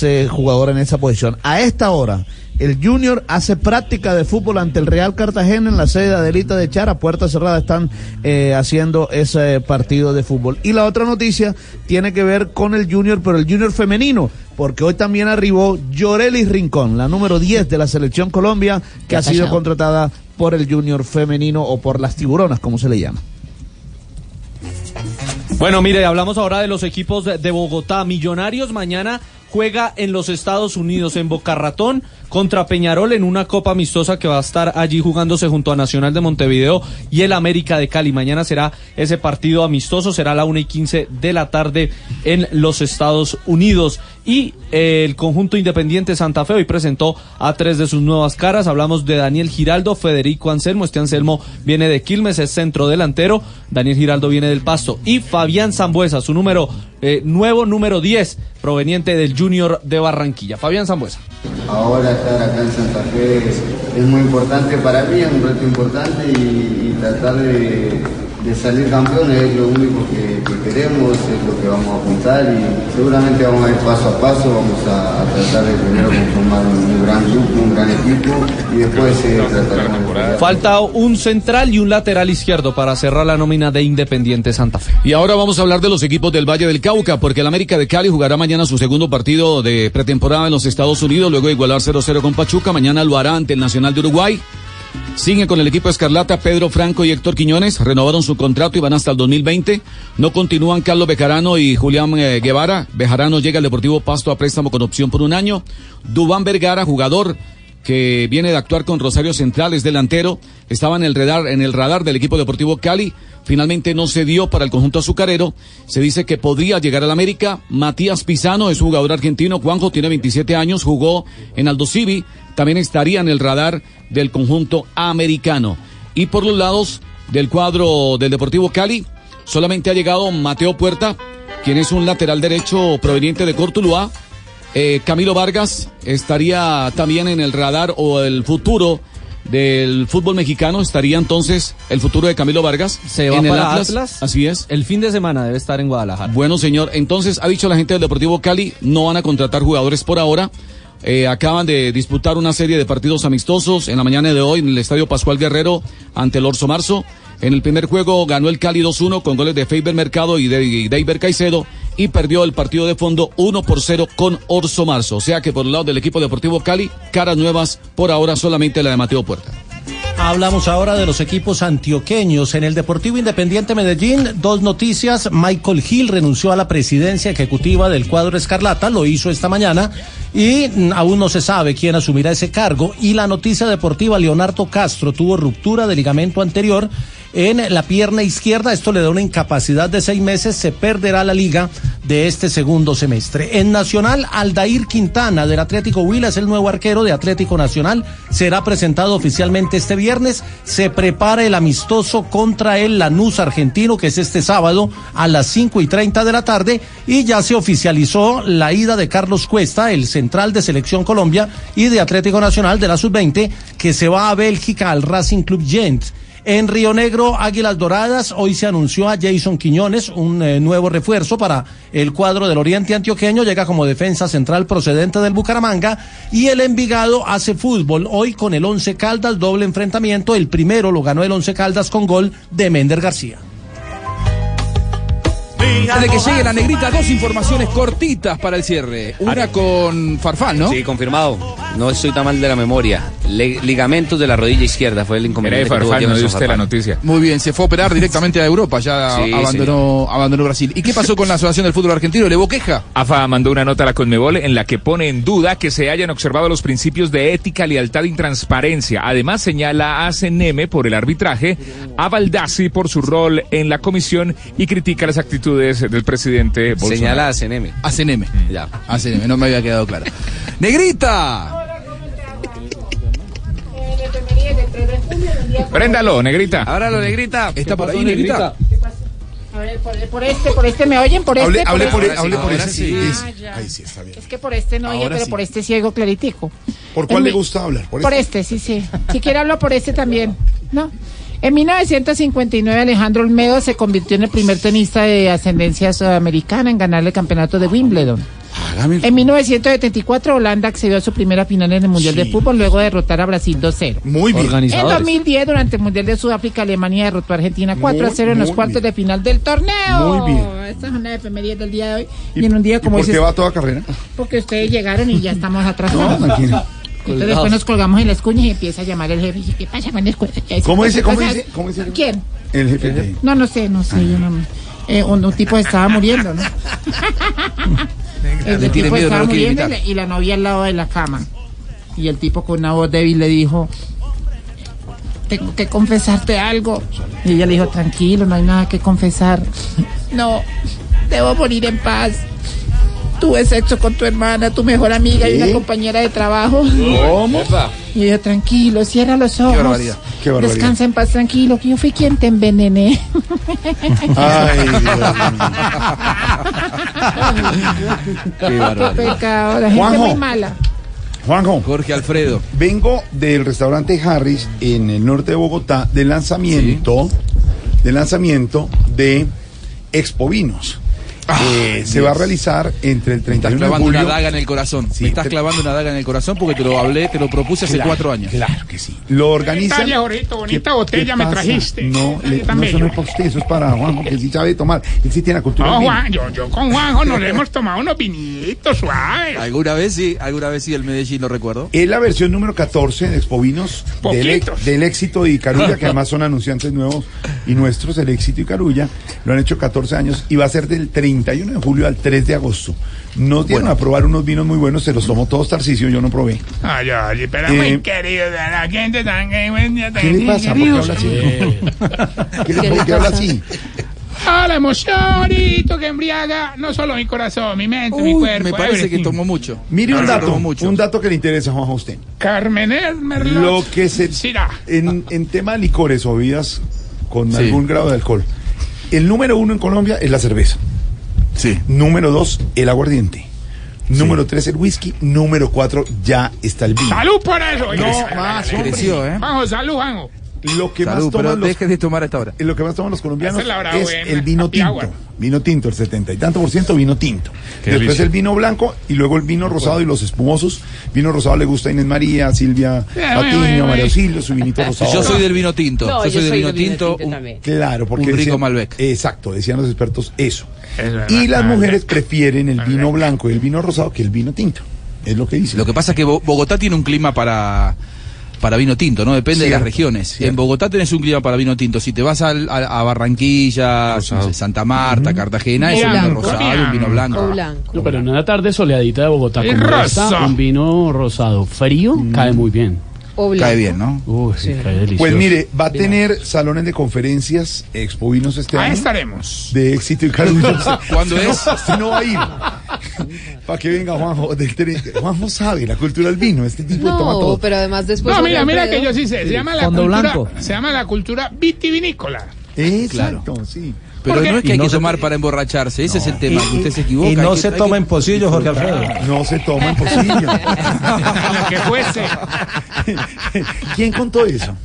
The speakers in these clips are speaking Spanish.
ese jugador en esa posición. A esta hora, el Junior hace práctica de fútbol ante el Real Cartagena en la sede de Adelita de Chara. Puerta cerrada están eh, haciendo ese partido de fútbol. Y la otra noticia tiene que ver con el Junior, pero el Junior femenino, porque hoy también arribó Llorelis Rincón, la número 10 de la selección Colombia, que ha sido contratada por el Junior femenino o por las tiburonas, como se le llama. Bueno, mire, hablamos ahora de los equipos de, de Bogotá. Millonarios mañana juega en los Estados Unidos, en Boca Ratón, contra Peñarol en una copa amistosa que va a estar allí jugándose junto a Nacional de Montevideo y el América de Cali. Mañana será ese partido amistoso, será la 1 y 15 de la tarde en los Estados Unidos. Y eh, el conjunto independiente Santa Fe hoy presentó a tres de sus nuevas caras. Hablamos de Daniel Giraldo, Federico Anselmo. Este Anselmo viene de Quilmes, es centro delantero. Daniel Giraldo viene del Pasto. Y Fabián Zambuesa, su número eh, nuevo número 10, proveniente del Junior de Barranquilla. Fabián Zambuesa. Ahora estar acá en Santa Fe es, muy importante para mí, es un reto importante y tratar de, de salir campeones es lo único que, que queremos, es lo que vamos a apuntar y seguramente vamos a ir paso a paso, vamos a, a tratar de primero conformar un, un gran grupo, un gran equipo y después eh, trataremos de... Falta un central y un lateral izquierdo para cerrar la nómina de Independiente Santa Fe. Y ahora vamos a hablar de los equipos del Valle del Cauca, porque el América de Cali jugará mañana su segundo partido de pretemporada en los Estados Unidos, luego de igualar 0-0 con Pachuca. Mañana lo hará ante el Nacional de Uruguay. Sigue con el equipo Escarlata, Pedro Franco y Héctor Quiñones renovaron su contrato y van hasta el 2020. No continúan Carlos Bejarano y Julián eh, Guevara. Bejarano llega al Deportivo Pasto a préstamo con opción por un año. Dubán Vergara, jugador que viene de actuar con Rosario Central, es delantero, estaba en el radar, en el radar del equipo deportivo Cali, finalmente no se dio para el conjunto azucarero, se dice que podría llegar al América, Matías Pisano es jugador argentino, Juanjo tiene 27 años, jugó en Aldo Civi, también estaría en el radar del conjunto americano. Y por los lados del cuadro del Deportivo Cali, solamente ha llegado Mateo Puerta, quien es un lateral derecho proveniente de Cortuluá, eh, Camilo Vargas estaría también en el radar o el futuro del fútbol mexicano. Estaría entonces el futuro de Camilo Vargas. Se va en el para Atlas. Atlas. Así es. El fin de semana debe estar en Guadalajara. Bueno, señor. Entonces ha dicho la gente del Deportivo Cali, no van a contratar jugadores por ahora. Eh, acaban de disputar una serie de partidos amistosos en la mañana de hoy en el Estadio Pascual Guerrero ante el Orso Marzo. En el primer juego ganó el Cali 2-1 con goles de Faber Mercado y de Deiber Caicedo y perdió el partido de fondo 1 por 0 con Orso Marzo. O sea que por el lado del equipo deportivo Cali, caras nuevas por ahora solamente la de Mateo Puerta. Hablamos ahora de los equipos antioqueños. En el Deportivo Independiente Medellín, dos noticias. Michael Gil renunció a la presidencia ejecutiva del cuadro Escarlata, lo hizo esta mañana y aún no se sabe quién asumirá ese cargo. Y la noticia deportiva, Leonardo Castro tuvo ruptura de ligamento anterior en la pierna izquierda. Esto le da una incapacidad de seis meses. Se perderá la liga de este segundo semestre. En Nacional, Aldair Quintana del Atlético Huila es el nuevo arquero de Atlético Nacional. Será presentado oficialmente este viernes. Se prepara el amistoso contra el Lanús argentino, que es este sábado a las cinco y treinta de la tarde. Y ya se oficializó la ida de Carlos Cuesta, el central de Selección Colombia y de Atlético Nacional de la Sub-20, que se va a Bélgica al Racing Club Gent. En Río Negro, Águilas Doradas, hoy se anunció a Jason Quiñones, un eh, nuevo refuerzo para el cuadro del Oriente Antioqueño, llega como defensa central procedente del Bucaramanga y el Envigado hace fútbol. Hoy con el Once Caldas, doble enfrentamiento, el primero lo ganó el Once Caldas con gol de Mender García. Antes de que llegue la negrita, dos informaciones cortitas para el cierre. Una con Farfán, ¿no? Sí, confirmado. No soy tan mal de la memoria. Le- ligamentos de la rodilla izquierda fue el inconveniente. que tuvo Jefferson Farfán. Muy bien, se fue a operar directamente a Europa, ya Sí, abandonó, abandonó Brasil. ¿Y qué pasó con la Asociación del Fútbol Argentino? ¿Le hubo queja? AFA mandó una nota a la Conmebol en la que pone en duda que se hayan observado los principios de ética, lealtad y transparencia. Además señala a CNM por el arbitraje, a Baldassi por su rol en la comisión y critica las actitudes del presidente Bolsonaro. Señala a CNM. A CNM. Ya. A CNM, no me había quedado claro. ¡Negrita! Préndalo, negrita. Ahora lo negrita. ¿Está por ahí, Negrita? A ver, por, por este, por este, ¿me oyen? Por este, Hable, hable por, este. hable por ahora ese. sí. es- Ah, ya. Ahí sí, está bien. Es que por este no oye, pero sí. por este ciego claritico. ¿Por cuál En le mi- gusta hablar? Por, Por, este, sí, sí. Si quiere hablo por este también, ¿no? En 1959 Alejandro Olmedo se convirtió en el primer tenista de ascendencia sudamericana en ganar el campeonato de Wimbledon. Hágame En 1974 Holanda accedió a su primera final en el Mundial de Sí. Fútbol luego de derrotar a Brasil 2-0. Muy bien. En Organizadores. 2010, durante el Mundial de Sudáfrica, Alemania derrotó a Argentina 4 a Muy, 0 en los cuartos bien. de final del torneo. Muy bien. Estas son las efemerías del día de hoy. Y, en un día ¿Y como por ese, qué va toda carrera? porque ustedes llegaron y ya estamos No, atrasados. tranquila. Entonces después nos colgamos en las cuñas y empieza a llamar el jefe. Y dice, ¿qué pasa con la escuela? Dice, ¿Cómo "¿Qué dice? ¿Cómo pasa?". dice? ¿Cómo dice? ¿Quién? El jefe. de- No, no sé, no sé. Yo no, eh, un, un tipo estaba muriendo, ¿no? el tiene tipo miedo, no estaba lo quiere muriendo y, la- y la novia al lado de la cama. Y el tipo con una voz débil le dijo, tengo que confesarte algo. Y ella le dijo, tranquilo, no hay nada que confesar. No, debo morir en paz. Tuve sexo con tu hermana, tu mejor amiga y ¿Qué? una compañera de trabajo. ¿Cómo? Y yo, tranquilo, cierra los ojos. barbaridad, qué barbaridad. Descansa en paz, tranquilo, que yo fui quien te envenené. Ay, Dios mío. Qué Qué bárbaro. pecado, la gente Juanjo. muy mala. Juanjo, Jorge Alfredo. vengo del restaurante Harris en el norte de Bogotá del lanzamiento, del lanzamiento de Expo Vinos. Eh, se va a realizar entre el Me estás 31 de clavando julio. una daga en el corazón. Sí, Me estás te- clavando una daga en el corazón porque te lo hablé, te lo propuse hace cuatro años. Claro que sí. Lo organizan. Detalle, Jorgito, bonita ¿Qué- botella qué me trajiste. No, le- eso no es para usted, eso es para Juanjo, que sí sabe tomar. Él sí tiene la cultura. No. Juan, yo, yo con Juanjo nos hemos tomado unos vinitos suaves. Alguna vez sí, alguna vez sí el Medellín lo recuerdo. Es la versión número 14 de Expo Vinos del, éxito y Carulla, que además son anunciantes nuevos y nuestros, el éxito y Carulla. Lo han hecho 14 años y va a ser del 31 de julio al 3 de agosto. Nos dieron a probar unos vinos muy buenos, se los tomó todos Tarcisio, yo no probé. Ay, ay, pero Eh, muy querido de la gente tan ¿Qué le pasa? ¿Por qué habla así? ¿Qué le por qué habla así? Ah, la emoción, ahorita que embriaga no solo mi corazón, mi mente, mi cuerpo. me parece que tomó mucho. Mire un que dato, mucho. un dato que le interesa, Juanjo, a usted. Carmen Merlot. Lo que se... En, en tema de licores o bebidas con Sí. algún grado de alcohol, el número uno en Colombia es la cerveza. Sí. Número dos, el aguardiente. Número tres, el whisky. Número cuatro, ya está el vino. Salud por eso. No, más, hombre. Creció, ¿eh? Juanjo, salud, Juanjo. Lo que Salud, más toman los, deje de tomar a esta hora. lo que más toman los colombianos es buena, el vino tinto. Vino tinto, el setenta y tanto por ciento vino tinto. Qué Después delicia. el vino blanco y luego el vino rosado y los espumosos. Vino rosado le gusta a Inés María, Silvia bueno, Patiño, bueno, a María. Auxilio, su vinito rosado. Yo soy del vino tinto. No, yo soy del vino tinto. tinto un-. Claro, porque Un rico decían- Malbec. Exacto, decían los expertos eso. Verdad. Y las mujeres prefieren el vino blanco y el vino rosado que el vino tinto. Es lo que dicen. Lo que pasa es que Bo- Bogotá tiene un clima para, para vino tinto, ¿no? Depende de las regiones. cierto. En Bogotá tenés un clima para vino tinto. Si te vas al- a, a Barranquilla, no sé, Santa Marta, Cartagena, es un vino Blanco, rosado, un vino blanco. blanco. No, pero en una tarde soleadita de Bogotá rosa. esta, un vino rosado frío cae muy bien. O. Cae bien, ¿no? Uy, Sí. cae delicioso. Pues mire, va a tener salones de conferencias, Expo Vinos este Ahí año. estaremos. De éxito y Carulla. ¿Cuándo Usted es? No, usted no va a ir. Para que venga Juanjo. Juanjo sabe la cultura del vino. Este tipo de toma No, todo. pero además después. No, mira, mira que yo sí sé. Se llama la Fondo cultura. blanco. Se llama la cultura vitivinícola. Exacto, sí. Pero no es que Y hay no que se- tomar para emborracharse, ese es el tema, que usted se equivoca. Y no que- se toma que- en pocillo, Jorge Alfredo. No se toma en pocillo. Lo que fuese. ¿Quién contó eso?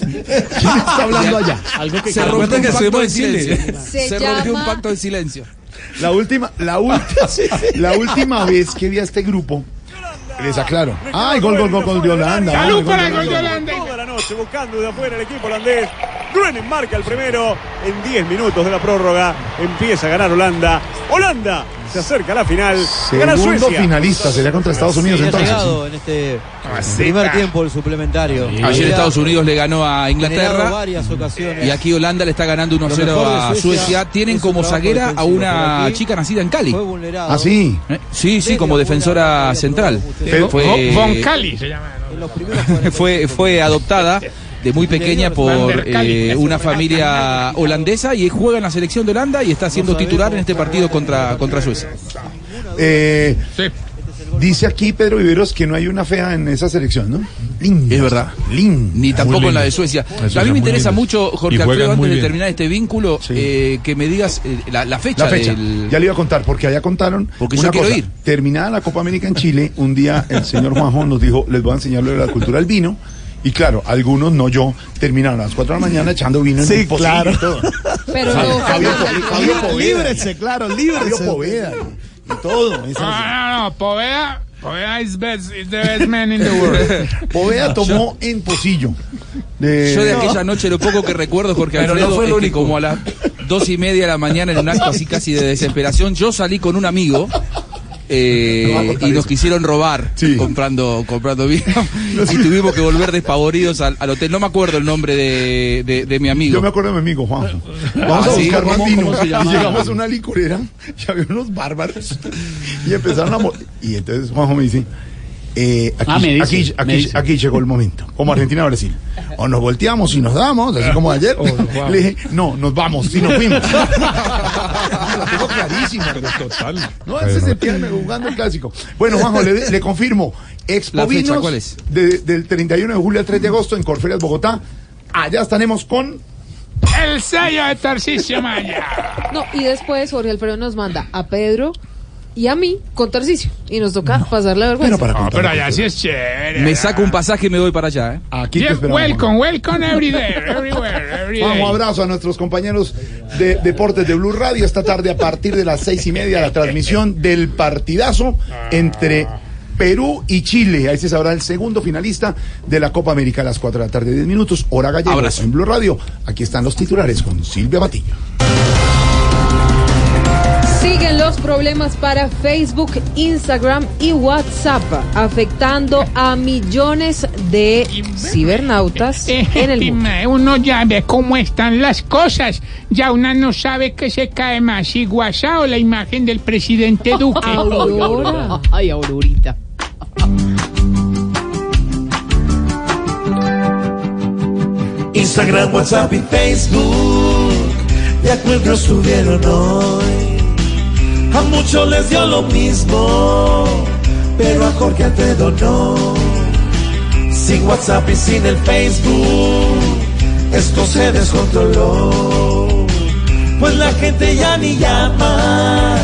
¿Quién está hablando allá? Algo que Se un que pacto estuvimos de en Chile. silencio. Se Se rompió un pacto de silencio. La última, la última, la última vez que vi a este grupo, les aclaro. ¡Ay, gol, gol, gol, gol de Holanda! Salud para el gol de. Holanda. Toda la noche buscando de afuera el equipo holandés. Gruening marca el primero en 10 minutos de la prórroga. Empieza a ganar Holanda. Holanda se acerca a la final. Segundo Suecia. finalista sería contra Estados Unidos Sí, ha entonces. llegado en este Caseta. primer tiempo el suplementario. Ayer Estados Unidos le ganó a Inglaterra. varias ocasiones. Y aquí Holanda le está ganando 1-0 Lo mejor de a Suecia Suecia. Tienen como zaguera a una chica nacida en Cali. Fue vulnerado. Ah, sí. ¿Eh? Sí, sí, como defensora central. Fue, Von Cali se llama. En los primeros 40 fue, fue adoptada de muy pequeña por eh, una familia holandesa y juega en la selección de Holanda y está siendo titular en este partido contra, contra Suecia. Eh, Sí. dice aquí Pedro Viveros que no hay una fea en esa selección, ¿no? Linda. Es verdad. Linda. Ni tampoco en la de Suecia. Suecia a mí me interesa lindas. mucho, Jorge Alfredo, antes de terminar este vínculo, Sí. eh, que me digas eh, la, la fecha. La fecha, del- ya le iba a contar, porque allá contaron. Porque una yo quiero cosa. ir. Terminada la Copa América en Chile, un día el señor Juanjo nos dijo: Les voy a enseñar lo de la cultura del vino. Y claro, algunos, no yo, terminaron a las 4 de la mañana echando vino en Sí, el pocillo claro. todo. Pero Fabio- no, Fabio, Fabio, Fabio Poveda. Líbrese, claro, Fabio líbrese. Poveda. Y todo. No, no, no. Poveda, Poveda is, best, is the best man in the world. Poveda tomó en pocillo. De- Yo de aquella noche lo poco que recuerdo, Jorge Pero no Alfredo, fue lo único. como a las dos y media de la mañana en un acto así casi de desesperación, yo salí con un amigo eh, No y nos eso. quisieron robar Sí. comprando comprando vino y tuvimos que volver despavoridos al, al hotel. No me acuerdo el nombre de, de- de mi amigo. Yo me acuerdo de mi amigo Juanjo. Vamos Ah, a ¿sí? buscar más ¿Cómo- vino. cómo se y llegamos a una licorera y había unos bárbaros. Y empezaron a. Y entonces Juanjo me dice. Eh, aquí, Ah, me dice, aquí, llegó el momento, como Argentina-Brasil. O nos volteamos y nos damos, así como ayer. Le dije, no, nos vamos y nos fuimos. Lo tengo clarísimo. Total. No, ese es septiembre jugando el clásico. Bueno, Juanjo, le, le confirmo. Expo La fecha, Vinos, ¿cuál es? de- del 31 de julio al 3 de agosto en Corferias, Bogotá. Allá estaremos con El sello de Tarcisio Maya. No, y después Jorge Alfredo nos manda a Pedro y a mí con Tarcicio. Y nos toca pasar la vergüenza. No, pero allá sí es chévere. Me saco un pasaje y me voy para allá. ¿eh? Aquí Yeah, te esperamos. welcome, welcome every day, everywhere, every day. Juanjo, abrazo a nuestros compañeros de Deportes de Blue Radio. Esta tarde a partir de las seis y media la transmisión del partidazo entre Perú y Chile. Ahí se sabrá el segundo finalista de la Copa América a las 4 de la tarde, 10 minutos, hora gallego Abrazo. en Blue Radio. Aquí están los titulares con Silvia Patiño. Siguen los problemas para Facebook, Instagram y WhatsApp, afectando a millones de cibernautas en el mundo. Mae, Uno ya ve cómo están las cosas. Ya una no sabe que se cae más, si WhatsApp o la imagen del presidente Duque. Aurora. Ay, Aurorita. Instagram, WhatsApp y Facebook, de acuerdo estuvieron hoy. A muchos les dio lo mismo, pero a Jorge Alfredo no. Sin WhatsApp y sin el Facebook, esto se descontroló. Pues la gente ya ni llama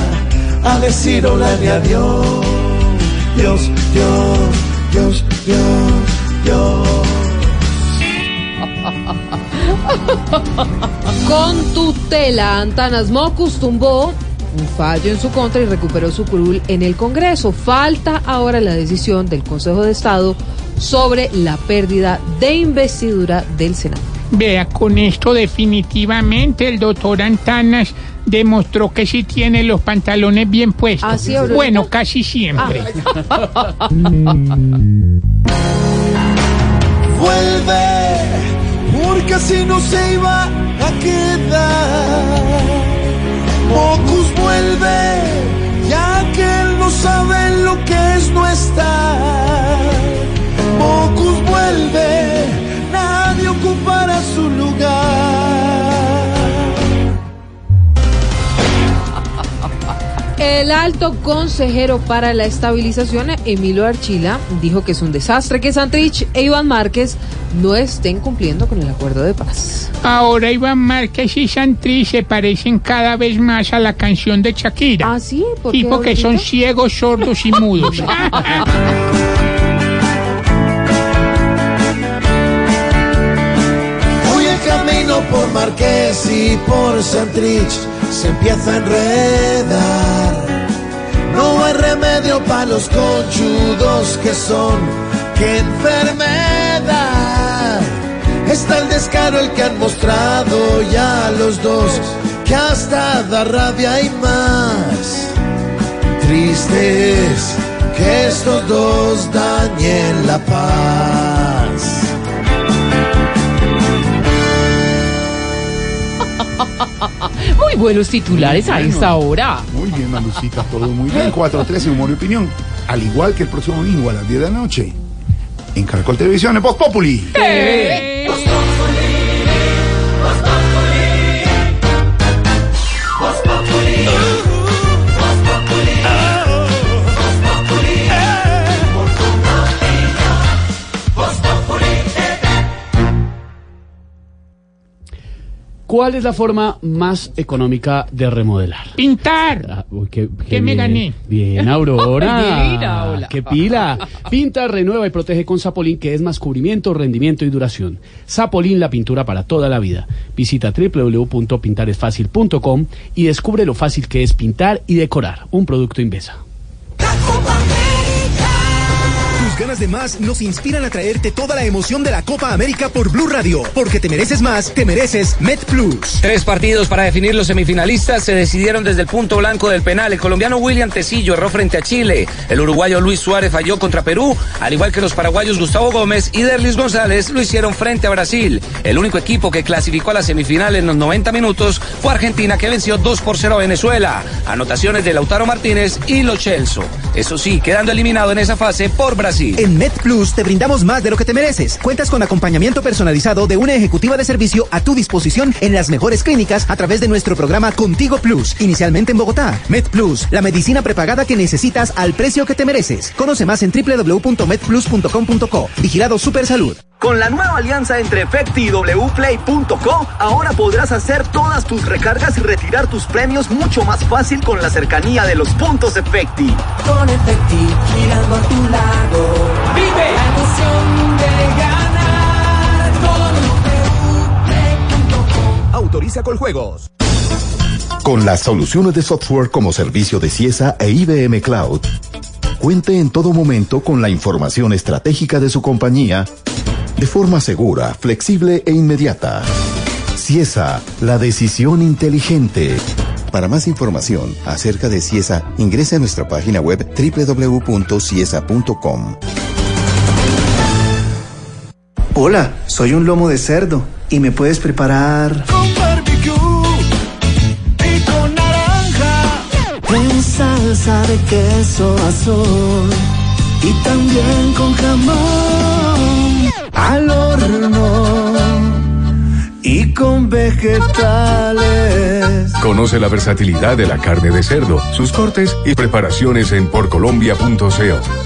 a decir hola ni adiós. Dios, Dios, Dios, Dios, Dios. Con tutela, Antanas Mocus tumbó un fallo en su contra y recuperó su curul en el Congreso. Falta ahora la decisión del Consejo de Estado sobre la pérdida de investidura del Senado. Vea, con esto definitivamente el doctor Antanas demostró que sí tiene los pantalones bien puestos. ¿Ah, sí, Aurorita? bueno, casi siempre. Vuelve, porque así no se iba a quedar. Mocus vuelve, ya que él no sabe lo que es no estar. El alto consejero para la estabilización, Emilio Archila, dijo que es un desastre que Santrich e Iván Márquez no estén cumpliendo con el acuerdo de paz. Ahora Iván Márquez y Santri se parecen cada vez más a la canción de Shakira. ¿Ah, sí? ¿Por Sí, qué, porque son ciegos, sordos y mudos. Hoy el camino por Marqués y por Santrich se empieza a enredar. No hay remedio para los conchudos que son. ¡Qué enfermedad! Está el descaro el que han mostrado ya los dos, que hasta da rabia y más. Triste es que estos dos dañen la paz. Buenos titulares a Bueno, esta hora. Muy bien, Malucita, todo muy bien. 4-13, humor y opinión. Al igual que el próximo domingo a las 10 de la noche. En Caracol Televisión, en Voz Populi. ¿Cuál es la forma más económica de remodelar? Pintar. Ah, uy, qué, Que me bien. gané. Bien, Aurora. Mira, hola. ¡Qué pila! Pinta, renueva y protege con Zapolín, que es más cubrimiento, rendimiento y duración. Zapolín, la pintura para toda la vida. Visita www.pintaresfacil.com y descubre lo fácil que es pintar y decorar. Un producto Invesa. Ganas de más nos inspiran a traerte toda la emoción de la Copa América por Blue Radio. Porque te mereces más, te mereces Met Plus. Tres partidos para definir los semifinalistas se decidieron desde el punto blanco del penal. El colombiano William Tecillo erró frente a Chile. El uruguayo Luis Suárez falló contra Perú, al igual que los paraguayos Gustavo Gómez y Derlis González lo hicieron frente a Brasil. El único equipo que clasificó a la semifinal en los 90 minutos fue Argentina, que venció 2 por 0 a Venezuela. Anotaciones de Lautaro Martínez y Lo Celso. Eso sí, quedando eliminado en esa fase por Brasil. En Met Plus te brindamos más de lo que te mereces. Cuentas con acompañamiento personalizado de una ejecutiva de servicio a tu disposición en las mejores clínicas a través de nuestro programa Contigo Plus, inicialmente en Bogotá. Met Plus, la medicina prepagada que necesitas al precio que te mereces. Conoce más en www.medplus.com.co. Vigilado Super Salud. Con la nueva alianza entre Efecti y wplay.co, ahora podrás hacer todas tus recargas y retirar tus premios mucho más fácil con la cercanía de los puntos Efecti. Con Efecti, girando a tu lado. Vive la emoción de ganar con Autoriza con juegos. Con las soluciones de software como servicio de CIESA e IBM Cloud, cuente en todo momento con la información estratégica de su compañía de forma segura, flexible e inmediata. CIESA, la decisión inteligente. Para más información acerca de CIESA, ingrese a nuestra página web www.ciesa.com. Hola, soy un lomo de cerdo y me puedes preparar Con barbecue y con naranja. en salsa de queso azul y también con jamón al horno y con vegetales. Conoce la versatilidad de la carne de cerdo, sus cortes y preparaciones en porcolombia.co.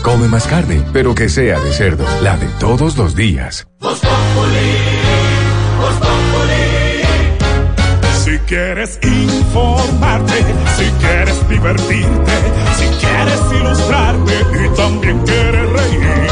Come más carne, pero que sea de cerdo, la de todos los días. Si quieres informarte, si quieres divertirte, si quieres ilustrarte y también quieres reír.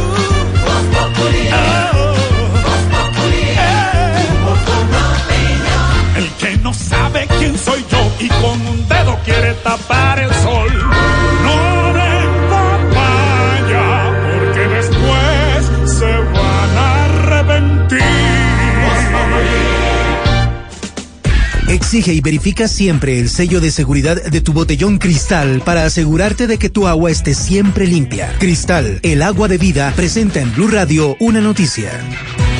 Sabe quién soy yo y con un dedo quiere tapar el sol. No papaya, porque después se van a arrepentir. Exige y verifica siempre el sello de seguridad de tu botellón Cristal para asegurarte de que tu agua esté siempre limpia. Cristal, el agua de vida, presenta en Blue Radio una noticia.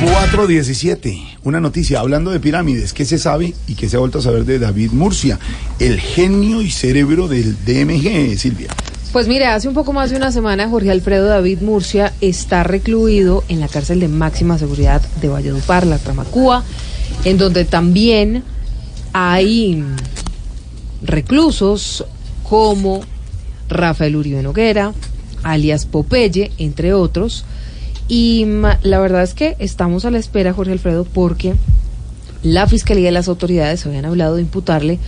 417. Una noticia hablando de pirámides. ¿Qué se sabe y qué se ha vuelto a saber de David Murcia? El genio y cerebro del DMG, Silvia. Pues mire, hace un poco más de una semana Jorge Alfredo David Murcia está recluido en la cárcel de máxima seguridad de Valledupar, la Tramacúa, en donde también hay reclusos como Rafael Uribe Noguera, alias Popeye, entre otros. Y ma- la verdad es que estamos a la espera, Jorge Alfredo, porque la Fiscalía y las autoridades habían hablado de imputarle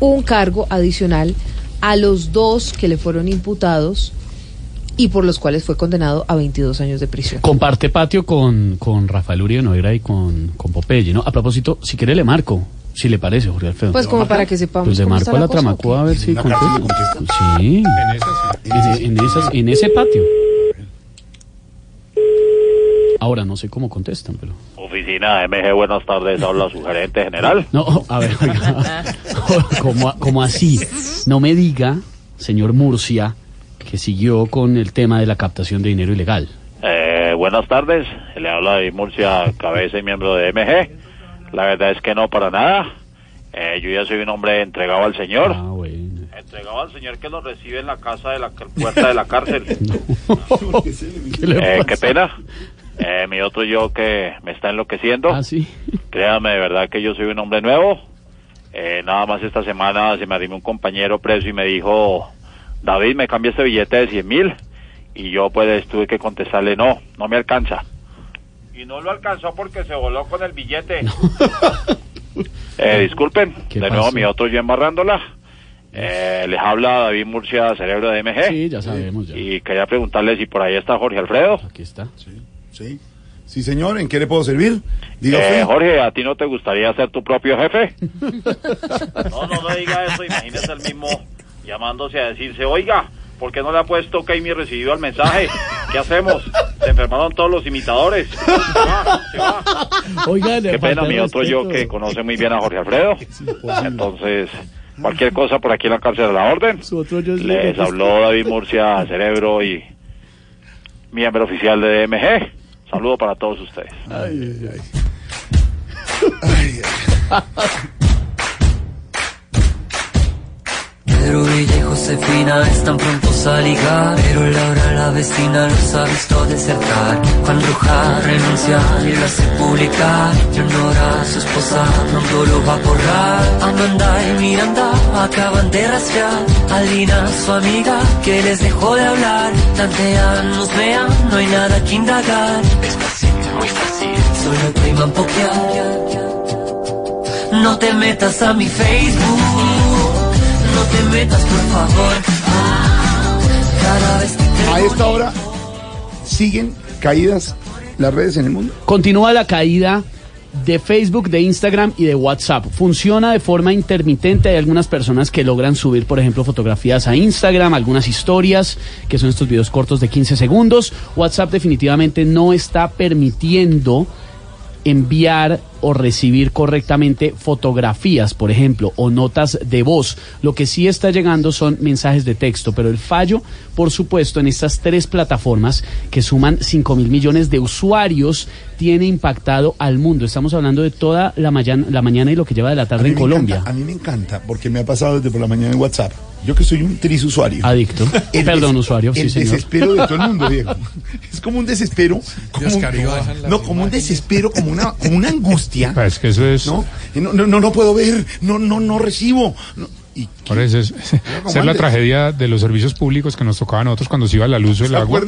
un cargo adicional a los dos que le fueron imputados y por los cuales fue condenado a 22 años de prisión. Comparte patio con, con Rafael Uribe Noguera y con, con Popeye, ¿no? A propósito, si quiere le marco, si le parece, Jorge Alfredo. Pues como para que sepamos Pues le marco a la la cosa, ¿o Tramacua a ver si contesta. Sí, en en esas- en ese patio. Ahora no sé cómo contestan, pero... Oficina MG, buenas tardes, habla su gerente general. No, a ver, oiga, ¿cómo, cómo así? No me diga, señor Murcia, que siguió con el tema de la captación de dinero ilegal. Eh, buenas tardes, le habla de Murcia, cabeza y miembro de MG. La verdad es que no para nada. Eh, yo ya soy un hombre entregado al Señor. Ah, Entregado al Señor que lo recibe en la casa de la puerta de la cárcel. le Eh, qué pena. Eh, mi otro yo que me está enloqueciendo. Ah, sí. Créame, de verdad que yo soy un hombre nuevo. Eh, nada más esta semana se me arrimó un compañero preso y me dijo, David, me cambia este billete de 100 mil. Y yo pues tuve que contestarle, no, no me alcanza. Y no lo alcanzó porque se voló con el billete. eh, disculpen, ¿Qué de nuevo mi otro yo embarrándola. Eh, les habla David Murcia, cerebro de MG. Sí, ya sabemos, ya. Y quería preguntarle si por ahí está Jorge Alfredo. Aquí está. Sí. Sí, señor, ¿en qué le puedo servir? Diga Eh. Jorge, ¿a ti no te gustaría ser tu propio jefe? No, no, no diga eso, imagínese el mismo llamándose a decirse, oiga, ¿por qué no le ha puesto que mi recibido al mensaje? ¿Qué hacemos? Se enfermaron todos los imitadores. Se va, se va. Oiga, le Qué pena, mi otro yo que conoce muy bien a Jorge Alfredo. Entonces, cualquier cosa por aquí en la cárcel a la orden. Su otro yo es Les habló David Murcia, cerebro y miembro oficial de DMG. Saludo para todos ustedes. Ay, ay, ay. Pedro Villa y Josefina están prontos a ligar Pero Laura la vecina los ha visto desertar. Juan Roja renuncia y lo hace publicar. Leonora, su esposa, pronto lo va a borrar. Amanda y Miranda acaban de rastrear Alina, su amiga, que les dejó de hablar. Tantean, nos vean, no hay nada que indagar. Es fácil, muy fácil, solo priman pokear No te metas a mi Facebook no te metas, por favor. Cada vez que te A esta hora siguen caídas las redes en el mundo. Continúa la caída de Facebook, de Instagram y de WhatsApp. Funciona de forma intermitente. Hay algunas personas que logran subir, por ejemplo, fotografías a Instagram, algunas historias, que son estos videos cortos de 15 segundos. WhatsApp definitivamente no está permitiendo enviar o recibir correctamente fotografías, por ejemplo, o notas de voz. Lo que sí está llegando son mensajes de texto, pero el fallo, por supuesto, en estas tres plataformas que suman 5 mil millones de usuarios, tiene impactado al mundo. Estamos hablando de toda la, mañana, la mañana y lo que lleva de la tarde en Colombia. encanta, a mí me encanta porque me ha pasado desde por la mañana en WhatsApp. Yo que soy un tris usuario. Adicto. El Perdón, usuario, sí, El señor. desespero de todo el mundo, Diego. Es como un desespero. Como un- no, como un desespero, como una, como una angustia. Es que eso es. ¿no? No, no, no, no puedo ver, no, no, no recibo. No, y Por eso es, es la tragedia de los servicios públicos que nos tocaba a nosotros cuando se iba la luz o el ¿Se agua.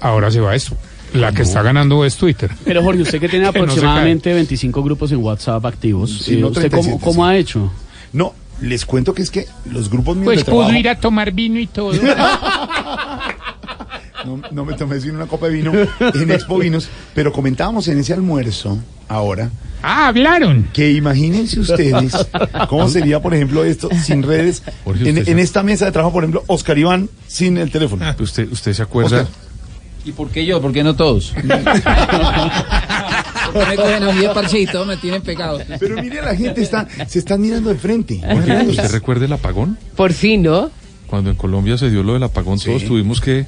Ahora se va esto. La que está ganando es Twitter. Pero Jorge, usted que tiene Que no aproximadamente 25 grupos en WhatsApp activos, Sí, eh, no ¿usted cómo, 37, cómo sí. ha hecho? No, les cuento que es que los grupos míos Pues de trabajo... pudo ir a tomar vino y todo. No, no me tomé sino una copa de vino en Expo Vinos, pero comentábamos en ese almuerzo ahora Ah, hablaron. que imagínense ustedes cómo sería, por ejemplo, esto sin redes. Jorge, En, usted en se- esta mesa de trabajo, por ejemplo, Oscar Iván sin el teléfono. ¿Usted, usted se acuerda? Oscar. ¿Y por qué yo? ¿Por qué no todos? Me cogen a mí de parchito, me tienen pegado. Pero mire, la gente está, se están mirando de frente. ¿Usted recuerda el apagón? Por fin, ¿no? Cuando en Colombia se dio lo del apagón, todos tuvimos que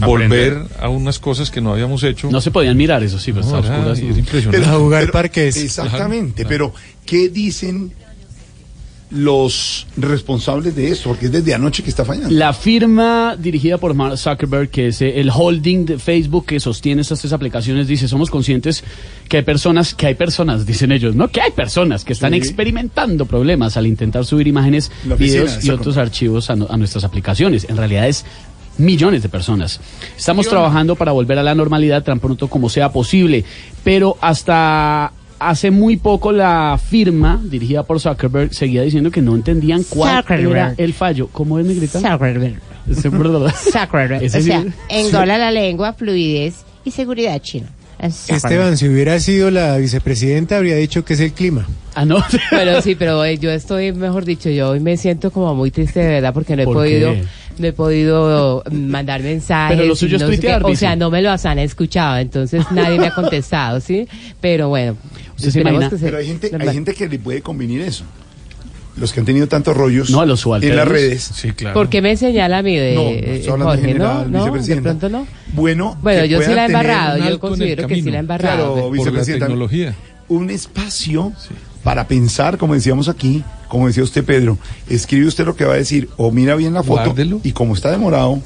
Aprender. volver a unas cosas que no habíamos hecho. No se podían mirar, eso sí, pues No, a era- oscuras, impresionante. Pero- jugar pero- parques. Exactamente, Claro. pero ¿qué dicen los responsables de esto? Porque es desde anoche que está fallando. La firma dirigida por Mark Zuckerberg, que es eh, el holding de Facebook que sostiene estas tres aplicaciones, dice, somos conscientes que hay personas, que hay personas, dicen ellos, ¿no? Que hay personas que están Sí. experimentando problemas al intentar subir imágenes, videos y otros archivos a, no- a nuestras aplicaciones. En realidad es millones de personas. Estamos trabajando para volver a la normalidad tan pronto como sea posible, pero hasta hace muy poco la firma dirigida por Zuckerberg seguía diciendo que no entendían cuál Zuckerberg. era el fallo. ¿Cómo es, negrita? Zuckerberg. Zuckerberg. Ese O sea, engola la lengua, fluidez y seguridad china. Es Esteban, si hubiera sido la vicepresidenta, habría dicho que es el clima. Ah, no. Pero sí, pero eh, yo estoy, mejor dicho, yo hoy me siento como muy triste de verdad porque no he ¿Por podido, qué? no he podido mm, mandar mensajes. Pero lo suyo es no sé tuitear. O sea, no me lo han escuchado, entonces nadie me ha contestado, ¿sí? Pero bueno, ¿Usted se esperemos imagina? que se- Pero hay gente, hay gente que le puede convenir eso. Los que han tenido tantos rollos No, a los en las redes. Sí, claro. ¿Por qué me señala a mí de No, no, estoy hablando Jorge, general, no? De pronto. Bueno, Bueno, yo sí la he embarrado, yo considero que sí la he embarrado. Claro, Por la vicepresidenta. tecnología. Un espacio para pensar, como decíamos aquí, como decía usted, Pedro. Escribe usted lo que va a decir, o mira bien la foto, Guárdelo. y como está demorado,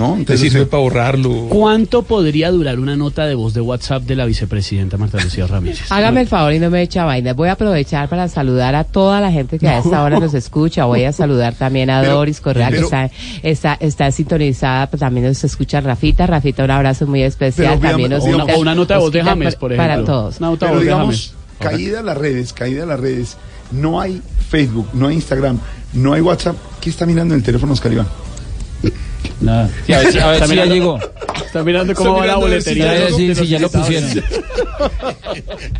¿no? Te Entonces, sirve para borrarlo. ¿Cuánto podría durar una nota de voz de WhatsApp de la vicepresidenta Marta Lucía Ramírez? Hágame el favor y no me echa vaina. Voy a aprovechar para saludar a toda la gente que a esta hora nos escucha. Voy a saludar también a Pero- Doris Correa, que está, está, está sintonizada. pues también nos escucha Rafita. Rafita, un abrazo muy especial. Pero también nos digamos- O una, nota de voz de James, por ejemplo. Para todos. Una nota de Pero voz de James. caída a las redes, caída a las redes, no hay Facebook, no hay Instagram, no hay WhatsApp. ¿Qué está mirando en el teléfono, Oscar Iván? Nada. Sí, a ver si, a ver ya llegó. Está mirando cómo Está va la mirando a ver si boletería. ya de de lo pusieron.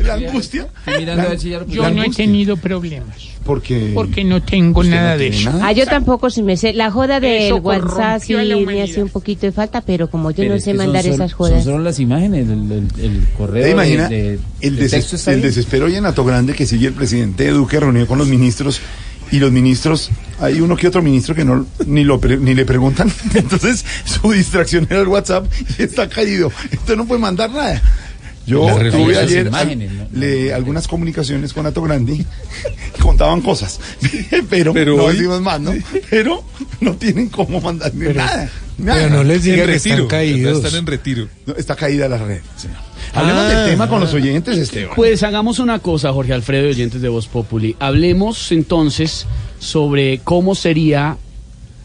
¿La angustia? Mirando a ver si ya lo Yo pusieron. no he tenido problemas. Porque... Porque no tengo ¿Usted no nada de eso. nada? Ah, yo tampoco si me sé. La joda del Eso WhatsApp sí la me hace un poquito de falta, pero como yo Pero no es sé son mandar sol- esas Son jodas. solo las imágenes, el, el- el correo. ¿Te imaginas de- de- el, de deses- texto está el desespero y en Ato Grande que sigue el presidente Duque reunido con los ministros y los ministros, hay uno que otro ministro que no ni lo pre- ni le preguntan, entonces su distracción era el WhatsApp y está caído, entonces no puede mandar nada. Yo tuve ayer imágenes, al- ¿no? le- algunas comunicaciones con Ato Grande y contaban cosas, pero, Pero no hoy- decimos más, ¿no? Pero no tienen cómo mandar nada, nada. Pero no les diga En que retiro. están caídos. Están en retiro. No, está caída la red. señor. Hablemos Ah. del tema con los oyentes, Esteban. Pues hagamos una cosa, Jorge Alfredo oyentes de Voz Populi. Hablemos entonces sobre cómo sería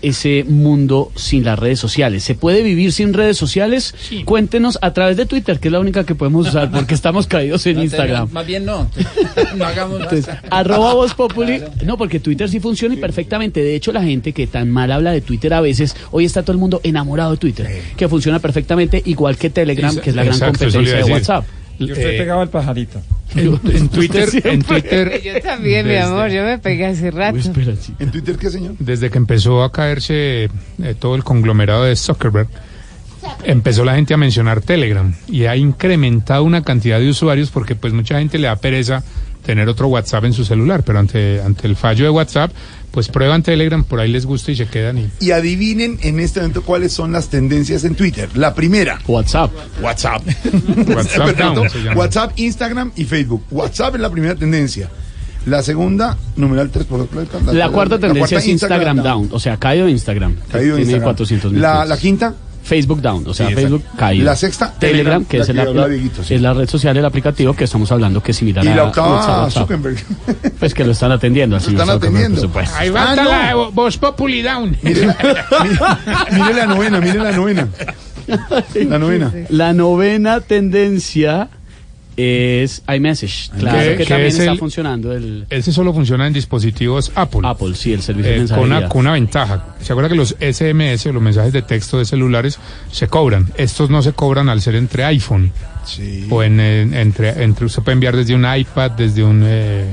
ese mundo sin las redes sociales. ¿Se puede vivir sin redes sociales? Cuéntenos a través de Twitter, que es la única que podemos usar porque estamos caídos en No, Instagram. Más bien no. No hagamos. Entonces, arroba Voz Populi. No, porque Twitter sí funciona y perfectamente. De hecho, la gente que tan mal habla de Twitter a veces, hoy está todo el mundo enamorado de Twitter, que funciona perfectamente, igual que Telegram, que es la gran Exacto, competencia de. WhatsApp. Yo estoy pegado al pajarito. En, en Twitter, Usted en. Twitter, Yo también, mi amor, yo me pegué hace rato. ¿En Twitter qué, señor? desde que empezó a caerse eh, todo el conglomerado de Zuckerberg, empezó la gente a mencionar Telegram y ha incrementado una cantidad de usuarios porque pues mucha gente le da pereza tener otro WhatsApp en su celular, pero ante, ante el fallo de WhatsApp, pues prueban Telegram, por ahí les gusta y se quedan y Y adivinen en este momento cuáles son las tendencias en Twitter. La primera. WhatsApp. WhatsApp. WhatsApp Perfecto. down se llama. WhatsApp, Instagram y Facebook. WhatsApp es la primera tendencia. La segunda, numeral 3 por La cuarta tendencia es Instagram down. o sea, caído Instagram. Caído Tiene Instagram. 400 mil. La, la quinta, Facebook down, o sea, Sí. Facebook caído. La sexta, Telegram, Telegram, que la es, el que Dieguito, sí. es la red social, el aplicativo que estamos hablando que es similar y a la octava, WhatsApp. Zuckerberg. Pues que lo están atendiendo Lo están Zuckerberg, atendiendo. por supuesto. Ahí va Ah, no. la Voz Populi Down. mire, mire la novena, mire la novena. La novena. La novena tendencia es iMessage. Claro Que- que, también es está el- funcionando el ese solo funciona en dispositivos Apple. Apple, sí, el servicio de Eh, con, mensajería. una, con una ventaja. ¿Se acuerda que los SMS o los mensajes de texto de celulares se cobran? Estos no se cobran al ser entre iPhone Sí. o en, en- entre, entre usted puede enviar desde un iPad, desde un eh,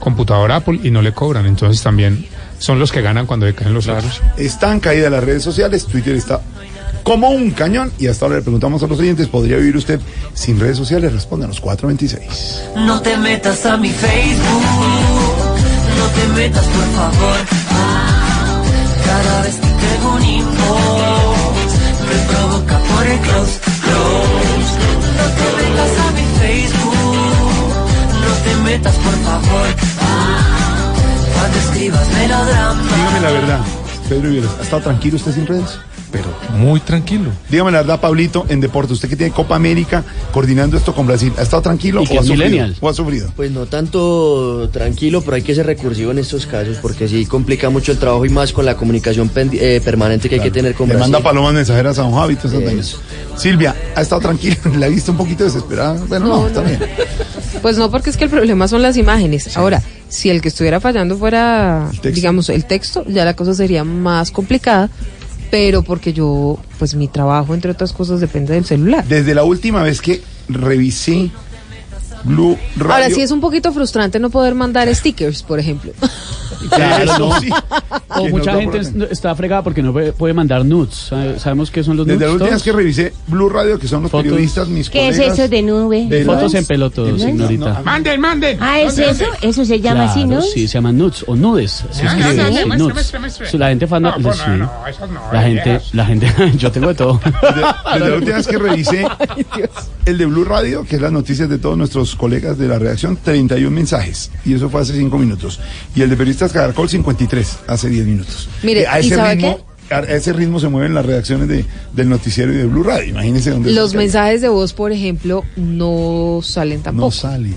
computador Apple y no le cobran. Entonces también son los que ganan cuando decaen los otros. Están caídas las redes sociales. Twitter está como un cañón. Y hasta ahora le preguntamos a los oyentes: ¿podría vivir usted sin redes sociales? Respóndanos 426. No te metas a mi Facebook, no te metas por favor. Ah, Cada vez que tengo un inbox, me provoca por el close, close. No te metas a mi Facebook, no te metas por favor. Ah, Cuando escribas melodrama. Dígame la verdad, Pedro Viveros, ¿ha estado tranquilo usted sin redes? Pero muy tranquilo. Dígame la verdad, Pablito, en deporte, usted que tiene Copa América coordinando esto con Brasil, ¿ha estado tranquilo o ha, sufrido, o ha sufrido? Pues no tanto tranquilo, pero hay que ser recursivo en estos casos porque sí complica mucho el trabajo y más con la comunicación eh, permanente que hay que tener con Le Brasil. manda palomas mensajeras a don Javi. Silvia, ¿ha estado tranquila? ¿La ha visto un poquito desesperada? Bueno, no, No, está no. bien. Pues no, porque es que el problema son las imágenes. Ahora, si el que estuviera fallando fuera, digamos, el texto, ya la cosa sería más complicada, pero porque yo, pues mi trabajo, entre otras cosas, depende del celular. Desde la última vez que revisé Blue Radio... Ahora sí es un poquito frustrante no poder mandar stickers, por ejemplo. Claro, no. sí. O Que mucha no gente es- está fregada porque no puede, mandar nudes. ¿Sabe- ¿Sabemos qué son los Desde nudes? última vez todos? que revisé Blue Radio, que son los Fotos. periodistas, mis ¿Qué es colegas... eso de nube? de Fotos en pelo todos, No, señorita. no, Manden, manden. Ah, ¿es ¿Dónde, eso? ¿Eso se llama así, no? Sí, se llaman nudes o nudes. Se Ah, escribe, sí, nudes. muestre, muestre. Sí, La gente fan, No, pues sí. no, no, esas no, La gente, la gente, yo tengo de todo. Desde, desde vez que revisé el de Blue Radio, que es las noticias de todos nuestros colegas de la redacción, 31 mensajes. Y eso fue hace 5 minutos. Y el de Periodistas Caracol, 53, hace 10 minutos. Mire, Eh, a ¿y ese sabe ritmo, a ese ritmo se mueven las redacciones de, del noticiero y de Blue Radio. Imagínense dónde Los mensajes de voz, por ejemplo, no salen tampoco. No salen.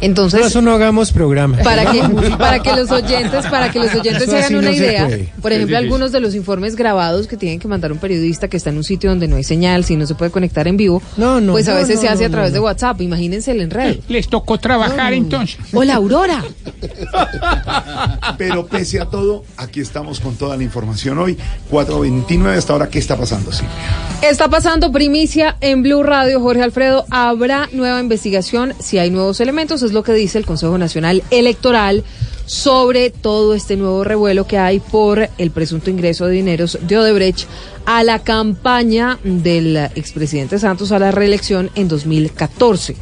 Entonces, Por eso no hagamos programa. para que para que los oyentes para que los oyentes Eso se hagan una no idea por ejemplo algunos de los informes grabados que tienen que mandar un periodista que está en un sitio donde no hay señal si no se puede conectar en vivo No, no, pues a no, veces no, se hace no, a través no, de no. WhatsApp imagínense el enredo Les tocó trabajar entonces. hola Aurora Pero pese a todo, aquí estamos con toda la información hoy. 4.29 hasta ahora, ¿qué está pasando, Silvia? Está pasando primicia en Blue Radio, Jorge Alfredo. Habrá nueva investigación si hay nuevos elementos, es lo que dice el Consejo Nacional Electoral sobre todo este nuevo revuelo que hay por el presunto ingreso de dineros de Odebrecht a la campaña del expresidente Santos a la reelección en 2014.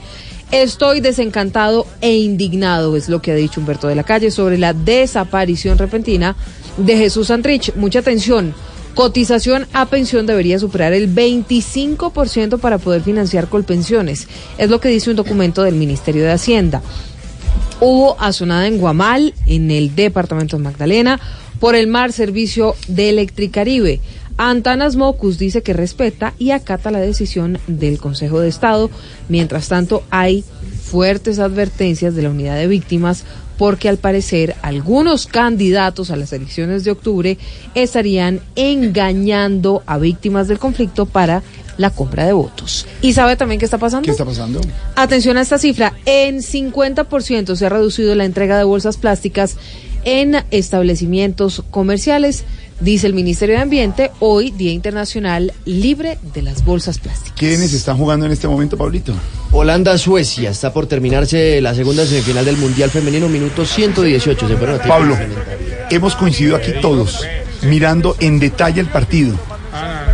Estoy desencantado e indignado, es lo que ha dicho Humberto de la Calle sobre la desaparición repentina de Jesús Santrich. Mucha atención. Cotización a pensión debería superar el 25% para poder financiar colpensiones. Es lo que dice un documento del Ministerio de Hacienda. Hubo azonada en Guamal, en el departamento de Magdalena, por el mar servicio de Electricaribe. Antanas Mocus dice que respeta y acata la decisión del Consejo de Estado. Mientras tanto, hay fuertes advertencias de la unidad de víctimas porque al parecer algunos candidatos a las elecciones de octubre estarían engañando a víctimas del conflicto para la compra de votos. ¿Y sabe también qué está pasando? ¿Qué está pasando? Atención a esta cifra, en 50% se ha reducido la entrega de bolsas plásticas en establecimientos comerciales, dice el Ministerio de Ambiente, hoy Día Internacional Libre de las Bolsas Plásticas. ¿Quiénes están jugando en este momento, Pablito? Holanda-Suecia está por terminarse la segunda semifinal del Mundial Femenino, minuto 118. Se fueron a tiempo Pablo, hemos coincidido aquí todos mirando en detalle el partido.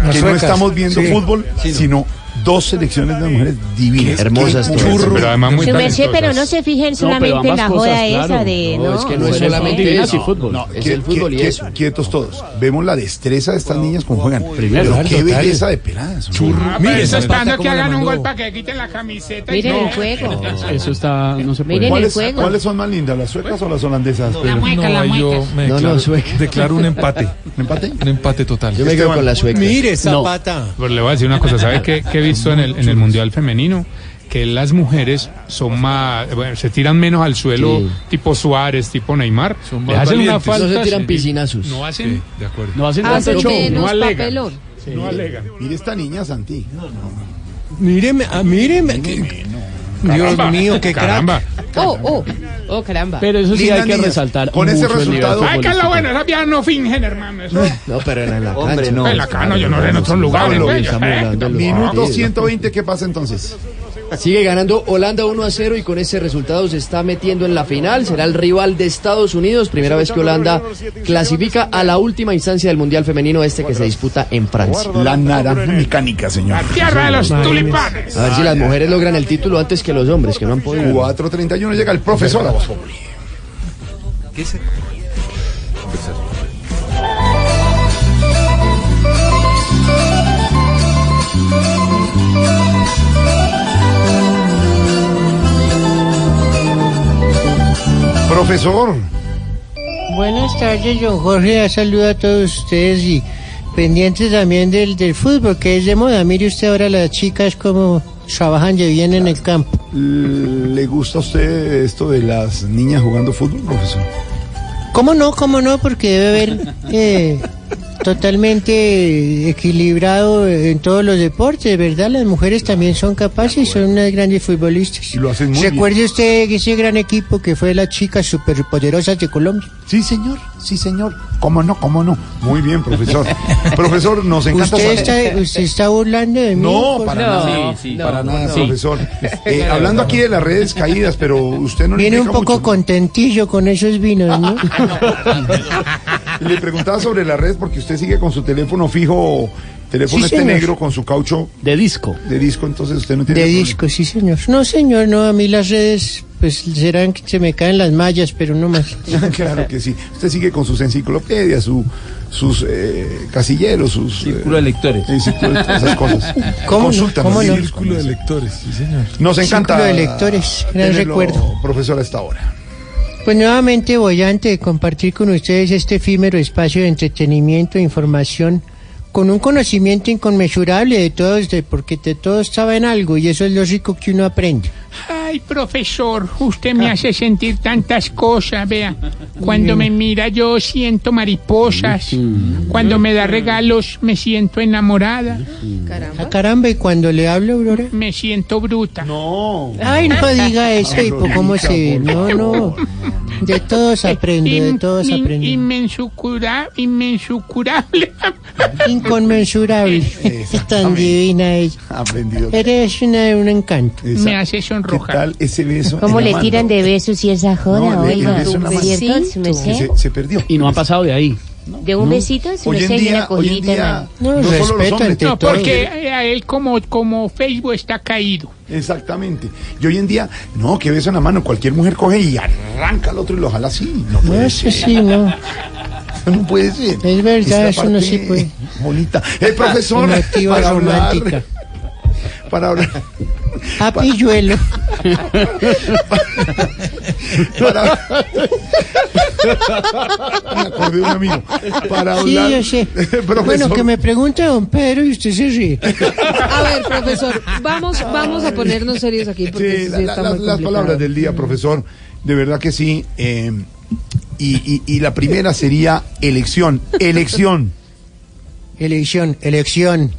Las Que no estamos viendo Sí. fútbol, sino dos selecciones de mujeres divinas. Hermosas Qué todas. churro. Pero además muy Su merced, talentosas. pero no se fijen solamente en la joda esa claro. de, No, ¿no? es que no es Mujeres solamente eso. fútbol. No, Es el fútbol y eso. Quietos todos. Vemos la destreza de estas niñas como juegan. Primero, Pero qué total. belleza de peladas. ¿no? Ah, Mire, eso esa esperando que hagan un gol para que quiten la camiseta. y Miren no. el juego. Eso está, no se puede. Miren el ¿Cuáles, juego. ¿Cuáles son más lindas, las suecas o las holandesas? La mueca, la mueca. me No, no, declaro, sueca. declaro un empate. ¿Un empate? Un empate total. Yo me quedo con la sueca. Mire, No. Zapata. Pero le voy a decir una cosa, ¿sabe qué, visto en el, en el Mundial Femenino? Que las mujeres son más, bueno, se tiran menos al suelo, Sí. tipo Suárez, tipo Neymar. Son Le más hacen una falta. No se tiran piscinazos. No hacen, Sí, de acuerdo. No hacen tanto Hacen show. menos no alegan. papelón. no alegan. Mire esta niña, Santi. Míreme, ah, míreme. Dios mío, qué. Caramba. Oh, oh. Oh, caramba. Pero eso sí Lindas hay que niñas. resaltar. Con ese mucho el nivel resultado- Ay, que es lo futbolístico. bueno, esas viejas no fingen, hermano. Eso. No, pero en la Hombre, cancha. no. En la cano, yo no sé en otros lugares, Pablo, güey. Estamos hablando de los Minuto partidos. 120, ¿qué pasa entonces? Sigue ganando Holanda 1 a 0 y con ese resultado se está metiendo en la final. Será el rival de Estados Unidos. Primera vez que Holanda clasifica a la última instancia del Mundial Femenino, este que se disputa en Francia. La naranja mecánica, señor. Tierra de los tulipanes. A ver si las mujeres logran el título antes que los hombres, que no han podido. 4.31 llega el profesor a Populi. Profesor, Buenas tardes, don Jorge. Saludo a todos ustedes y pendientes también del, del fútbol, que es de moda. Mire usted ahora las chicas como trabajan de bien en el campo. ¿Le gusta a usted esto de las niñas jugando fútbol, profesor? ¿Cómo no? ¿Cómo no? Porque debe haber eh, totalmente equilibrado en todos los deportes, ¿verdad? Las mujeres también son capaces y son unas grandes futbolistas. Y lo hacen muy ¿Recuerde usted ese gran equipo que fue las chicas superpoderosas de Colombia? Sí, señor, sí, señor. ¿Cómo no? ¿Cómo no? Muy bien, profesor. profesor, nos encanta ¿Usted saber- está, usted está burlando de mí? No, para nada. Sí, sí, para no, nada, no. profesor. Eh, hablando aquí de las redes caídas, pero usted no le Viene un poco mucho. contentillo con esos vinos, ¿no? Le preguntaba sobre las redes porque usted sigue con su teléfono fijo, teléfono Sí, este señor. negro con su caucho. De disco. De disco, entonces usted no tiene De problema. disco, sí, señor. No, señor, no, a mí las redes, pues serán que se me caen las mallas, pero no más. claro que sí. Usted sigue con sus enciclopedias, su, sus eh, casilleros, sus... Círculo de lectores. todas esas cosas. ¿Cómo no? ¿Cómo no? Círculo de lectores, sí, señor. Nos encanta. Círculo de lectores, gran tenerlo, recuerdo. Profesor, a esta hora. Pues nuevamente voy antes de compartir con ustedes este efímero espacio de entretenimiento e información con un conocimiento inconmensurable de todos, de, porque de todos saben algo y eso es lo rico que uno aprende. Ay, profesor, usted me hace sentir tantas cosas, vea. Cuando me mira yo siento mariposas. Cuando me da regalos me siento enamorada. Ah, caramba, y cuando le hablo, Aurora. Me siento bruta. No. Ay, no diga eso, hipo, ¿cómo se ve? No, no. De todos aprendo, de todos aprendo. inmensucura- inmensucurable. Inconmensurable. Tan divina ella. Aprendido. Eres una, un encanto. Me hace ¿Qué sonrojar. Tal ese beso? ¿Cómo le mano? tiran de besos y esa joda, No, el oiga? ¿Cierto, se, se perdió. Y no ha pasado de ahí. ¿De un besito? Su Hoy en día- una hoy en día- No, No solo los respeto hombres. No, porque eh, a él como, como Facebook está caído. Exactamente. Y hoy en día, no, que beso en la mano. Cualquier mujer coge y arranca al otro y lo jala así. No No, puede eso ser. sí, no. No puede ser. Es verdad, Esta eso no sí puede. Bonita. Eh, profesor, Emotiva, romántica. Para hablar. A pilluelo. Para. Me de un amigo. Para Sí, hablar. yo sé. Profesor. Bueno, que me pregunte don Pedro y usted se ríe. A ver, profesor, vamos, vamos a ponernos serios aquí porque Sí, sí la- la- está las- muy las complicado. palabras del día, profesor, de verdad que sí. eh, y, y- y la primera sería elección. Elección. Elección, elección.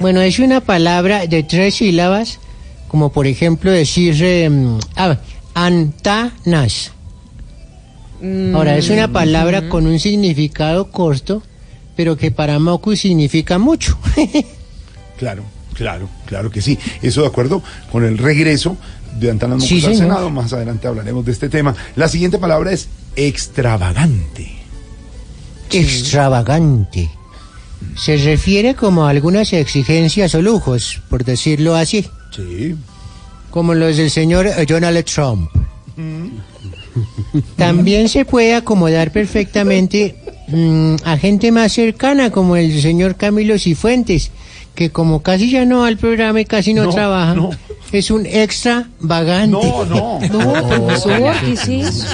Bueno, es una palabra de tres sílabas, como por ejemplo decir eh, ah, antanas. Ahora, es una palabra con un significado corto, pero que para Moku significa mucho. Claro, claro, claro que sí. Eso de acuerdo con el regreso de Antanas Mocos Sí, al. Senado. Más adelante hablaremos de este tema. La siguiente palabra es extravagante. Extravagante. Se refiere como a algunas exigencias o lujos, por decirlo así. Sí. Como los del señor eh, Donald Trump. También se puede acomodar perfectamente mm, a gente más cercana, como el señor Camilo Cifuentes, que como casi ya no va al programa y casi no, No, trabaja, no. es un extravagante. No, no. No, profesor, ¿qué es eso?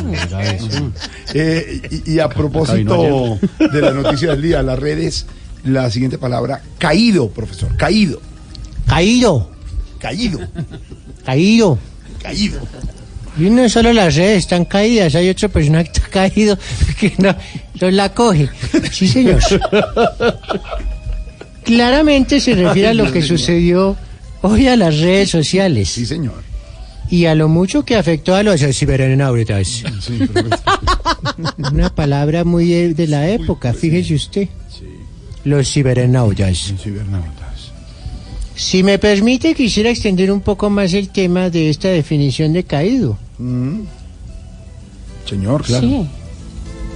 Eh, y, y a propósito de la noticia del día, las redes, la siguiente palabra, caído, profesor, caído, Caído, caído, caído. caído. Y no solo las redes están caídas, hay otra persona que está caído que no, no la coge. Sí, señor. Claramente se refiere a lo que sucedió hoy a las redes sociales. Sí, señor. Y a lo mucho que afectó a los cibernautas. Sí. Una palabra muy de, de la época, fíjese usted. Los cibernautas. Cibernautas. Si me permite, quisiera extender un poco más el tema de esta definición de caído. Mm. Señor, claro. Sí.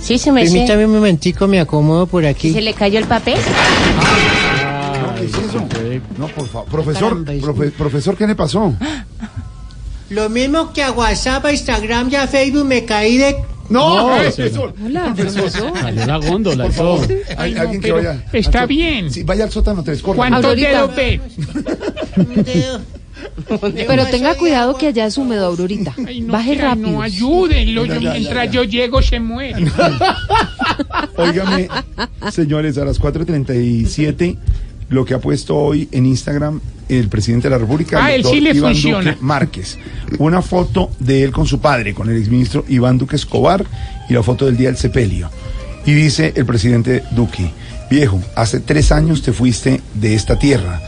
Sí, su merced. Permítame un momentico, me acomodo por aquí. ¿Se le cayó el papel? No, ¿qué es eso? No, por favor. Profesor, profe- profesor, ¿qué le pasó? Lo mismo que a WhatsApp, a Instagram y a Facebook me caí de... No, No, profesor. Hola, profesor. Salió la góndola. Por favor, hay no, alguien que pero vaya. está bien. Sí, vaya al sótano tres, corra. ¿Cuántos dedos ve? Pero tenga cuidado que allá es húmedo, Aurorita. Baje rápido. No ayúdenlo, yo, Ya, ya, mientras ya, yo llego se muere. Óigame, señores, a las 4.37, lo que ha puesto hoy en Instagram el presidente de la República, Ah, el doctor Iván funciona. Duque Márquez. Una foto de él con su padre, con el exministro Iván Duque Escobar, y la foto del día del sepelio. Y dice el presidente Duque, viejo, hace tres años te fuiste de esta tierra.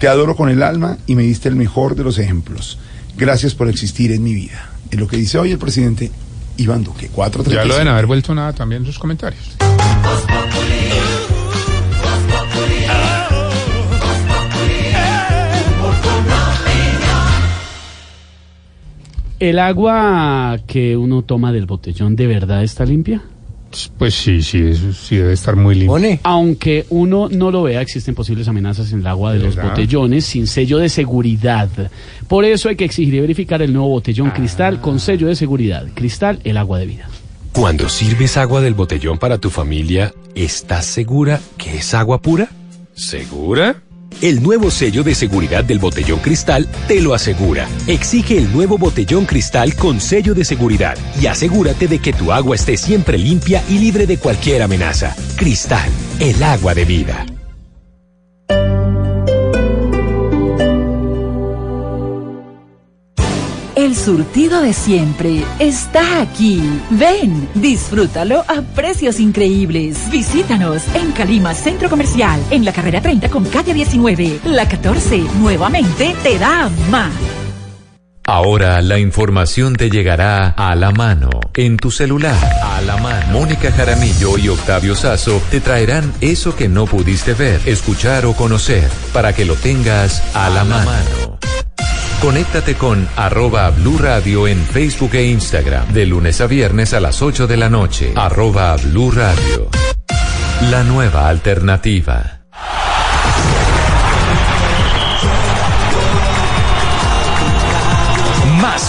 Te adoro con el alma y me diste el mejor de los ejemplos. Gracias por existir en mi vida. Es lo que dice hoy el presidente Iván Duque. 4.37. Ya lo deben haber vuelto nada también sus comentarios. ¿El agua que uno toma del botellón de verdad está limpia? Pues sí, sí, eso sí debe estar muy limpio. Aunque uno no lo vea, existen posibles amenazas en el agua de ¿De los verdad? botellones sin sello de seguridad. Por eso hay que exigir y verificar el nuevo botellón Ah. cristal con sello de seguridad. Cristal, el agua de vida. Cuando sirves agua del botellón para tu familia, ¿estás segura que es agua pura? ¿Segura? El nuevo sello de seguridad del botellón cristal te lo asegura. Exige el nuevo botellón cristal con sello de seguridad y asegúrate de que tu agua esté siempre limpia y libre de cualquier amenaza. Cristal, el agua de vida. Surtido de siempre está aquí. Ven, disfrútalo a precios increíbles. Visítanos en Calima Centro Comercial, en la carrera 30 con calle 19. La 14 nuevamente te da más. Ahora la información te llegará a la mano, en tu celular, a la mano. Mónica Jaramillo y Octavio Sazo te traerán eso que no pudiste ver, escuchar o conocer, para que lo tengas a la mano. Conéctate con arroba Blue Radio en Facebook e Instagram, de lunes a viernes a las 8 de la noche, arroba Blue Radio. La nueva alternativa.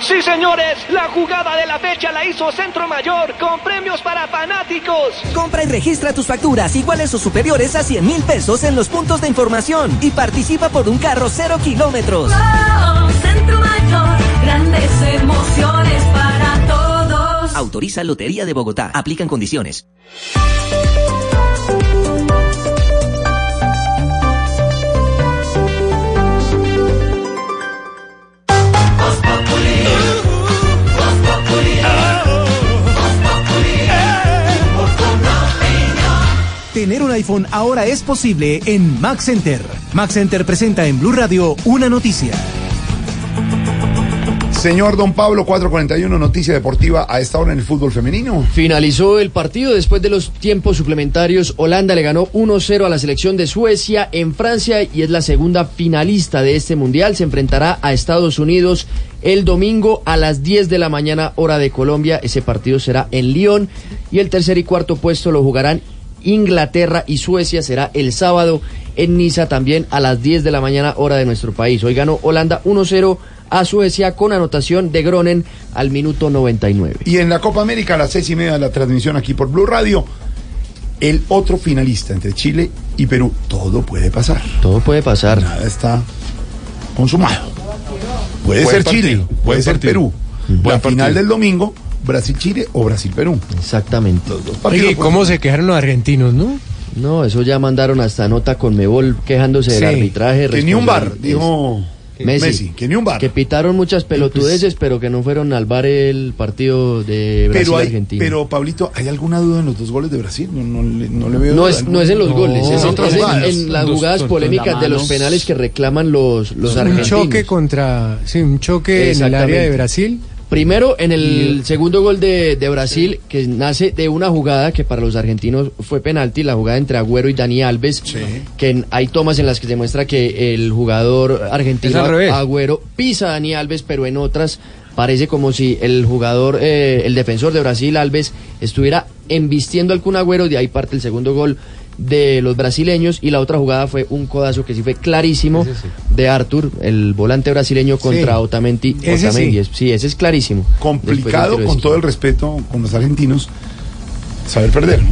Sí, señores, la jugada de la fecha la hizo Centro Mayor con premios para fanáticos. Compra y registra tus facturas iguales o superiores a 100 mil pesos en los puntos de información y participa por un carro cero kilómetros. Centro Mayor, grandes emociones para todos. Autoriza Lotería de Bogotá. Aplican condiciones. Tener un iPhone ahora es posible en Mac Center. Mac Center presenta en Blue Radio una noticia. Señor Don Pablo, 441, noticia deportiva a esta hora en el fútbol femenino. Finalizó el partido después de los tiempos suplementarios. Holanda le ganó 1-0 a la selección de Suecia en Francia y es la segunda finalista de este mundial. Se enfrentará a Estados Unidos el domingo a las 10 de la mañana hora de Colombia. Ese partido será en Lyon y el tercer y cuarto puesto lo jugarán Inglaterra y Suecia. Será el sábado en Niza también a las 10 de la mañana hora de nuestro país. Hoy ganó Holanda 1-0 a Suecia con anotación de Gronen al minuto 99. Y en la Copa América a las seis y media de la transmisión aquí por Blue Radio, el otro finalista entre Chile y Perú. Todo puede pasar. Todo puede pasar. Nada está consumado. Puede Buen ser partido, Chile, puede ser partido. Perú. Buen la final partido. del domingo, Brasil-Chile o Brasil-Perú. Exactamente. Los dos Oye, partidos ¿y cómo se quejaron los argentinos, no? No, eso ya mandaron hasta nota con Mebol quejándose del arbitraje. que ni un bar, dijo Messi. Messi, que ni un bar. Que pitaron muchas pelotudeces, pero que no fueron al bar el partido de Pero, Brasil-Argentina. pero Pablito, ¿hay alguna duda en los dos goles de Brasil? No, no, le- no le veo No duda. es, no es en los goles, es, en, es en- las Dos- jugadas dos- polémicas la de los penales que reclaman los, los un argentinos. choque contra, sí, un choque en el área de. Brasil. Primero, en el segundo gol de, de Brasil, que nace de una jugada que para los argentinos fue penalti, la jugada entre Agüero y Dani Alves, que hay tomas en las que se muestra que el jugador argentino. Agüero pisa a Dani Alves, pero en otras parece como si el jugador, eh, el defensor de Brasil, Alves, estuviera embistiendo al Kun Agüero, de ahí parte el segundo gol de los brasileños y la otra jugada fue un codazo que sí fue clarísimo de Arthur, el volante brasileño contra Sí. Otamendi. Ese sí. Otamendi. Sí, ese es clarísimo. Complicado, con todo el respeto con los argentinos, saber perder, ¿no?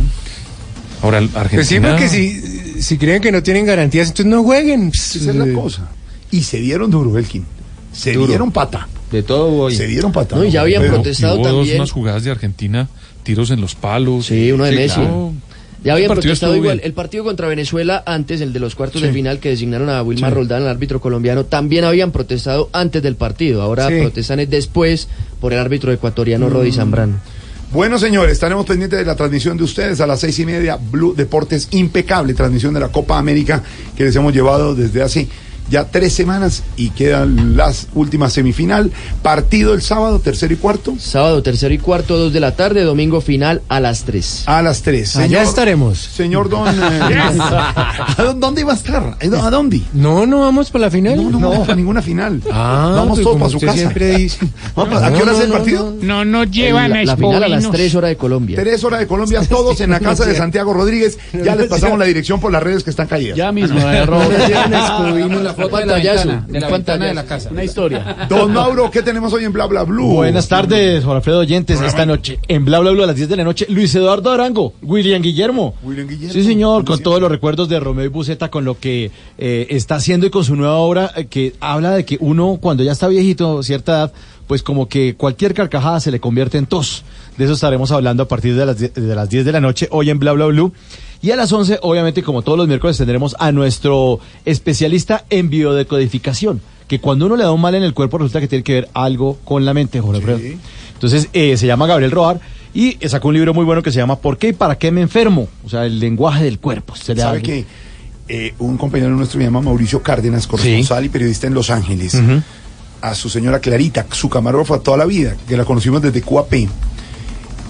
Ahora, Argentina. Pues sí, porque si, si creen que no tienen garantías, entonces no jueguen. Esa es la cosa. Y se dieron duro, Elkin. Se Duro. dieron pata. De todo voy. Se dieron pata. No, y ya habían Pero- protestado y hubo dos, también. unas jugadas de Argentina, tiros en los palos. Sí, uno de Messi. claro. Ya habían protestado igual. bien. El partido contra Venezuela antes, el de los cuartos Sí. de final que designaron a Wilmar Sí. Roldán, el árbitro colombiano, también habían protestado antes del partido. Ahora Sí. protestan es después por el árbitro ecuatoriano Rodi Mm. Zambrano. Bueno, señores, estaremos pendientes de la transmisión de ustedes a las seis y media. Blue Deportes, impecable transmisión de la Copa América que les hemos llevado desde hace ya tres semanas y quedan las últimas semifinal. Partido el sábado, tercero y cuarto. Sábado, tercero y cuarto, dos de la tarde, domingo final a las tres. A las tres. Allá Señor- estaremos. Señor Don. eh, ¿a dó- ¿Dónde iba a estar? ¿A dónde? No, no vamos para la final. No, no, vamos para ninguna final. Ah, vamos pues todos para su casa. siempre dice. Vamos pa- ¿A qué No, hora es no, el no, partido? No nos llevan a la final a las tres horas de Colombia. Tres horas de Colombia, todos en la casa de Santiago Rodríguez. Ya les pasamos la dirección por las redes que están caídas. Ya mismo, la Pantallazo, de la ventana de la casa. Una historia. Don Mauro, ¿qué tenemos hoy en Bla Bla Blue? Buenas tardes, Juan Alfredo Oyentes. Esta noche, en Bla Bla Bla a las 10 de la noche, Luis Eduardo Arango, William Guillermo. William Guillermo. Sí, señor, con todos los recuerdos de Romeo y Buceta, con lo que eh, está haciendo y con su nueva obra, eh, que habla de que uno, cuando ya está viejito, cierta edad, pues como que cualquier carcajada se le convierte en tos. De eso estaremos hablando a partir de las, de las 10 de la noche, hoy en Bla Bla Blue. Y a las 11, obviamente, como todos los miércoles, tendremos a nuestro especialista en biodecodificación, que cuando uno le da un mal en el cuerpo resulta que tiene que ver algo con la mente, Jorge Alfredo. Entonces, eh, se llama Gabriel Roar y eh, sacó un libro muy bueno que se llama ¿Por qué y para qué me enfermo? O sea, el lenguaje del cuerpo. Se le ¿Sabe que eh, un compañero nuestro se llama Mauricio Cárdenas, corresponsal y periodista en Los Ángeles? A su señora Clarita, su camarógrafa toda la vida, que la conocimos desde QAP,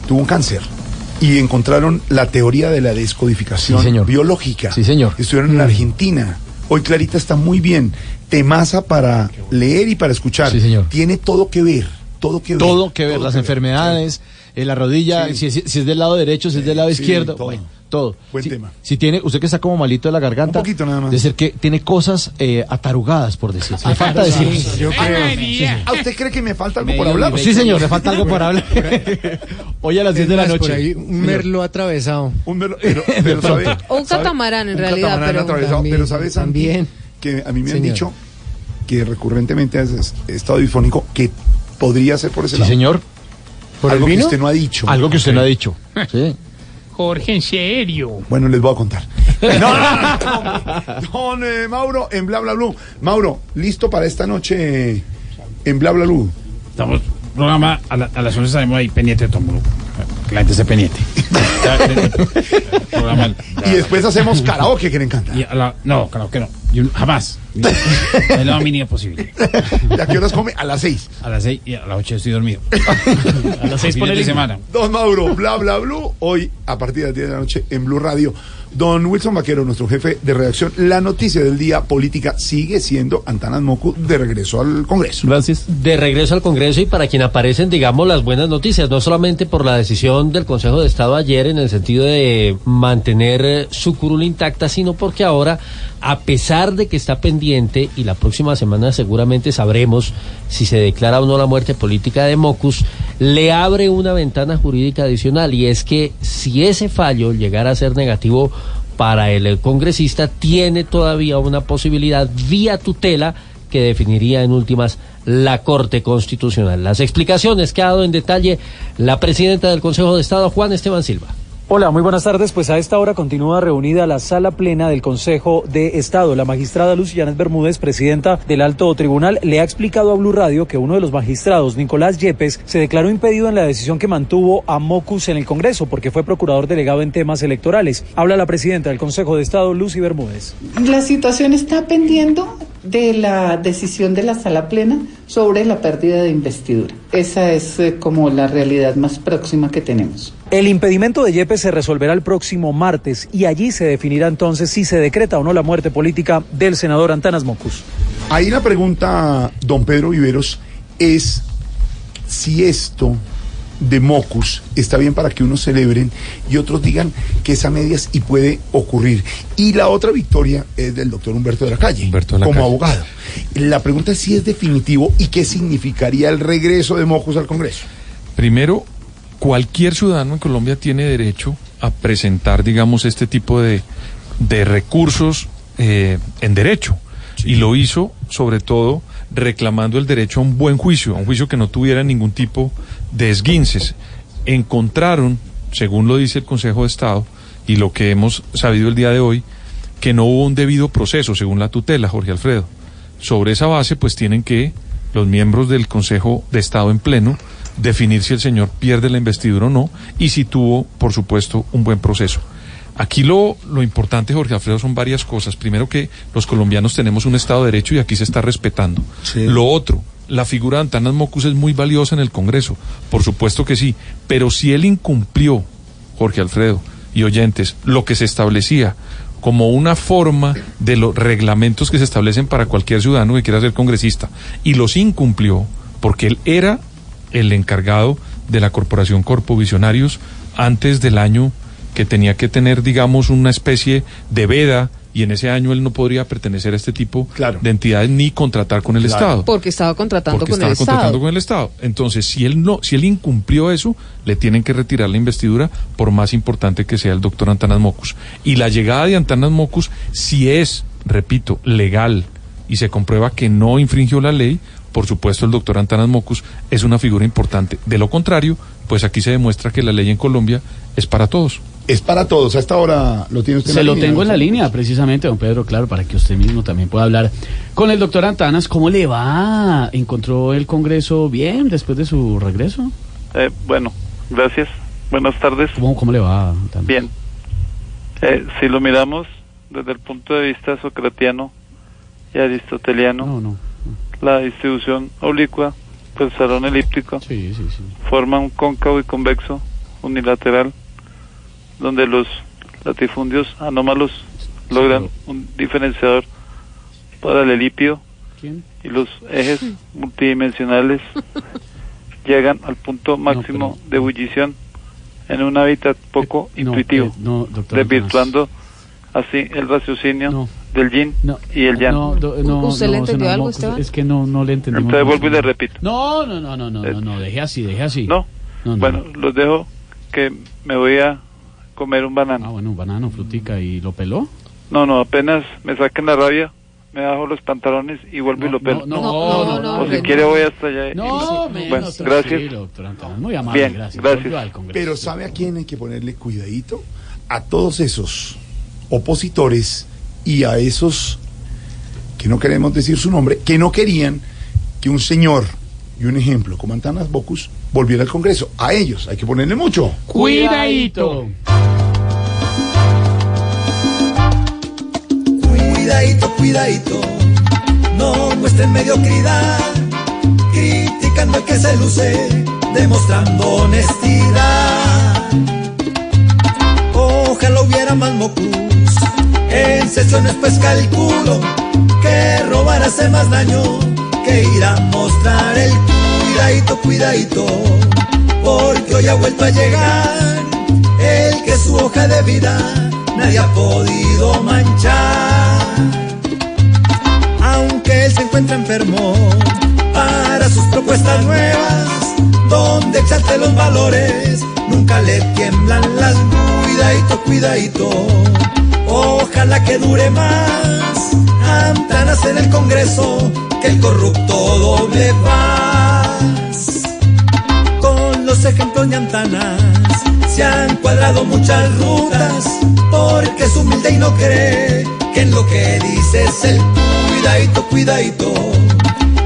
tuvo un cáncer. Y encontraron la teoría de la descodificación Sí, señor. biológica. Sí, señor. Mm. Estuvieron en Argentina. Hoy Clarita está muy bien. Temaza para leer y para escuchar. Sí, señor. Tiene todo que ver. Todo que ver. todo que ver, todo las que enfermedades, en la rodilla, si, es, si es del lado derecho, si es del lado izquierdo, todo. bueno, todo. Buen si, tema. si tiene, usted que está como malito de la garganta, Un poquito nada más. de ser que tiene cosas eh, atarugadas, por decir. Le falta decir. Yo creo. María. ¿A usted cree que me falta algo Medio por hablar? Sí, señor, le falta algo por hablar. Hoy a las 10 Es de la noche. ahí un merlo atravesado. Un velo- pero, pero sabe- O un catamarán, en un realidad, catamarán pero- atravesado, También, pero sabes también. que a mí me han dicho que recurrentemente has estado difónico que podría ser por ese Sí, lado. señor. ¿Por el algo que usted no ha dicho. Algo que usted no ha dicho. Sí. Jorge, en serio. Bueno, les voy a contar. No, no, no, no, Don eh, Mauro en Bla Bla Blue. Mauro, listo para esta noche en Bla Bla Blue. Estamos, programa, a, la- a las 11 estaremos ahí pendiente de todo el mundo. Que la gente esté pendiente. Eh, eh, Y después hacemos karaoke que le encanta. y a la- no, que no. Yo jamás. No es lo mínimo posible. ¿Y a qué horas come? A las seis. A las 6 y a las 8 estoy dormido. A las seis Fines pone de el semana. Don Mauro, Bla Bla Blue, hoy a partir de las 10 de la noche en Blue Radio. Don Wilson Vaquero, nuestro jefe de redacción, la noticia del día política sigue siendo Antanas Mocu de regreso al Congreso. Gracias. de regreso al Congreso y para quien aparecen, digamos, las buenas noticias, no solamente por la decisión del Consejo de Estado ayer en el sentido de mantener su curul intacta, sino porque ahora, a pesar de que está pendiente y la próxima semana seguramente sabremos si se declara o no la muerte política de Mocus, le abre una ventana jurídica adicional y es que si ese fallo llegara a ser negativo para el, el congresista, tiene todavía una posibilidad vía tutela que definiría en últimas la Corte Constitucional. Las explicaciones que ha dado en detalle la presidenta del Consejo de Estado, Juan Esteban Silva. Hola, muy buenas tardes. Pues a esta hora continúa reunida la sala plena del Consejo de Estado. La magistrada Luciana Bermúdez, presidenta del Alto Tribunal, le ha explicado a Blue Radio que uno de los magistrados, Nicolás Yepes, se declaró impedido en la decisión que mantuvo a Mocus en el Congreso porque fue procurador delegado en temas electorales. Habla la presidenta del Consejo de Estado, Lucy Bermúdez. La situación está pendiendo de la decisión de la sala plena sobre la pérdida de investidura. Esa es eh, como la realidad más próxima que tenemos. El impedimento de Yepes se resolverá el próximo martes y allí se definirá entonces si se decreta o no la muerte política del senador Antanas Mocus. Ahí la pregunta, don Pedro Viveros, es si esto de Mocus está bien para que unos celebren y otros digan que es a medias y puede ocurrir. Y la otra victoria es del doctor Humberto de la Calle, como abogado. La pregunta es si es definitivo y qué significaría el regreso de Mocus al Congreso. Primero, cualquier ciudadano en Colombia tiene derecho a presentar, digamos, este tipo de, de recursos eh, en derecho. Y lo hizo, sobre todo, reclamando el derecho a un buen juicio, a un juicio que no tuviera ningún tipo de esguinces. Encontraron, según lo dice el Consejo de Estado, y lo que hemos sabido el día de hoy, que no hubo un debido proceso, según la tutela, Jorge Alfredo. Sobre esa base, pues tienen que los miembros del Consejo de Estado en pleno definir si el señor pierde la investidura o no y si tuvo, por supuesto, un buen proceso. Aquí lo, lo importante, Jorge Alfredo, son varias cosas. Primero que los colombianos tenemos un Estado de Derecho y aquí se está respetando. Lo otro, la figura de Antanas Mocus es muy valiosa en el Congreso. Por supuesto que sí. Pero si él incumplió, Jorge Alfredo y oyentes, lo que se establecía como una forma de los reglamentos que se establecen para cualquier ciudadano que quiera ser congresista y los incumplió porque él era el encargado de la Corporación Corpo Visionarios antes del año que tenía que tener, digamos, una especie de veda y en ese año él no podría pertenecer a este tipo de entidades ni contratar con el Claro. Estado. Porque estaba contratando Porque con estaba el contratando Estado. con el Estado. Entonces, si él no, si él incumplió eso, le tienen que retirar la investidura, por más importante que sea el doctor Antanas Mocus. Y la llegada de Antanas Mocus, si es, repito, legal y se comprueba que no infringió la ley, por supuesto el doctor Antanas Mocus es una figura importante. De lo contrario, pues aquí se demuestra que la ley en Colombia es para todos. Es para todos. A esta hora lo tiene usted Se en la lo línea, tengo en ¿no? la línea, precisamente, don Pedro, claro, para que usted mismo también pueda hablar con el doctor Antanas. ¿Cómo le va? ¿Encontró el Congreso bien después de su regreso? Eh, bueno, gracias. Buenas tardes. ¿Cómo, cómo le va? Antanas? Bien. Eh, si lo miramos desde el punto de vista socratiano y aristoteliano, la distribución oblicua del salón elíptico forma un cóncavo y convexo unilateral donde los latifundios anómalos logran un diferenciador paralelípido ¿Quién? y los ejes multidimensionales llegan al punto máximo de ebullición en un hábitat poco intuitivo, eh, no, desvirtuando así el raciocinio del yin y el yang. No, do- no, ¿Usted le no, entendió senador algo, Esteban? Es que no, no le entendimos. Entonces mucho. vuelvo y le repito. No, no, no, no, no, no, no, deje así, deje así. No, no. bueno, los dejo que me voy a comer un banano. Ah, bueno, un banano, frutica, ¿y lo peló? No, no, apenas me saquen la rabia, me bajo los pantalones y vuelvo y lo pelo. no, no, no, o no, si no. quiere voy hasta allá. No, y- menos, gracias. muy amable, Bien, gracias. gracias. Volvió al Congreso. Pero ¿sabe a quién hay que ponerle cuidadito? A todos esos opositores y a esos que no queremos decir su nombre, que no querían que un señor y un ejemplo como Antanas Bocus volviera al Congreso. A ellos hay que ponerle mucho. Cuidadito. Cuidadito, cuidadito, no muestren mediocridad, criticando al que se luce, demostrando honestidad. Ojalá hubiera más mocus, en sesiones pues calculo que robar hace más daño que ir a mostrar el cuidadito, cuidadito, porque hoy ha vuelto a llegar el que su hoja de vida nadie ha podido manchar. Aunque él se encuentra enfermo para sus propuestas nuevas, donde exalte los valores, nunca le tiemblan las cuidadito, cuidadito. Ojalá que dure más, Antanas en el Congreso, que el corrupto doble paz. Con los ejemplos de Antanas, se han cuadrado muchas rutas, porque es humilde y no cree que en lo que dice es el cuidadito, cuidadito.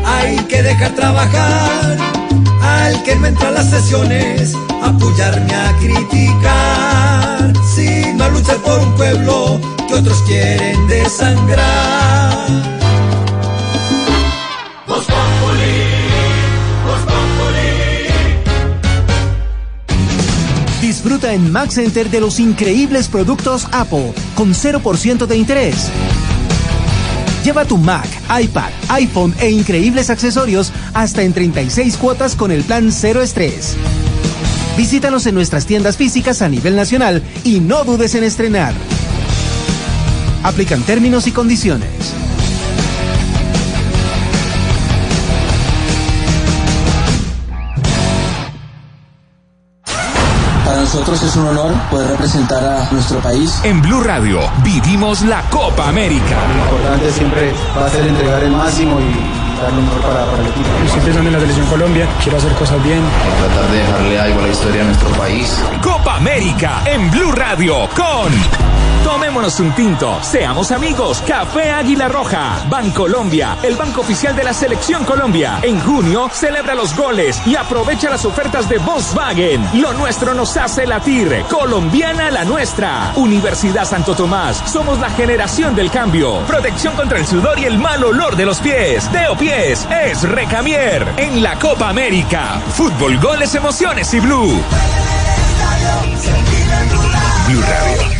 Hay que dejar trabajar al que no entra a las sesiones, apoyarme a criticar, a luchar por un pueblo que otros quieren desangrar. Disfruta en Max Center de los increíbles productos Apple con 0% de interés. Lleva tu Mac, iPad, iPhone e increíbles accesorios hasta en 36 cuotas con el plan Cero Estrés. Visítanos en nuestras tiendas físicas a nivel nacional y no dudes en estrenar. Aplican términos y condiciones. Para nosotros es un honor poder representar a nuestro país. En Blue Radio vivimos la Copa América. Lo importante siempre va a ser entregar el máximo y dar lo mejor para, para el equipo. Estoy pensando en la selección Colombia, quiero hacer cosas bien. Tratar de dejarle algo a la historia a nuestro país. Copa América en Blue Radio con Tomémonos un tinto, seamos amigos. Café Águila Roja, Bancolombia, el banco oficial de la Selección Colombia. En junio celebra los goles y aprovecha las ofertas de Volkswagen. Lo nuestro nos hace latir. Colombiana la nuestra. Universidad Santo Tomás, somos la generación del cambio. Protección contra el sudor y el mal olor de los pies. Deo Pies es Recamier. En la Copa América. Fútbol, goles, emociones y blue. Blue Radio,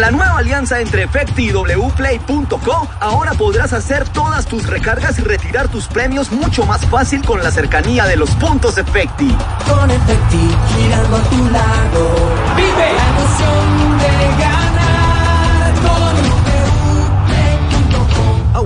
Con la nueva alianza entre Efecti y wplay.co, ahora podrás hacer todas tus recargas y retirar tus premios mucho más fácil con la cercanía de los puntos Efecti. Con Efecti, girando a tu lado. Vive la emoción de ganar con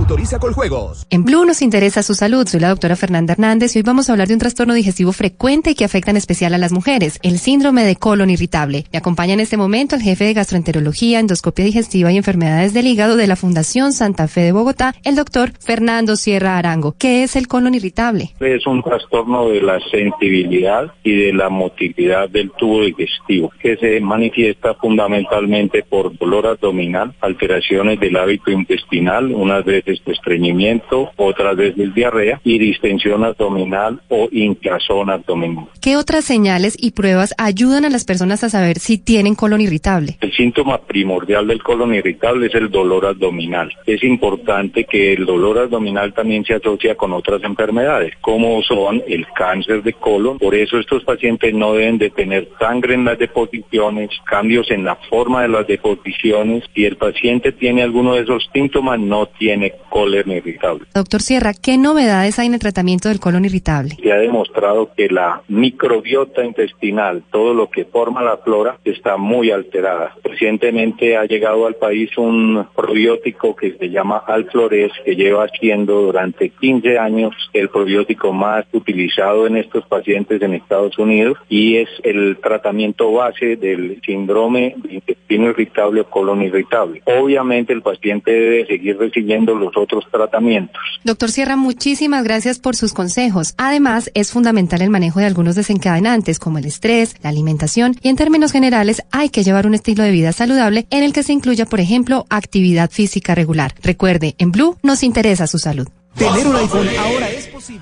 Autoriza con juegos. En Blue nos interesa su salud. Soy la doctora Fernanda Hernández y hoy vamos a hablar de un trastorno digestivo frecuente y que afecta en especial a las mujeres, el síndrome de colon irritable. Me acompaña en este momento el jefe de gastroenterología, endoscopia digestiva y enfermedades del hígado de la Fundación Santa Fe de Bogotá, el doctor Fernando Sierra Arango. ¿Qué es el colon irritable? Es un trastorno de la sensibilidad y de la motilidad del tubo digestivo, que se manifiesta fundamentalmente por dolor abdominal, alteraciones del hábito intestinal, unas veces estreñimiento, otras veces diarrea y distensión abdominal o hinchazón abdominal. ¿Qué otras señales y pruebas ayudan a las personas a saber si tienen colon irritable? El síntoma primordial del colon irritable es el dolor abdominal. Es importante que el dolor abdominal también se asocia con otras enfermedades, como son el cáncer de colon. Por eso estos pacientes no deben de tener sangre en las deposiciones, cambios en la forma de las deposiciones. Si el paciente tiene alguno de esos síntomas, no tiene colon irritable. Doctor Sierra, ¿qué novedades hay en el tratamiento del colon irritable? Se ha demostrado que la microbiota intestinal, todo lo que forma la flora, está muy alterada. Recientemente ha llegado al país un probiótico que se llama Alflores, que lleva siendo durante 15 años el probiótico más utilizado en estos pacientes en Estados Unidos y es el tratamiento base del síndrome de intestino irritable o colon irritable. Obviamente el paciente debe seguir recibiendo los otros tratamientos. Doctor Sierra, muchísimas gracias por sus consejos. Además, es fundamental el manejo de algunos desencadenantes como el estrés, la alimentación y en términos generales hay que llevar un estilo de vida saludable en el que se incluya, por ejemplo, actividad física regular. Recuerde, en Blue nos interesa su salud. Tener un iPhone ahora es posible.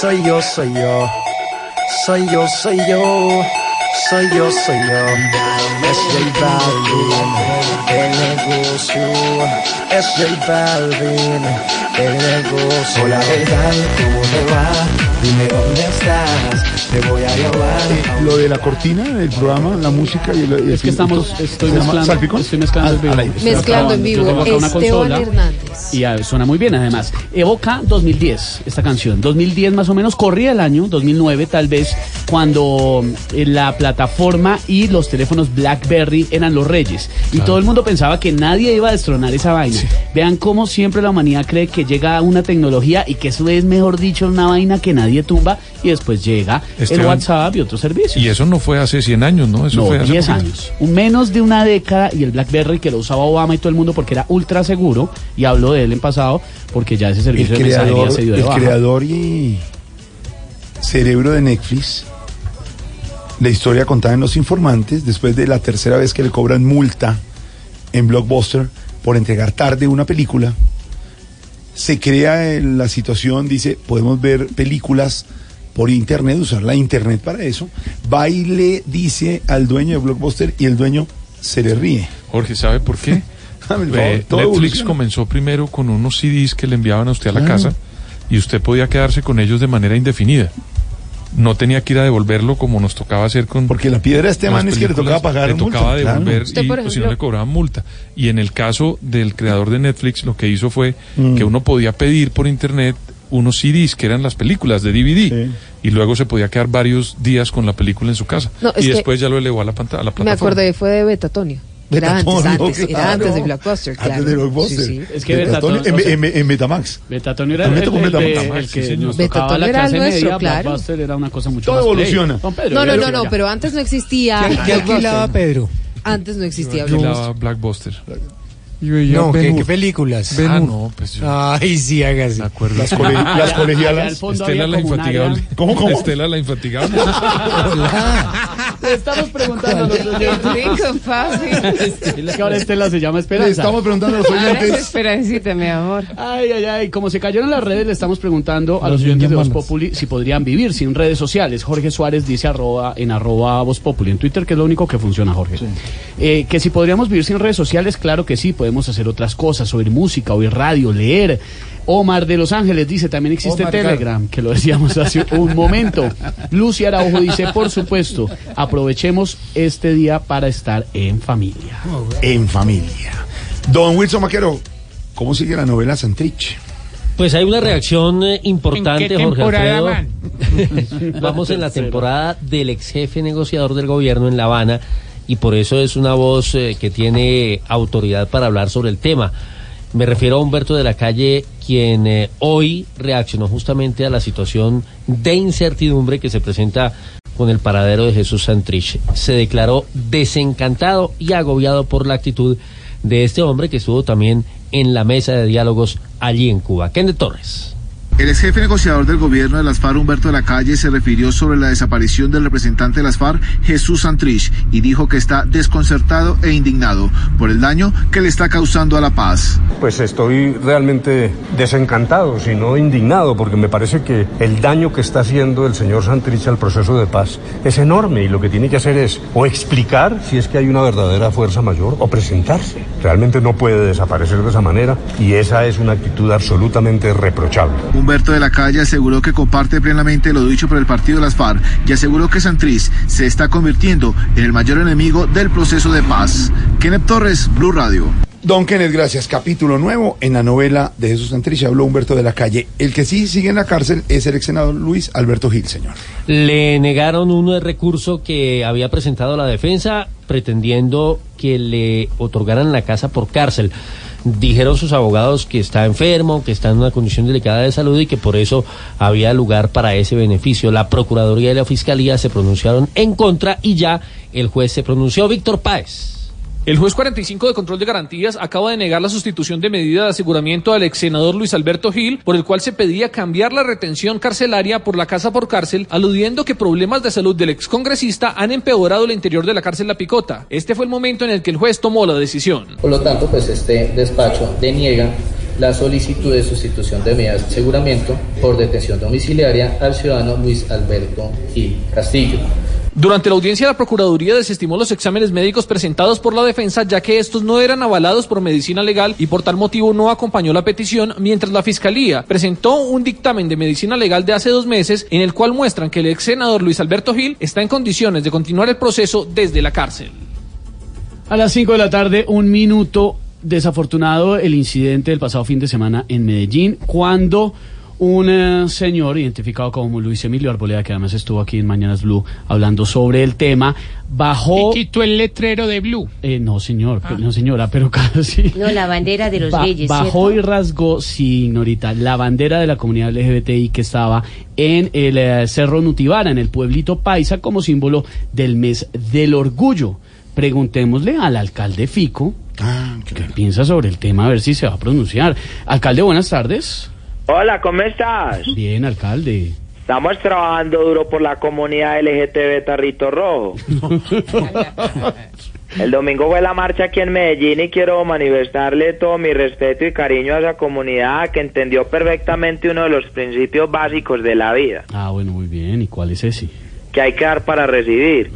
Soy yo, soy yo. Soy yo, soy yo. Soy yo, soy yo. Es J Balvin, el negocio. Es J Balvin, el negocio. Hola, ¿qué tal? ¿Cómo te va? Dime dónde estás. Te voy a llevar. Lo de la cortina del programa, la música y el. Es que estamos, estoy mezclando, ¿Salpicón? estoy mezclando en vivo. Mezclando en vivo. Yo tengo acá una Esteban consola Hernández. y suena muy bien además. Evoca 2010, esta canción. 2010 más o menos, corría el año, 2009 tal vez, cuando eh, la plataforma y los teléfonos BlackBerry eran los reyes. Y Claro. todo el mundo pensaba que nadie iba a destronar esa vaina. Vean cómo siempre la humanidad cree que llega una tecnología y que eso es, mejor dicho, una vaina que nadie tumba y después llega el Esteban, WhatsApp y otros servicios. Y eso no fue hace 100 años, ¿no? Eso no, fue hace 10 poquito. años. Un menos de una década y el BlackBerry que lo usaba Obama y todo el mundo porque era ultra seguro y hablo de él en pasado porque ya ese El servicio de mensajería se dio de el baja. creador y cerebro de Netflix, la historia contada en Los Informantes, después de la tercera vez que le cobran multa en Blockbuster por entregar tarde una película, se crea eh, la situación, dice, podemos ver películas por internet, usar la internet para eso, va y le dice al dueño de Blockbuster y el dueño se le ríe. Jorge, ¿sabe por qué? Dame Eh, favor, Netflix comenzó primero con unos CDs que le enviaban a usted a la Claro. casa y usted podía quedarse con ellos de manera indefinida. No tenía que ir a devolverlo como nos tocaba hacer con. Porque la piedra de este man es que le tocaba pagar Le tocaba devolver y pues, si no le cobraban multa. Y en el caso del creador de Netflix, lo que hizo fue Mm. que uno podía pedir por internet unos CDs que eran las películas de DVD y luego se podía quedar varios días con la película en su casa No, y después ya lo elevó a la pantalla a la Me plataforma. acordé, fue de Betatonio. Era antes, era antes de Blockbuster, claro. Antes de Blockbuster. Sí, sí. Es que Betatonio en, o sea, en- en Betamax. Betatonio era el, el de- Betamax, el que sí, señor. nos tocaba Betatonio la era el clase nuestro, media, claro. Blockbuster era una cosa mucho Todo más evoluciona. Pedro, No, no, no, no, pero antes no existía. ¿Qué- qué Blockbuster. alquilaba Pedro? Antes no existía Yo Blockbuster. No, ¿qué, qué películas? Ben Ah, no, pues yo- Ay, sí, hágase. Las, cole- las colegialas. Estela la infatigable. ¿Cómo, cómo? Estela la infatigable. Le estamos preguntando a los oyentes. Rico, fácil. Es que ahora Estela se llama Esperanza. Le estamos preguntando a los es oyentes. Esperancita, mi amor. Ay, ay, ay. Como se cayeron las redes, le estamos preguntando a los oyentes de Voz Populi si podrían vivir sin redes sociales. Jorge Suárez dice arroba, en arroba Voz Populi en Twitter, que es lo único que funciona, Jorge. Eh, que si podríamos vivir sin redes sociales, claro que sí. Podemos hacer otras cosas, oír música, oír radio, leer. Omar de Los Ángeles dice, también existe Omar, Telegram, que lo decíamos hace un momento. Lucia Araujo dice, por supuesto, aprovechemos este día para estar en familia. En familia. Don Wilson Maquero, ¿cómo sigue la novela Santrich? Pues hay una reacción eh, importante, ¿En qué Jorge temporada Alfredo. Vamos en la temporada del ex jefe negociador del gobierno en La Habana y por eso es una voz eh, que tiene autoridad para hablar sobre el tema. Me refiero a Humberto de la Calle, quien eh, hoy reaccionó justamente a la situación de incertidumbre que se presenta con el paradero de Jesús Santrich. Se declaró desencantado y agobiado por la actitud de este hombre que estuvo también en la mesa de diálogos allí en Cuba. Kenneth Torres. El ex jefe negociador del gobierno de las FARC, Humberto de la Calle, se refirió sobre la desaparición del representante de las FARC, Jesús Santrich, y dijo que está desconcertado e indignado por el daño que le está causando a la paz. Pues estoy realmente desencantado, si no indignado, porque me parece que el daño que está haciendo el señor Santrich al proceso de paz es enorme y lo que tiene que hacer es o explicar si es que hay una verdadera fuerza mayor o presentarse. Realmente no puede desaparecer de esa manera y esa es una actitud absolutamente reprochable. Humberto de la Calle aseguró que comparte plenamente lo dicho por el partido de las FARC y aseguró que Santrich se está convirtiendo en el mayor enemigo del proceso de paz. Kenneth Torres, Blue Radio. Don Kenneth, gracias. Capítulo nuevo en la novela de Jesús Santrich. Habló Humberto de la Calle. El que sí sigue en la cárcel es el ex senador Luis Alberto Gil, señor. Le negaron uno de recurso que había presentado la defensa pretendiendo que le otorgaran la casa por cárcel. Dijeron sus abogados que está enfermo, que está en una condición delicada de salud y que por eso había lugar para ese beneficio. La Procuraduría y la Fiscalía se pronunciaron en contra y ya el juez se pronunció. Víctor Páez. El juez 45 de control de garantías acaba de negar la sustitución de medida de aseguramiento al ex senador Luis Alberto Gil, por el cual se pedía cambiar la retención carcelaria por la casa por cárcel, aludiendo que problemas de salud del ex congresista han empeorado el interior de la cárcel La Picota. Este fue el momento en el que el juez tomó la decisión. Por lo tanto, pues este despacho deniega la solicitud de sustitución de medidas de aseguramiento por detención domiciliaria al ciudadano Luis Alberto Gil Castillo. Durante la audiencia, la Procuraduría desestimó los exámenes médicos presentados por la defensa, ya que estos no eran avalados por medicina legal y por tal motivo no acompañó la petición, mientras la Fiscalía presentó un dictamen de medicina legal de hace dos meses en el cual muestran que el ex senador Luis Alberto Gil está en condiciones de continuar el proceso desde la cárcel. A las 5 de la tarde, un minuto desafortunado el incidente del pasado fin de semana en Medellín, cuando un eh, señor identificado como Luis Emilio Arboleda, que además estuvo aquí en Mañanas Blue hablando sobre el tema, bajó... Y quitó el letrero de Blue. Eh, no, señor, no, señora, pero casi... No, la bandera de los Ba- reyes, bajó ¿cierto? y rasgó, sí, Ignorita, la bandera de la comunidad LGBTI que estaba en el eh, Cerro Nutibara, en el pueblito Paisa, como símbolo del mes del orgullo. Preguntémosle al alcalde Fico qué piensa sobre el tema, a ver si se va a pronunciar. Alcalde, buenas tardes. Hola, ¿cómo estás? Bien, alcalde. Estamos trabajando duro por la comunidad LGTB Tarrito Rojo. El domingo fue la marcha aquí en Medellín y quiero manifestarle todo mi respeto y cariño a esa comunidad que entendió perfectamente uno de los principios básicos de la vida, Ah, bueno, muy bien. ¿Y cuál es ese? que hay que dar para recibir.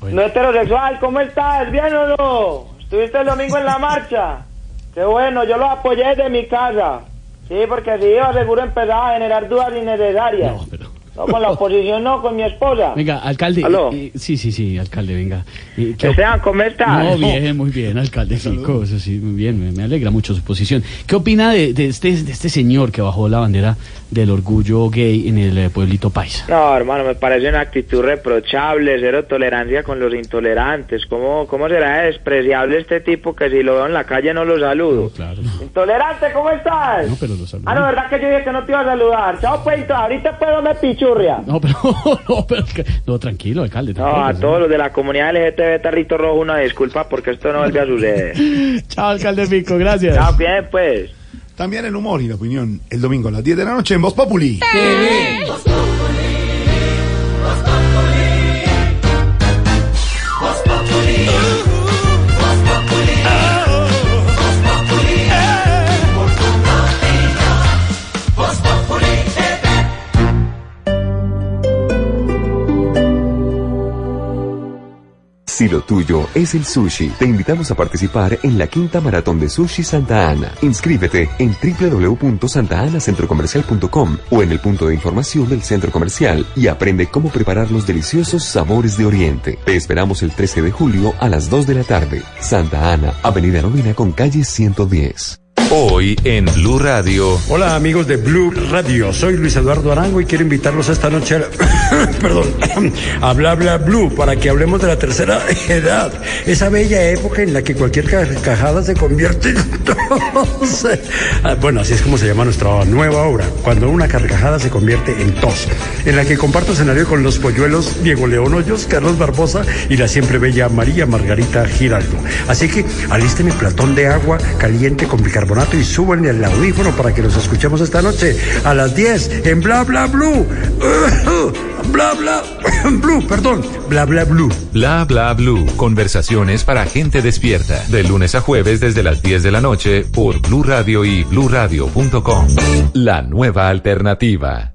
bueno. No heterosexual, ¿cómo estás? ¿Bien o no? ¿Estuviste el domingo en la marcha? Qué bueno, yo lo apoyé desde mi casa. Sí, porque si iba seguro empezaba a generar dudas innecesarias. No, con la oposición no, con mi esposa. Venga, alcalde. ¿Aló? eh, sí, sí, sí, alcalde, venga. Eh, ¿qué op- Esteban, ¿cómo estás? No, bien, muy bien, alcalde Fico, eso sí, muy bien, me, me alegra mucho su posición. ¿Qué opina de, de este, de este señor que bajó la bandera del orgullo gay en el eh, pueblito paisa? No, hermano, me parece una actitud reprochable, cero tolerancia con los intolerantes. ¿Cómo, cómo será despreciable este tipo que si lo veo en la calle no lo saludo? claro. Intolerante, ¿cómo estás? No, pero lo saludo. Ah, no, ¿verdad que yo dije que no te iba a saludar? Chao, pues, ahorita puedo me No, pero, no, pero, que- no, tranquilo, alcalde. No, a todos los de la comunidad LGTB Tarrito Rojo una disculpa porque esto no vuelve a suceder. Chao, alcalde Fico, gracias. Chao, bien, pues. También el humor y la opinión el domingo a las 10 de la noche en Voz Populi. Si lo tuyo es el sushi, te invitamos a participar en la quinta maratón de sushi Santa Ana. Inscríbete en www.santaanacentrocomercial.com o en el punto de información del centro comercial y aprende cómo preparar los deliciosos sabores de Oriente. Te esperamos el 13 de julio a las 2 de la tarde. Santa Ana, Avenida Novena con calle 110. Hoy en Blue Radio. Hola amigos de Blue Radio, soy Luis Eduardo Arango y quiero invitarlos esta noche a, perdón, a Bla Bla Blue para que hablemos de la tercera edad, esa bella época en la que cualquier carcajada se convierte en tos. Ah, Bueno, así es como se llama nuestra nueva obra, cuando una carcajada se convierte en tos, en la que comparto escenario con los polluelos Diego León Hoyos, Carlos Barbosa y la siempre bella María Margarita Giraldo. Así que alisten el platón de agua caliente con bicarbonato y súbanle al audífono para que los escuchemos esta noche a las 10 en Bla Bla Blue. Bla Bla Blue, perdón, Bla Bla Blue. Bla bla blue. Conversaciones para gente despierta. De lunes a jueves desde las 10 de la noche por Blue Radio y bluradio.com. La nueva alternativa.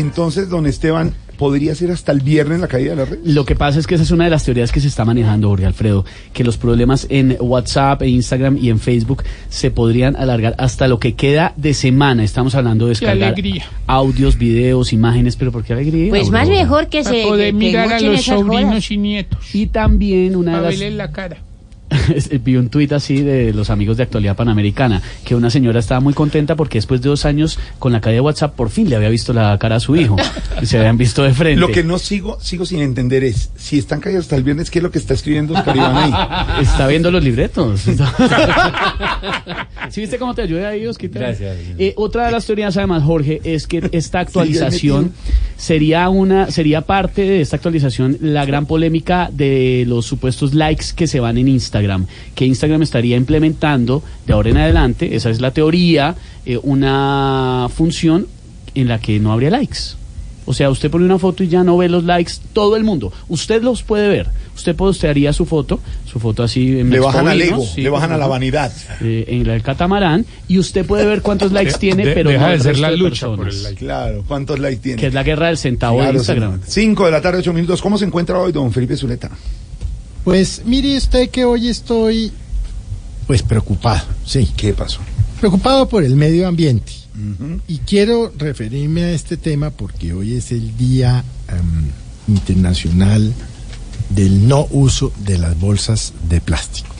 Entonces, don Esteban, ¿podría ser hasta el viernes la caída de la red? Lo que pasa es que esa es una de las teorías que se está manejando, Jorge Alfredo, que los problemas en WhatsApp, e Instagram y en Facebook se podrían alargar hasta lo que queda de semana. Estamos hablando de descargar alegría. audios, videos, imágenes, pero ¿por qué alegría? Pues más mejor que Para se poder que mirar a los sobrinos jodas. y nietos. Y también una Para de las... la cara. Vi un tuit así de los amigos de Actualidad Panamericana, que una señora estaba muy contenta porque después de dos años con la caída de WhatsApp por fin le había visto la cara a su hijo. y se habían visto de frente. Lo que no sigo, sigo sin entender es, si están caídos hasta el viernes, ¿qué es lo que está escribiendo Oscar Iván ahí? Está viendo los libretos. ¿Sí viste cómo te ayudé ahí, Osquita? Gracias. Eh, otra de las teorías, además, Jorge, es que esta actualización sería una, sería parte de esta actualización la gran polémica de los supuestos likes que se van en Instagram, que Instagram estaría implementando de ahora en adelante, esa es la teoría, eh, una función en la que no habría likes. O sea, usted pone una foto y ya no ve los likes todo el mundo. Usted los puede ver. Usted postearía su foto, su foto así en Le bajan al ego, sí, le bajan a la vanidad. eh, en el catamarán y usted puede ver cuántos likes De- tiene, de- pero deja no de el ser resto la de lucha por el like. Claro, ¿cuántos likes tiene? Que es la guerra del centavo de Claro, Instagram. señor. Cinco de la tarde, ocho minutos. ¿Cómo se encuentra hoy don Felipe Zuleta? Pues mire usted que hoy estoy pues preocupado, sí. ¿Qué pasó? Preocupado por el medio ambiente. Y quiero referirme a este tema porque hoy es el Día Internacional del No Uso de las Bolsas de Plástico.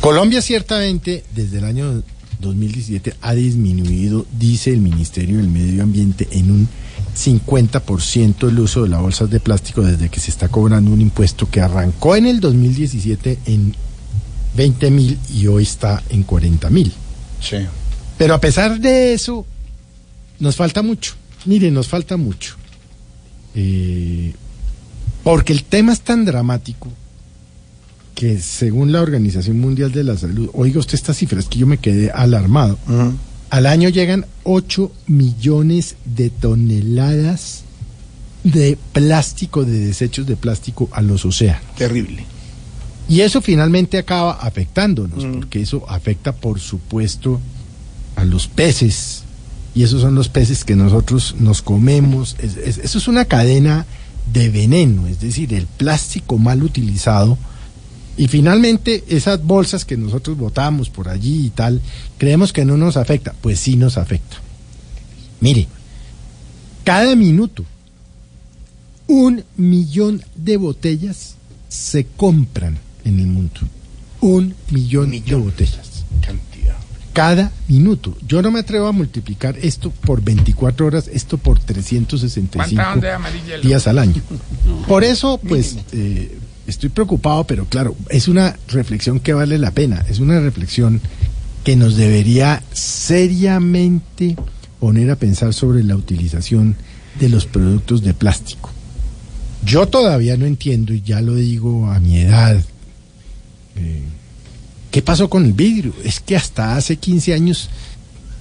Colombia ciertamente desde el año 2017 ha disminuido, dice el Ministerio del Medio Ambiente, en un 50% el uso de las bolsas de plástico desde que se está cobrando un impuesto que arrancó en el 2017 en 20 mil y hoy está en 40 mil. Sí. Pero a pesar de eso, nos falta mucho. Mire, nos falta mucho. Eh, porque el tema es tan dramático que según la Organización Mundial de la Salud, oiga usted estas cifras que yo me quedé alarmado. Al año llegan 8 millones de toneladas de plástico, de desechos de plástico a los océanos. Terrible. Y eso finalmente acaba afectándonos, porque eso afecta, por supuesto, a los peces. Y esos son los peces que nosotros nos comemos. Es- es- eso es una cadena de veneno, es decir, el plástico mal utilizado. Y finalmente esas bolsas que nosotros botamos por allí y tal, creemos que no nos afecta. Pues sí nos afecta. Mire, cada minuto un millón de botellas se compran en el mundo. Un millón, de botellas. Cantidad. Cada minuto. Yo no me atrevo a multiplicar esto por 24 horas, esto por 365 ¿Cuánta onda de amarilla? días al año. Por eso, pues, eh, estoy preocupado, pero claro, es una reflexión que vale la pena. Es una reflexión que nos debería seriamente poner a pensar sobre la utilización de los productos de plástico. Yo todavía no entiendo, y ya lo digo a mi edad, eh, ¿qué pasó con el vidrio? Es que hasta hace 15 años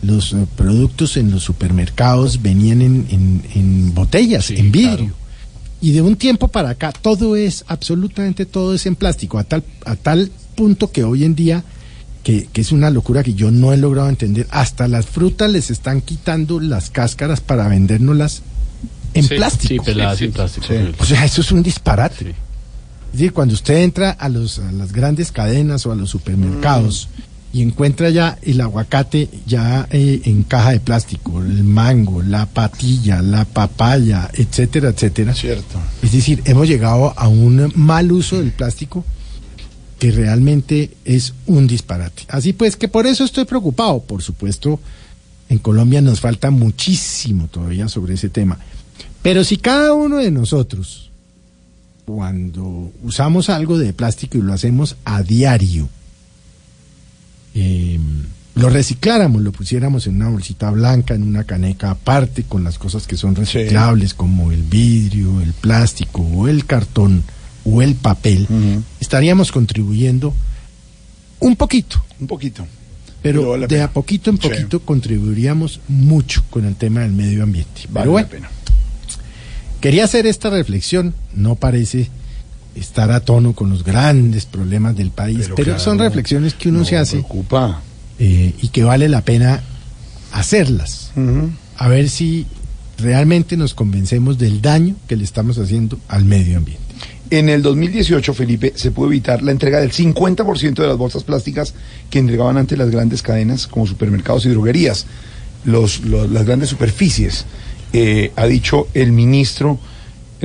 los eh, productos en los supermercados venían en, en- en botellas, en vidrio. Y de un tiempo para acá todo es, absolutamente todo es en plástico, a tal, a tal punto que hoy en día, que, que es una locura que yo no he logrado entender, hasta las frutas les están quitando las cáscaras para vendérnoslas en Sí, plástico. sí, peladas en plástico. O sea, eso es un disparate. Es decir, cuando usted entra a, los, a las grandes cadenas o a los supermercados y encuentra ya el aguacate ya eh, en caja de plástico, el mango, la patilla, la papaya, etcétera, etcétera. Cierto. Es decir, hemos llegado a un mal uso del plástico que realmente es un disparate. Así pues que por eso estoy preocupado. Por supuesto, en Colombia nos falta muchísimo todavía sobre ese tema. Pero si cada uno de nosotros, cuando usamos algo de plástico y lo hacemos a diario, eh, lo recicláramos, lo pusiéramos en una bolsita blanca, en una caneca aparte, con las cosas que son reciclables, como el vidrio, el plástico o el cartón, o el papel, estaríamos contribuyendo un poquito. Un poquito. Pero, Pero vale la de a poquito en Sí. poquito contribuiríamos mucho con el tema del medio ambiente. Vale Pero bueno, la pena. quería hacer esta reflexión, no parece estar a tono con los grandes problemas del país, Pero pero, claro, son reflexiones que uno no, se hace preocupa. eh, y que vale la pena hacerlas. A ver si realmente nos convencemos del daño que le estamos haciendo al medio ambiente. En el 2018, Felipe, se pudo evitar la entrega del 50% de las bolsas plásticas que entregaban antes las grandes cadenas como supermercados y droguerías, los, los- las grandes superficies, eh, ha dicho el ministro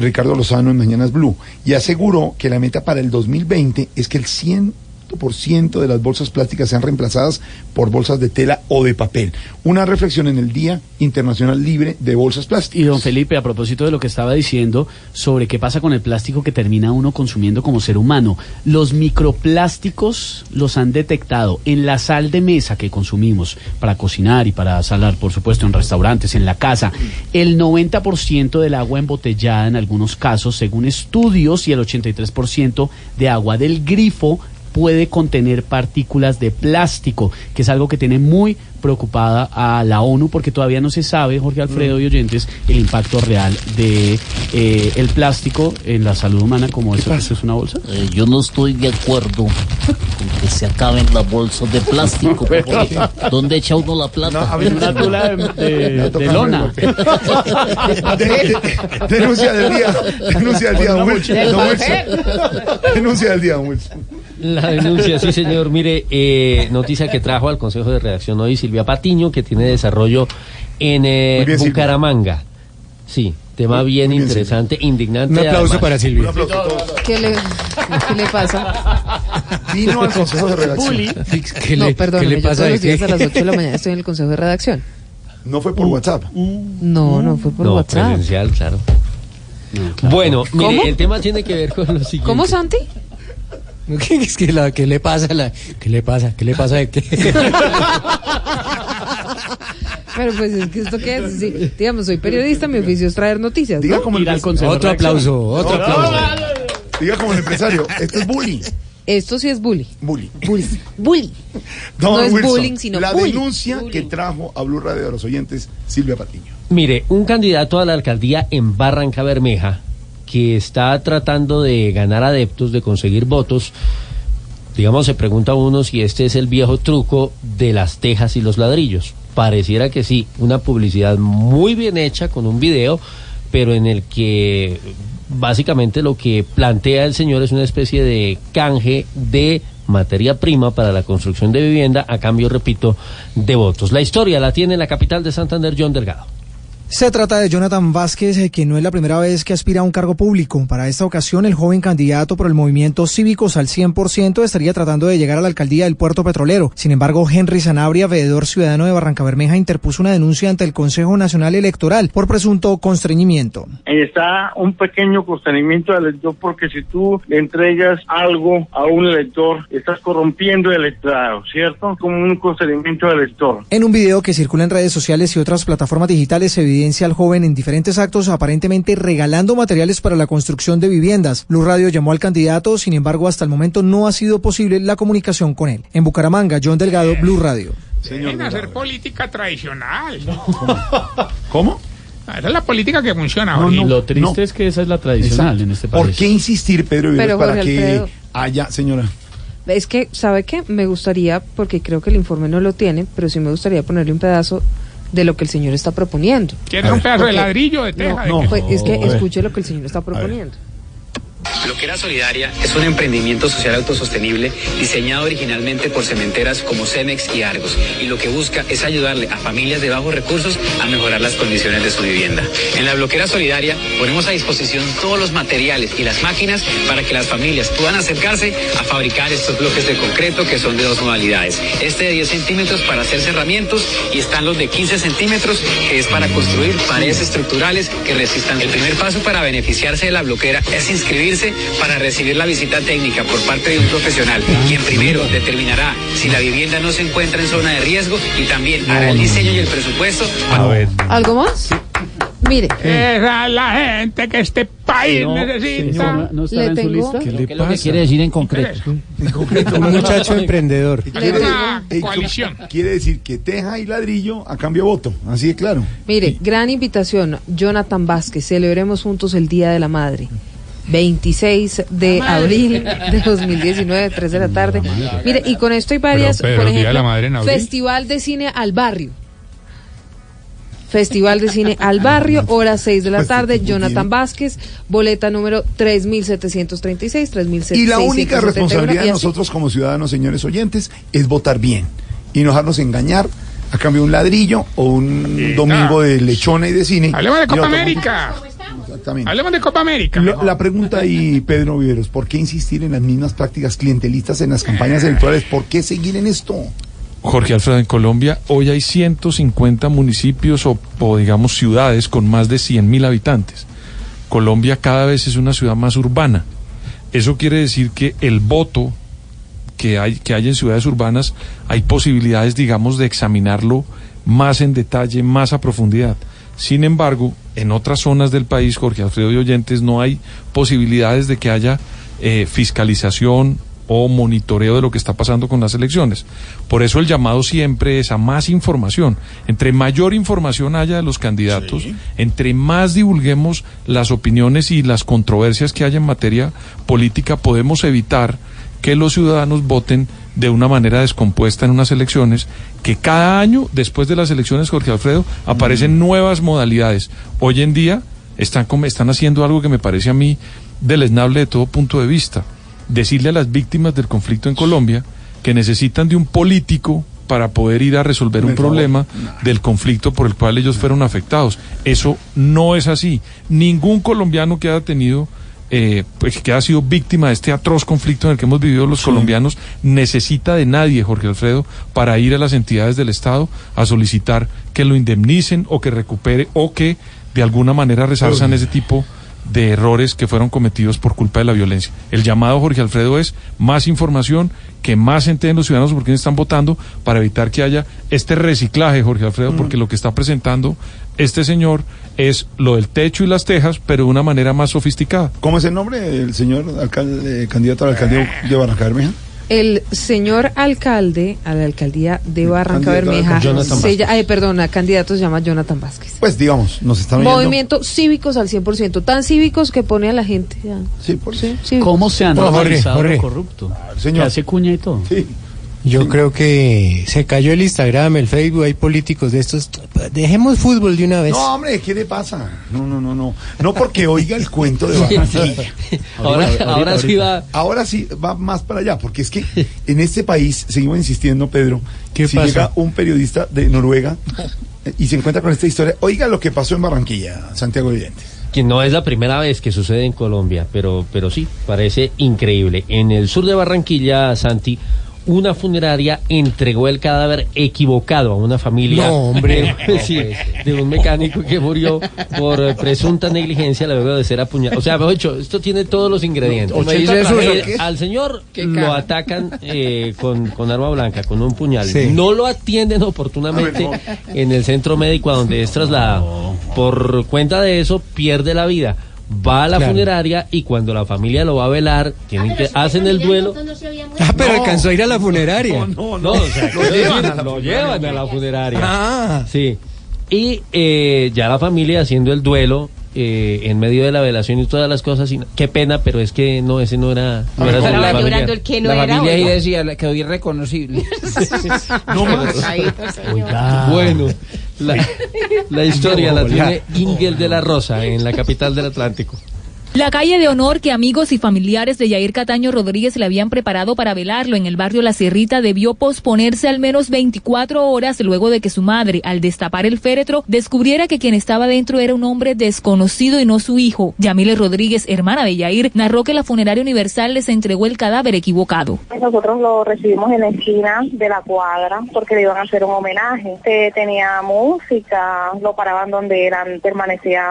Ricardo Lozano en Mañanas Blue, y aseguró que la meta para el 2020 es que el 100% de las bolsas plásticas sean reemplazadas por bolsas de tela o de papel. Una reflexión en el Día Internacional Libre de Bolsas Plásticas. Y don Felipe, a propósito de lo que estaba diciendo sobre qué pasa con el plástico que termina uno consumiendo como ser humano, los microplásticos los han detectado en la sal de mesa que consumimos para cocinar y para salar, por supuesto, en restaurantes, en la casa. El 90% del agua embotellada en algunos casos, según estudios, y el 83% de agua del grifo puede contener partículas de plástico, que es algo que tiene muy preocupada a la ONU porque todavía no se sabe, Jorge Alfredo y oyentes, el impacto real de eh, el plástico en la salud humana como eso, eso es una bolsa. Eh, yo no estoy de acuerdo con que se acaben las bolsas de plástico. porque ¿Dónde echa uno la plata? En una tula de, de- de lona. Denuncia del día. Denuncia del día, don Wilson. Denuncia del día, Wilson. La denuncia, sí señor. Mire, eh, noticia que trajo al Consejo de Redacción hoy Silvia Patiño, que tiene desarrollo en eh, bien, Silvia. Bucaramanga. Sí, tema bien, bien, interesante, indignante. Un aplauso además. para Silvia. Un aplauso. ¿Qué le, qué le pasa? Vino al Consejo de Redacción. ¿Qué no, le- qué le yo pasa todos los días a las 8 de la mañana estoy en el consejo de redacción. No fue por WhatsApp. No, no fue por No, WhatsApp. presencial, claro. Bueno, mire, ¿Cómo? el tema tiene que ver con lo siguiente. ¿Cómo, Santi? ¿Qué, es que la, ¿Qué le pasa? La, ¿Qué le pasa? ¿Qué le pasa de qué? Pero pues es que esto qué es, sí, digamos, soy periodista, mi oficio es traer noticias, Diga ¿no? como el otro aplauso, otro No, aplauso. Diga como el empresario. Esto es bullying. Esto sí es bullying. Bullying. Bullying. Bullying. No es Wilson, bullying, sino La bullying. denuncia que trajo a Blue Radio de los oyentes Silvia Patiño. Mire, un candidato a la alcaldía en Barranca Bermeja que está tratando de ganar adeptos, de conseguir votos, digamos, se pregunta uno si este es el viejo truco de las tejas y los ladrillos. Pareciera que sí, una publicidad muy bien hecha con un video, pero en el que básicamente lo que plantea el señor es una especie de canje de materia prima para la construcción de vivienda a cambio, repito, de votos. La historia la tiene en la capital de Santander, John Delgado. Se trata de Jonathan Vázquez, eh, que no es la primera vez que aspira a un cargo público. Para esta ocasión, el joven candidato por el movimiento Cívicos al 100% estaría tratando de llegar a la alcaldía del puerto petrolero. Sin embargo, Henry Sanabria, veedor ciudadano de Barranca Bermeja, interpuso una denuncia ante el Consejo Nacional Electoral por presunto constreñimiento. Está un pequeño constreñimiento al elector porque si tú le entregas algo a un elector, estás corrompiendo el electorado, ¿cierto? Como un constreñimiento al elector. En un video que circula en redes sociales y otras plataformas digitales se evidencia al joven en diferentes actos aparentemente regalando materiales para la construcción de viviendas. Blue Radio llamó al candidato, sin embargo hasta el momento no ha sido posible la comunicación con él. En Bucaramanga, John Delgado, Blue Radio. Deben hacer política tradicional. ¿Cómo? Esa es la política que funciona. No, no, Lo triste no. es que esa es la tradicional Exacto. en este país. ¿Por qué insistir, Pedro Pero, para Jorge que Alfredo. haya, señora? Es que, ¿sabe qué? Me gustaría, porque creo que el informe no lo tiene, pero sí me gustaría ponerle un pedazo de lo que el señor está proponiendo. ¿Quieres un pedazo de ladrillo, de teja? No, de pues es que escuche lo que el señor está proponiendo. Bloquera Solidaria es un emprendimiento social autosostenible diseñado originalmente por cementeras como Cemex y Argos y lo que busca es ayudarle a familias de bajos recursos a mejorar las condiciones de su vivienda. En la Bloquera Solidaria ponemos a disposición todos los materiales y las máquinas para que las familias puedan acercarse a fabricar estos bloques de concreto que son de dos modalidades. Este de 10 centímetros para hacer cerramientos y están los de 15 centímetros que es para construir paredes estructurales que resistan. El primer paso para beneficiarse de la bloquera es inscribirse para recibir la visita técnica por parte de un profesional, quien primero determinará si la vivienda no se encuentra en zona de riesgo y también hará el diseño y el presupuesto. A ver. ¿Algo más? Mire. Esa es la gente que este país No, necesita. señor, ¿no estará Le en su tengo- lista? ¿Qué ¿Qué es lo que quiere decir en concreto? Un muchacho emprendedor. Quiere, Una eh, coalición. quiere decir que teja y ladrillo a cambio de voto. Así de claro. Mire, gran invitación, Jonathan Vázquez, celebremos juntos el Día de la Madre. 26 de abril de 2019, 3 de la tarde. Mire, y con esto hay varias, Pero, Pedro, por ejemplo, la Madre en abril. Festival de Cine al Barrio. Festival de Cine al Barrio, hora 6 de la tarde, Jonathan Vázquez, boleta número 3736, 3736. Y la única responsabilidad de nosotros como ciudadanos, señores oyentes, es votar bien y no dejarnos engañar a cambio de un ladrillo o un domingo de lechona y de cine. Hablemos de Copa América. Exactamente. Hablemos de Copa América. Lo- la pregunta ahí, Pedro Viveros, ¿por qué insistir en las mismas prácticas clientelistas en las campañas electorales? ¿Por qué seguir en esto? Jorge Alfredo, en Colombia hoy hay 150 municipios o, o, digamos ciudades con más de 100.000 habitantes. Colombia cada vez es una ciudad más urbana. Eso quiere decir que el voto que hay, que hay en ciudades urbanas hay posibilidades, digamos, de examinarlo más en detalle, más a profundidad. Sin embargo, en otras zonas del país, Jorge Alfredo y oyentes, no hay posibilidades de que haya eh, fiscalización o monitoreo de lo que está pasando con las elecciones. Por eso el llamado siempre es a más información. Entre mayor información haya de los candidatos, entre más divulguemos las opiniones y las controversias que haya en materia política, podemos evitar que los ciudadanos voten de una manera descompuesta en unas elecciones, que cada año, después de las elecciones, Jorge Alfredo, aparecen nuevas modalidades. Hoy en día están, están haciendo algo que me parece a mí deleznable de todo punto de vista. Decirle a las víctimas del conflicto en Colombia que necesitan de un político para poder ir a resolver un problema del conflicto por el cual ellos fueron afectados. Eso no es así. Ningún colombiano que haya tenido eh, pues que ha sido víctima de este atroz conflicto en el que hemos vivido los colombianos, necesita de nadie, Jorge Alfredo, para ir a las entidades del Estado a solicitar que lo indemnicen o que recupere o que de alguna manera resarzan ese tipo de errores que fueron cometidos por culpa de la violencia. El llamado, Jorge Alfredo, es más información, que más enteren los ciudadanos por quién están votando, para evitar que haya este reciclaje, Jorge Alfredo, porque lo que está presentando este señor es lo del techo y las tejas, pero de una manera más sofisticada. ¿Cómo es el nombre del señor alcalde, candidato a la alcaldía de Barranca Bermeja? El señor alcalde a la alcaldía de Barranca Bermeja, se ay, perdona, candidato se llama Jonathan Vázquez. Pues digamos, nos está viendo. Movimiento cívicos al 100%, tan cívicos que pone a la gente. ya. Sí, por sí. cívicos. ¿Cómo se ha No, Jorge, normalizado corrupto? señor. Que hace cuña y todo. Sí. Yo creo que se cayó el Instagram, el Facebook, hay políticos de estos. Dejemos fútbol de una vez. No, hombre, ¿qué le pasa? No, no, no, no. No porque oiga el cuento de Barranquilla. Ahora, ahora sí va. Ahora sí va más para allá, porque es que en este país, seguimos insistiendo, Pedro, ¿Qué si pasa? llega un periodista de Noruega y se encuentra con esta historia, oiga lo que pasó en Barranquilla, Santiago Videntes. que no es la primera vez que sucede en Colombia, pero, pero sí, parece increíble. En el sur de Barranquilla, Santi, una funeraria entregó el cadáver equivocado a una familia No, hombre. de, sí, de un mecánico que murió por presunta negligencia luego de ser apuñalado. O sea, dicho, esto tiene todos los ingredientes. ¿Me dice eso, Eh, qué? al señor lo atacan eh, con, con arma blanca, con un puñal. Sí. No lo atienden oportunamente en el centro médico a donde es trasladado. Por cuenta de eso, pierde la vida. Va a la Claro. funeraria y cuando la familia lo va a velar, tienen que hacen el duelo. Ah, pero No. alcanzó a ir a la funeraria. No, No, o sea, Lo quiero llevan decir, a la lo funeraria. llevan a la funeraria. Ah. Sí. Y eh, ya la familia haciendo el duelo eh, en medio de la velación y todas las cosas. y- qué pena, pero es que no, ese no era. No era Estaba familiar. llorando el que no la era. familia ahí oiga. decía, quedó irreconocible. No más. Bueno, la, la historia la tiene Ingel de la Rosa en la capital del Atlántico. La calle de honor que amigos y familiares de Yair Cataño Rodríguez le habían preparado para velarlo en el barrio La Sierrita debió posponerse al menos 24 horas luego de que su madre, al destapar el féretro, descubriera que quien estaba dentro era un hombre desconocido y no su hijo. Yamile Rodríguez, hermana de Yair, narró que la funeraria universal les entregó el cadáver equivocado. Nosotros lo recibimos en la esquina de la cuadra porque le iban a hacer un homenaje. Este, tenía música, lo paraban donde eran, permanecía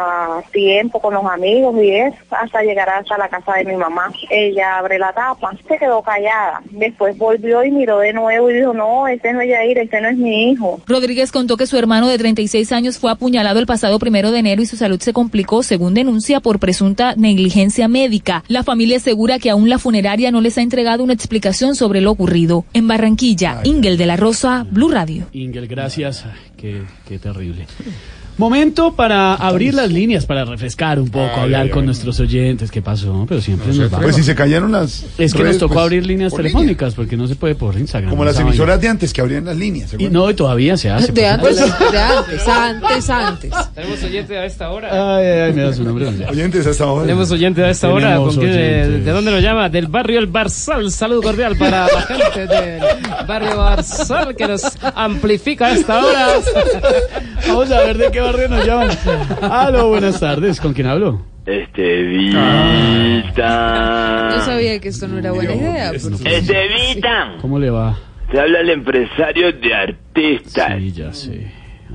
tiempo con los amigos y eso. Hasta llegar hasta la casa de mi mamá. Ella abre la tapa, se quedó callada. Después volvió y miró de nuevo y dijo, no, este no es Yair, este no es mi hijo. Rodríguez contó que su hermano de 36 años fue apuñalado el pasado primero de enero y su salud se complicó, según denuncia, por presunta negligencia médica. La familia asegura que aún la funeraria no les ha entregado una explicación sobre lo ocurrido. En Barranquilla, Ingel de la Rosa, Blue Radio. Ingel, gracias. Qué, qué terrible. Momento para abrir las líneas, para refrescar un poco, Ay, hablar ay, con ay. nuestros oyentes. ¿Qué pasó? Pero siempre nos va. Pues si se cayeron las. Es que nos tocó pues, abrir líneas por telefónicas porque no se puede por Instagram. Como las esa emisoras vaina. de antes que abrían las líneas. ¿se Y acuerdan? no, y todavía se hace. De por antes, supuesto. de antes, antes, antes. Tenemos oyente a esta hora. Ay, ay, me da su nombre. Oyentes hasta ahora. Tenemos oyente a esta hora. Tenemos ¿Con quién, eh, oyentes. ¿De dónde nos llama? Del barrio El Barzal. Saludo cordial para la gente del barrio Barzal que nos amplifica a esta hora. Vamos a ver de qué barrio nos llaman. Aló, buenas tardes. ¿Con quién hablo? Estevita. Yo sabía que esto no era buena idea. porque- Estevita. ¿Cómo le va? Te habla el empresario de artistas. Sí, ya sé.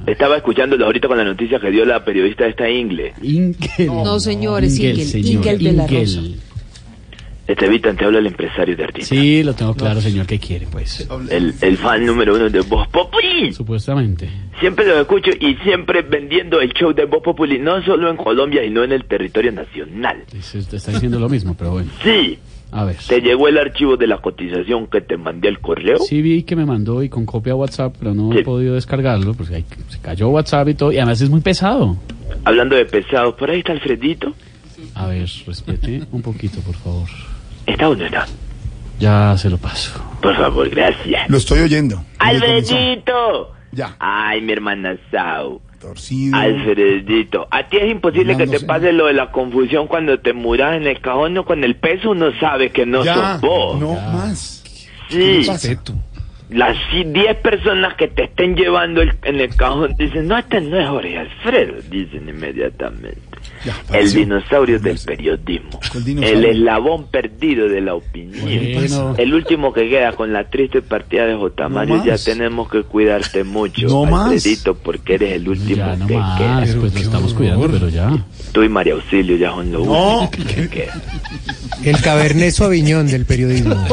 Estaba escuchándolo ahorita con la noticia que dio la periodista esta Ingle. Ingel. No, señores, Ingel, señor. Ingel de la. Rosa. Estevita, te habla el empresario de artistas. Sí, lo tengo claro, señor. ¿Qué quiere, pues? El, el fan número uno de Voz Populi. Supuestamente. Siempre lo escucho y siempre vendiendo el show de Voz Populi, no solo en Colombia, sino en el territorio nacional. Se te está diciendo lo mismo, pero bueno. Sí. A ver. ¿Te llegó el archivo de la cotización que te mandé al correo? Sí vi que me mandó y con copia WhatsApp, pero no Sí. he podido descargarlo, porque hay- se cayó WhatsApp y todo, y además es muy pesado. Hablando de pesados, por ahí está Alfredito. A ver, respete un poquito, por favor. ¿Está o no está? Ya se lo paso. Por favor, gracias. Lo estoy oyendo. ¡Alfredito! Ya. Ay, mi hermana Sau. Torcido. Alfredito, a ti es imposible que te pase lo de la confusión cuando te muras en el cajón o con el peso, uno sabe que no Ya. sos vos. No más. sí, ¿Qué pasa? Las ci- 10 personas que te estén llevando el- en el cajón dicen, no, este no es Jorge Alfredo, dicen inmediatamente. Ya, El dinosaurio del periodismo. El eslabón perdido de la opinión. Bueno. El último que queda con la triste partida de J. No Mario, ya tenemos que cuidarte mucho, No más. Alfredito, porque eres el último Ya no que más, queda. pues lo estamos cuidando, pero ya. Tú y María Auxilio ya son lo No. último que queda. El Cabernet Sauvignon del periodismo.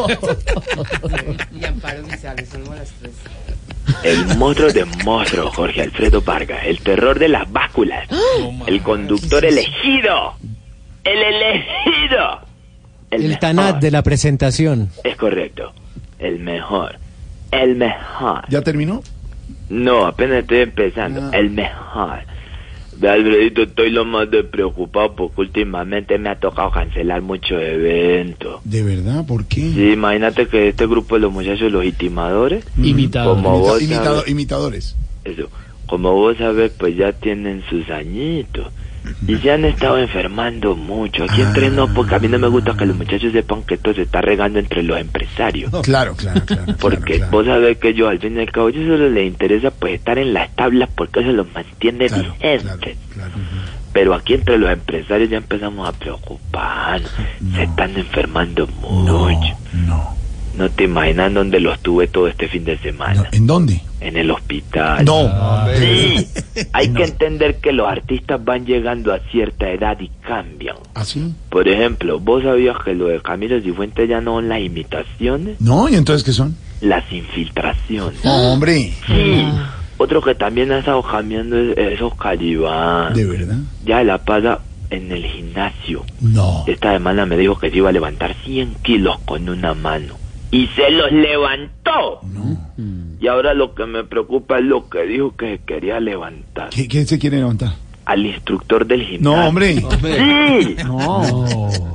Y Amparo Grisales, son como las tres. El monstruo de monstruos, Jorge Alfredo Vargas. El terror de las básculas. el conductor elegido. El elegido. El mejor. Tanat de la presentación. Es correcto. El mejor. El mejor. ¿Ya terminó? No, apenas estoy empezando. Ah. El mejor. Ve, Alfredito, estoy lo más de preocupado porque últimamente me ha tocado cancelar muchos eventos. ¿De verdad? ¿Por qué? Sí, imagínate que este grupo de los muchachos, los intimadores, Imitado. como vos sabes, imitadores. eso, como vos sabes, pues ya tienen sus añitos. Y se han estado enfermando mucho. Aquí entre nos, porque a mí no me gusta que los muchachos sepan que esto se está regando entre los empresarios. Claro, claro, claro. Porque claro, vos sabés que yo al fin y al cabo, yo solo les interesa pues estar en las tablas porque eso los mantiene Claro, vigentes. Pero aquí entre los empresarios ya empezamos a preocupar. Se están enfermando mucho. No. No te imaginas dónde los tuve todo este fin de semana. ¿En dónde? En el hospital. No. Sí. Hay que entender que los artistas van llegando a cierta edad y cambian. ¿Así? Por ejemplo, ¿vos sabías que lo de Camilo Cifuentes ya no son las imitaciones? No, ¿y entonces qué son? Las infiltraciones. No, hombre. Sí. Otro que también ha estado cambiando es, es Oscar Iván. ¿De verdad? Ya la pasa en el gimnasio. No. Esta semana me dijo que se iba a levantar 100 kilos con una mano. Y se los levantó. Y ahora lo que me preocupa es lo que dijo que quería levantar. ¿Qué, qué se quiere levantar? Al instructor del gimnasio. No, hombre. Sí. No.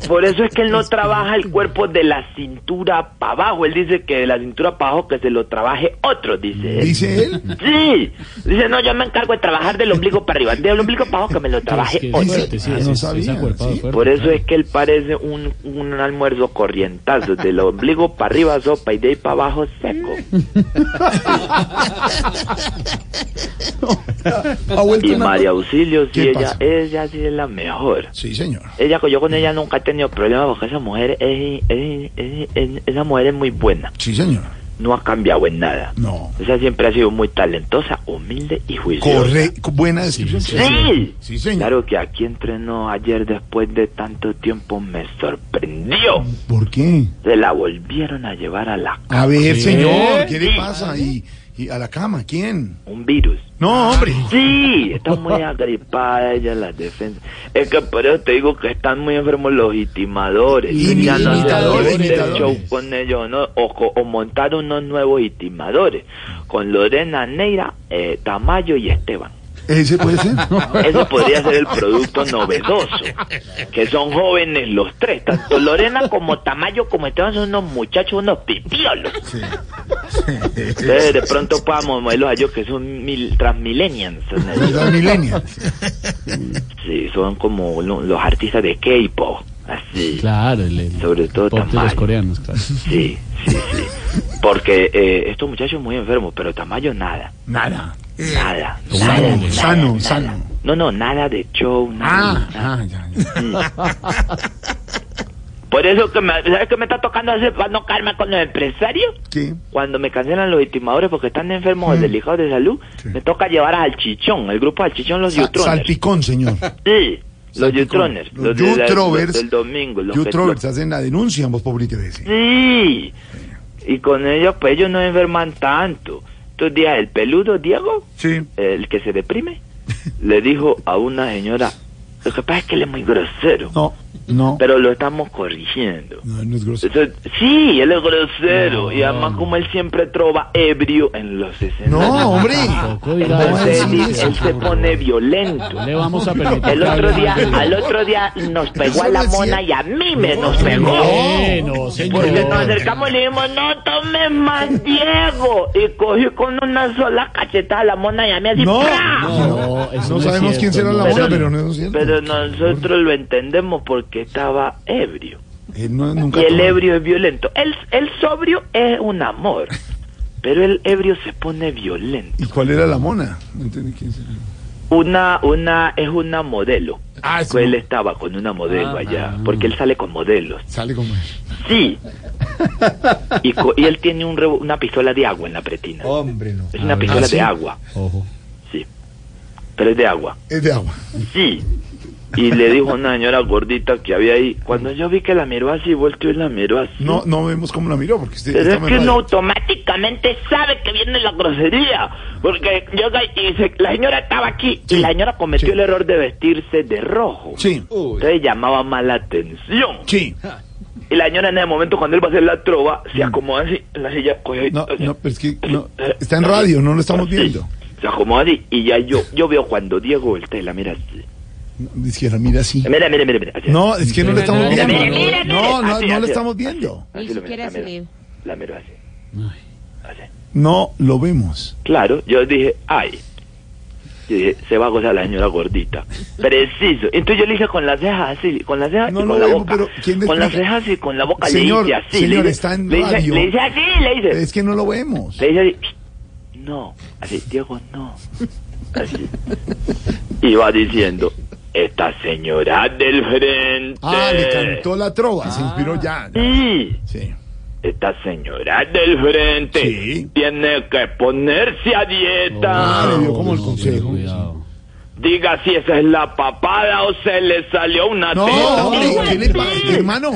Por eso es que él no trabaja el cuerpo de la cintura para abajo. Él dice que de la cintura para abajo que se lo trabaje otro, dice él. ¿Dice él? Sí. Dice, no, yo me encargo de trabajar del ombligo para arriba. Del ombligo para abajo que me lo trabaje que otro. fuerte, sí, Ah, no sabía, ¿sí? Por eso es que él parece un, un almuerzo corrientazo. Del ombligo para arriba sopa y de ahí para abajo seco. Y María Auxilio, sí, ¿Qué ella, pasa? ella sí es la mejor. Sí, señor. Ella, yo con ella nunca he tenido problemas porque esa mujer es, es- es- es- esa mujer es muy buena. Sí, señor. no ha cambiado en nada. No. Ella siempre ha sido muy talentosa, humilde y juiciosa. Corre, buena descripción. Sí, Sí, señor. claro que aquí entrenó ayer después de tanto tiempo me sorprendió. ¿Por qué? Se la volvieron a llevar a la A ver, señor, ¿qué le Sí. pasa? ¿Y, y a la cama? ¿Quién? Un virus. No, hombre. Sí, está muy agripada ella la defensa. Es que por eso te digo que están muy enfermos los itimadores. Ya no hacer imitadores. show con ellos ¿no? o, o montar unos nuevos itimadores con Lorena Neira, eh, Tamayo y Esteban. ¿Ese puede ser? Ese podría ser el producto novedoso. Que son jóvenes los tres. Tanto Lorena como Tamayo como Esteban son unos muchachos, unos pipiolos. Entonces, de pronto podamos moverlos a ellos que son mil, transmillennials. Transmillennials. Sí, son como lo- los artistas de K-pop. Así. Claro, el, el Sobre todo pop de los Tamayo. coreanos, claro. Sí, sí, sí. Porque eh, estos muchachos muy enfermos, pero Tamayo nada. Nada. Nada. Sano, nada, sano, nada, sano. nada. No, no, nada de show, nada. Ah, ah, ya, ya. Por eso que me, ¿sabes qué me está tocando hacer para no calmar con los empresarios? ¿Qué? Cuando me cancelan los estimadores porque están enfermos o delicados de salud, me toca llevar al chichón, el grupo al chichón, los Sa- Youtroners. salpicón, señor. Sí, los. Youtroners. Los Los, los del domingo. Los Youtrovers hacen la denuncia en Voz Populi TV. sí. Sí, y con ellos, pues ellos no enferman tanto. Estos días, el peludo Diego, el que se deprime, le dijo a una señora, lo que pasa es que él es muy grosero. No, no. Pero lo estamos corrigiendo. No, no es grosero. Entonces, sí, él es grosero. y además, como él siempre trova ebrio en los escenarios. No, hombre. Entonces, él, él se pone violento. Le vamos a permitir El otro día, al otro día nos pegó a la no mona y a mí me nos pegó. Bueno, señor. Porque nos acercamos y le dijimos, no tomes más, Diego. Y cogió con una sola cachetada a la mona y a mí así. No, ¡pra! no, no sabemos quién será la mona, pero no es cierto. Pero nosotros lo entendemos porque estaba ebrio. Él no, nunca Y el ebrio es violento. El, el sobrio es un amor. Pero el ebrio se pone violento. ¿Y cuál era la mona? No entendí quién será. Una, una, es una modelo. Ah, Pues él estaba con una modelo Ah, allá. ah. Porque él sale con modelos. Sale como Sí. Y, co- y él tiene un una pistola de agua en la pretina. Hombre, no. Es una pistola de agua. Ojo. Sí. Pero es de agua. Es de agua. Sí. Y le dijo a una señora gordita que había ahí. Cuando yo vi que la miró así, volteó y la miró así. No, no vemos cómo la miró, porque usted Pero es que uno automáticamente sabe que viene la grosería. Porque llega y la señora estaba aquí y la señora cometió el error de vestirse de rojo. Sí. Entonces llamaba más la atención. Sí. Y la señora en el momento cuando él va a hacer la trova, se acomoda así en la silla. coge- Mm. No, no, pero es que no, está en radio, no lo estamos viendo. Se acomoda así y ya yo, yo veo cuando Diego voltea y la mira así. Izquierda, mira así. Mira, mira, mira, mira. así. No, es que no lo estamos viendo. mira. No, no, Así, no lo así. estamos viendo. Así lo mira, la miro. La miro así. No lo vemos. Claro, yo dije, ay. Yo dije, se va a gozar la señora gordita. Preciso. Entonces yo le dije con las cejas así, con las cejas No y con la vemos, boca. pero ¿quién le con las cejas y con la boca Señor, le hice así. señor, le hice- está en le hice- radio. le hice así, le hice. Es que no lo vemos. Le dice así, no, así, Diego, no. Así. Y va diciendo, esta señora del frente. Ah, le cantó la trova, se inspiró ya. Sí. Sí. Esta señora del frente tiene que ponerse a dieta. Ah, le dio como el consejo. Diga si esa es la papada o se le salió una No, teta. hombre, ¿qué le pasa, hermano?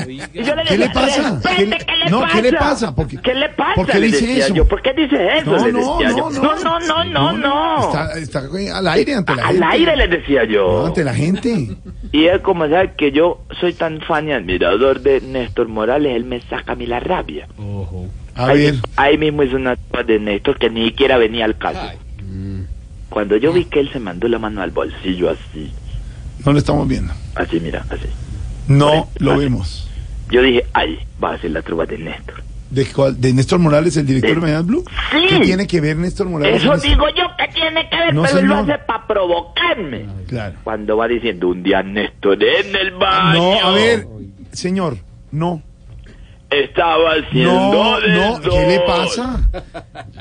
¿Qué le pasa? "Respete, ¿Qué le- ¿qué le no, ¿qué le pasa? ¿Qué le pasa? ¿por qué Le dice eso? yo. ¿Por qué dice eso? No, le no, decía no, yo. no. no, no, no, no. Está, está al aire ante la Al gente. aire le decía yo. No, ante la gente. Y él, como sabe que yo soy tan fan y admirador de Néstor Morales, él me saca a mí la rabia. A ahí, ver. ahí mismo es una de Néstor que ni siquiera venía al caso. Cuando yo vi que él se mandó la mano al bolsillo así, No lo estamos viendo. así, mira, así. No lo vemos. Yo dije, ay, va a ser la trova de Néstor. ¿De, cuál? ¿De Néstor Morales, el director de Mañana Blue? Sí. ¿Qué tiene que ver Néstor Morales? Eso digo yo que tiene que ver, No, pero él lo hace para provocarme. Claro. Cuando va diciendo un día Néstor en el baño. No, a ver, señor, no. Estaba haciendo No, de no, ¿qué le pasa?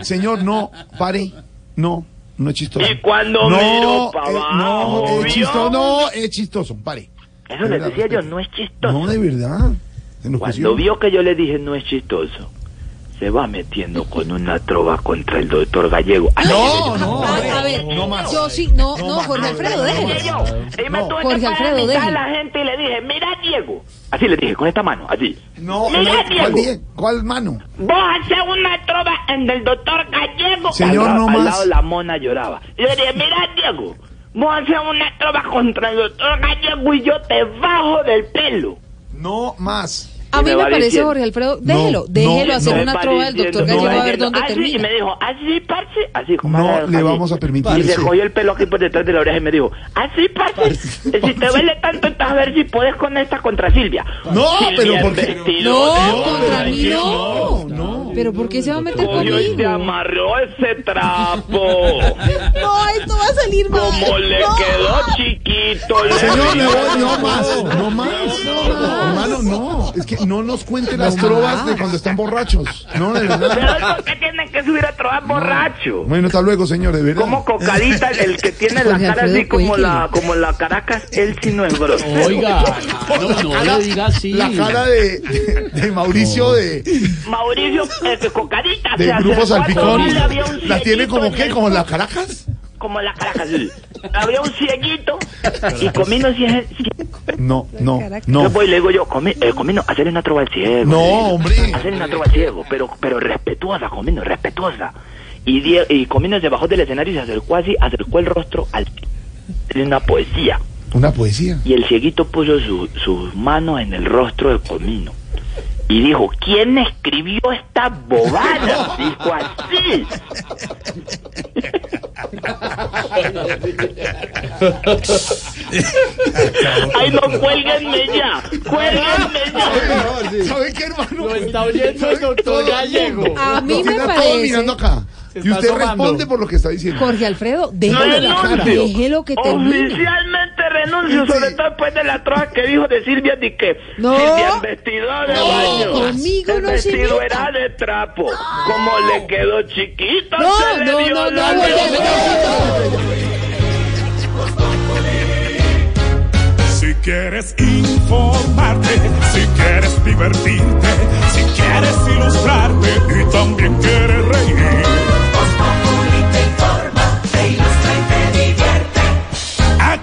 Señor, no, pare. No, no es chistoso. Y cuando no, miro eh, abajo, No, es chistoso, no, es chistoso, pare. Eso De le verdad, decía yo, no es chistoso. No, de verdad. Cuando vio que yo le dije no es chistoso, se va metiendo con una trova contra el doctor Gallego. Ay, No, no, a ver, yo sí, no, no, Jorge Alfredo, déjelo. Y me tuve Jorge que parar Alfredo, a la gente y le dije, mira Diego. Así le dije, con esta mano, así. No, mira no, ¿cuál, Diego. die- ¿cuál mano? Vos haces una trova en el doctor Gallego. Señor, al, no al más. lado la mona lloraba. Y yo le dije, mira Diego, vos haces una trova contra el doctor Gallego y yo te bajo del pelo. No más. A mí me parece, diciendo- Jorge Alfredo, No, déjelo, déjelo no, hacer no. una trova va del doctor Gallego a ver dónde así, termina. Y me dijo, así, parce, así como No así. le vamos a permitir Y se cogió el pelo aquí por detrás de la oreja y me dijo, así, parce, si te duele tanto, entonces a ver si puedes con esta contra Silvia. No, Silvia pero es ¿por qué? vestidor, No, contra mí no. Pero ¿por qué se va a meter Cogió y te conmigo? amarró ese trapo. No, esto va a salir mal. Como le No. quedó chiquito. le Señor, voy, no más, no más. Hermano, no. Es que no nos cuente las trovas de cuando están borrachos. No, de Pero verdad. ¿por qué tienen que subir a trobar borracho? Bueno, hasta luego, señor, de verdad. Como cocadita, el que tiene la cara así como la, como la Caracas, él sí no es grosero. Oiga, no, no le diga así. La cara de, de, de Mauricio de, Mauricio, eh, que cocadita, de Grupo Salpicón. ¿La tiene como qué? ¿Como la Caracas? Como la Caracas. Había un cieguito y Comino sí. No, no, Yo no. voy y le digo yo, Comi- eh, Comino, hacer una trova al ciego. No, hombre. Hacer una trova al ciego, pero, pero respetuosa, Comino, respetuosa. Y, Die- y Comino se bajó del escenario y se acercó así, acercó el rostro al... de una poesía. Una poesía. Y el cieguito puso su- sus manos en el rostro de Comino. Y dijo, ¿quién escribió esta bobada? Dijo así. Ay, no, cuélguenme ya. Cuélguenme ya. ¿Sabe qué, hermano? Lo está oyendo el doctor Gallego. A mí me parece- todos mirando acá. Y usted responde por lo que está diciendo. Jorge Alfredo, No déjelo, déjelo que termine. Oficialmente renuncio, sobre todo después de la troja que dijo de Silvia de que No. Silvia en vestido de No, baño. conmigo el no vestido era de trapo. Como le quedó chiquito, No, se le no, vio no, no, la Jorge Si quieres informarte, si quieres divertirte, si quieres ilustrarte y también quieres reír.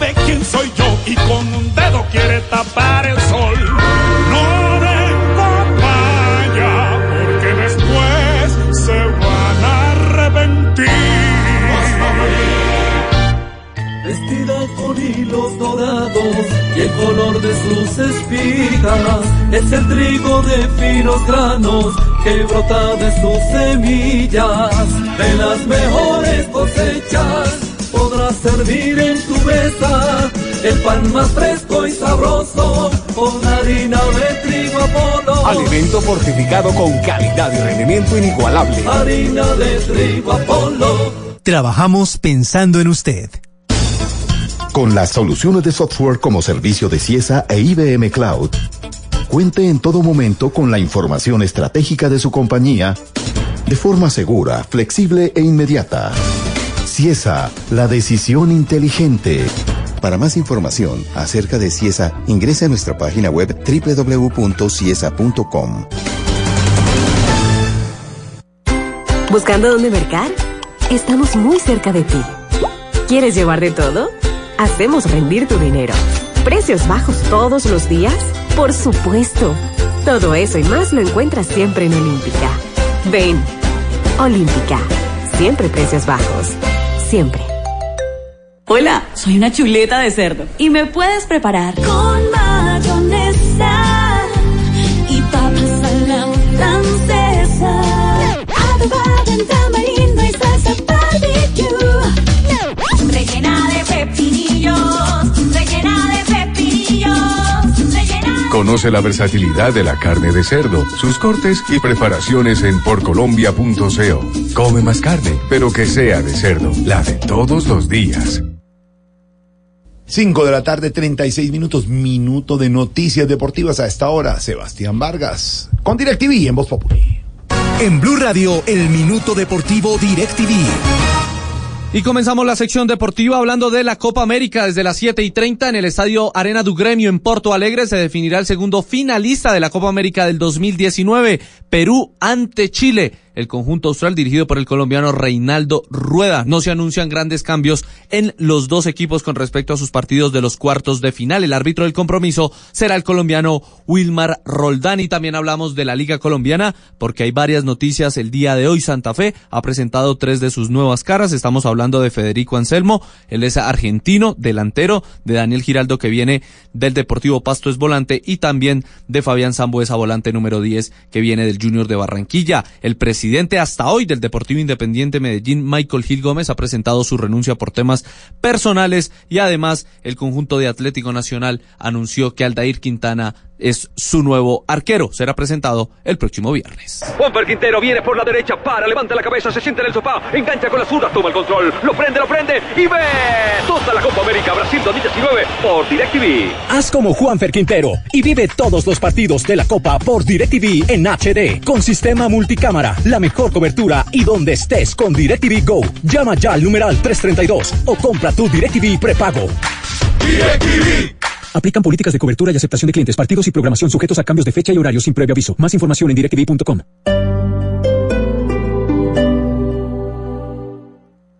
sabe quién soy yo y con un dedo quiere tapar el sol. No den papaya, porque después se van a arrepentir. Vestida con hilos dorados y el color de sus espigas es el trigo de finos granos que brota de sus semillas. De las mejores cosechas servir en tu mesa el pan más fresco y sabroso con harina de trigo Apolo. Alimento fortificado con calidad y rendimiento inigualable. Harina de trigo Apolo. Trabajamos pensando en usted. Con las soluciones de software como servicio de CIESA e IBM Cloud, cuente en todo momento con la información estratégica de su compañía de forma segura, flexible e inmediata. CIESA, la decisión inteligente. Para más información acerca de CIESA, ingrese a nuestra página web www.ciesa.com. ¿Buscando dónde mercar? Estamos muy cerca de ti. ¿Quieres llevar de todo? Hacemos rendir tu dinero. ¿Precios bajos todos los días? Por supuesto. Todo eso y más lo encuentras siempre en Olímpica. Ven. Olímpica. Siempre precios bajos. Siempre. Hola, soy una chuleta de cerdo y me puedes preparar Con mayonesa y papas a la francesa. Adobada en Conoce la versatilidad de la carne de cerdo, sus cortes y preparaciones en porcolombia.co. Come más carne, pero que sea de cerdo, la de todos los días. 5 de la tarde, 36 minutos, minuto de noticias deportivas a esta hora. Sebastián Vargas, con DirecTV en Voz Populi. En Blue Radio, el minuto deportivo DirecTV. Y comenzamos la sección deportiva hablando de la Copa América desde las 7 y 30 en el estadio Arena du Gremio en Porto Alegre se definirá el segundo finalista de la Copa América del 2019, Perú ante Chile. El conjunto austral dirigido por el colombiano Reinaldo Rueda. No se anuncian grandes cambios en los dos equipos con respecto a sus partidos de los cuartos de final. El árbitro del compromiso será el colombiano Wilmar Roldán. Y también hablamos de la Liga Colombiana porque hay varias noticias el día de hoy. Santa Fe ha presentado tres de sus nuevas caras. Estamos hablando de Federico Anselmo. Él es argentino, delantero, de Daniel Giraldo que viene del Deportivo Pasto es volante y también de Fabián Zambuesa, volante número 10 que viene del Junior de Barranquilla. El presidente hasta hoy del Deportivo Independiente Medellín, Michael Gil Gómez, ha presentado su renuncia por temas personales y además el conjunto de Atlético Nacional anunció que Aldair Quintana es su nuevo arquero. Será presentado el próximo viernes. Juanfer Quintero viene por la derecha, para, levanta la cabeza, se siente en el sofá, engancha con la zurda, toma el control, lo prende, lo prende y ve toda la Copa América Brasil 2019 por DirecTV. Haz como Juanfer Quintero y vive todos los partidos de la Copa por DirecTV en HD con sistema multicámara, la mejor cobertura y donde estés con DirecTV Go. Llama ya al numeral 332 o compra tu DirecTV prepago. Aplican políticas de cobertura y aceptación de clientes, partidos y programación sujetos a cambios de fecha y horario sin previo aviso. Más información en directv.com.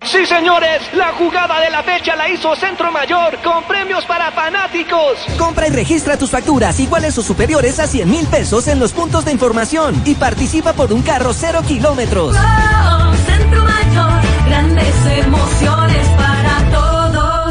Sí, señores, la jugada de la fecha la hizo Centro Mayor con premios para fanáticos. Compra y registra tus facturas iguales o superiores a 100 mil pesos en los puntos de información y participa por un carro cero kilómetros. Centro Mayor, grandes emociones para.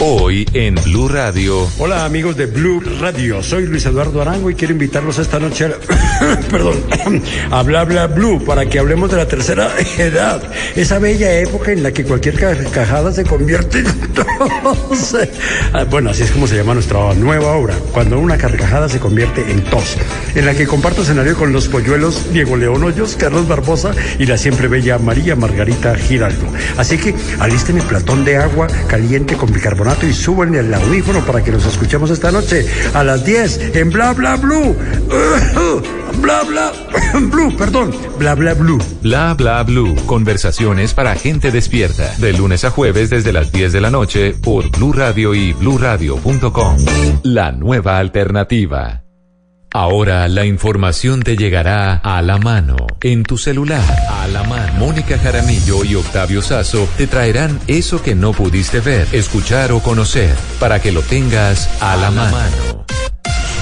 Hoy en Blue Radio. Hola amigos de Blue Radio, soy Luis Eduardo Arango y quiero invitarlos esta noche a, perdón, a Bla Bla Blue para que hablemos de la tercera edad, esa bella época en la que cualquier carcajada se convierte en tos. Ah, Bueno, así es como se llama nuestra nueva obra, cuando una carcajada se convierte en tos, en la que comparto escenario con los polluelos Diego León Hoyos, Carlos Barbosa y la siempre bella María Margarita Giraldo. Así que alisten mi platón de agua caliente con bicarbonato y súbanle al audífono para que nos escuchemos esta noche a las 10 en Bla Bla Blue. Bla Bla Blue, perdón, Bla Bla Blue. Bla bla blue. Conversaciones para gente despierta. De lunes a jueves desde las 10 de la noche por Blue Radio y bluradio.com. La nueva alternativa. Ahora la información te llegará a la mano, en tu celular, a la mano. Mónica Jaramillo y Octavio Sazo te traerán eso que no pudiste ver, escuchar o conocer, para que lo tengas a la mano.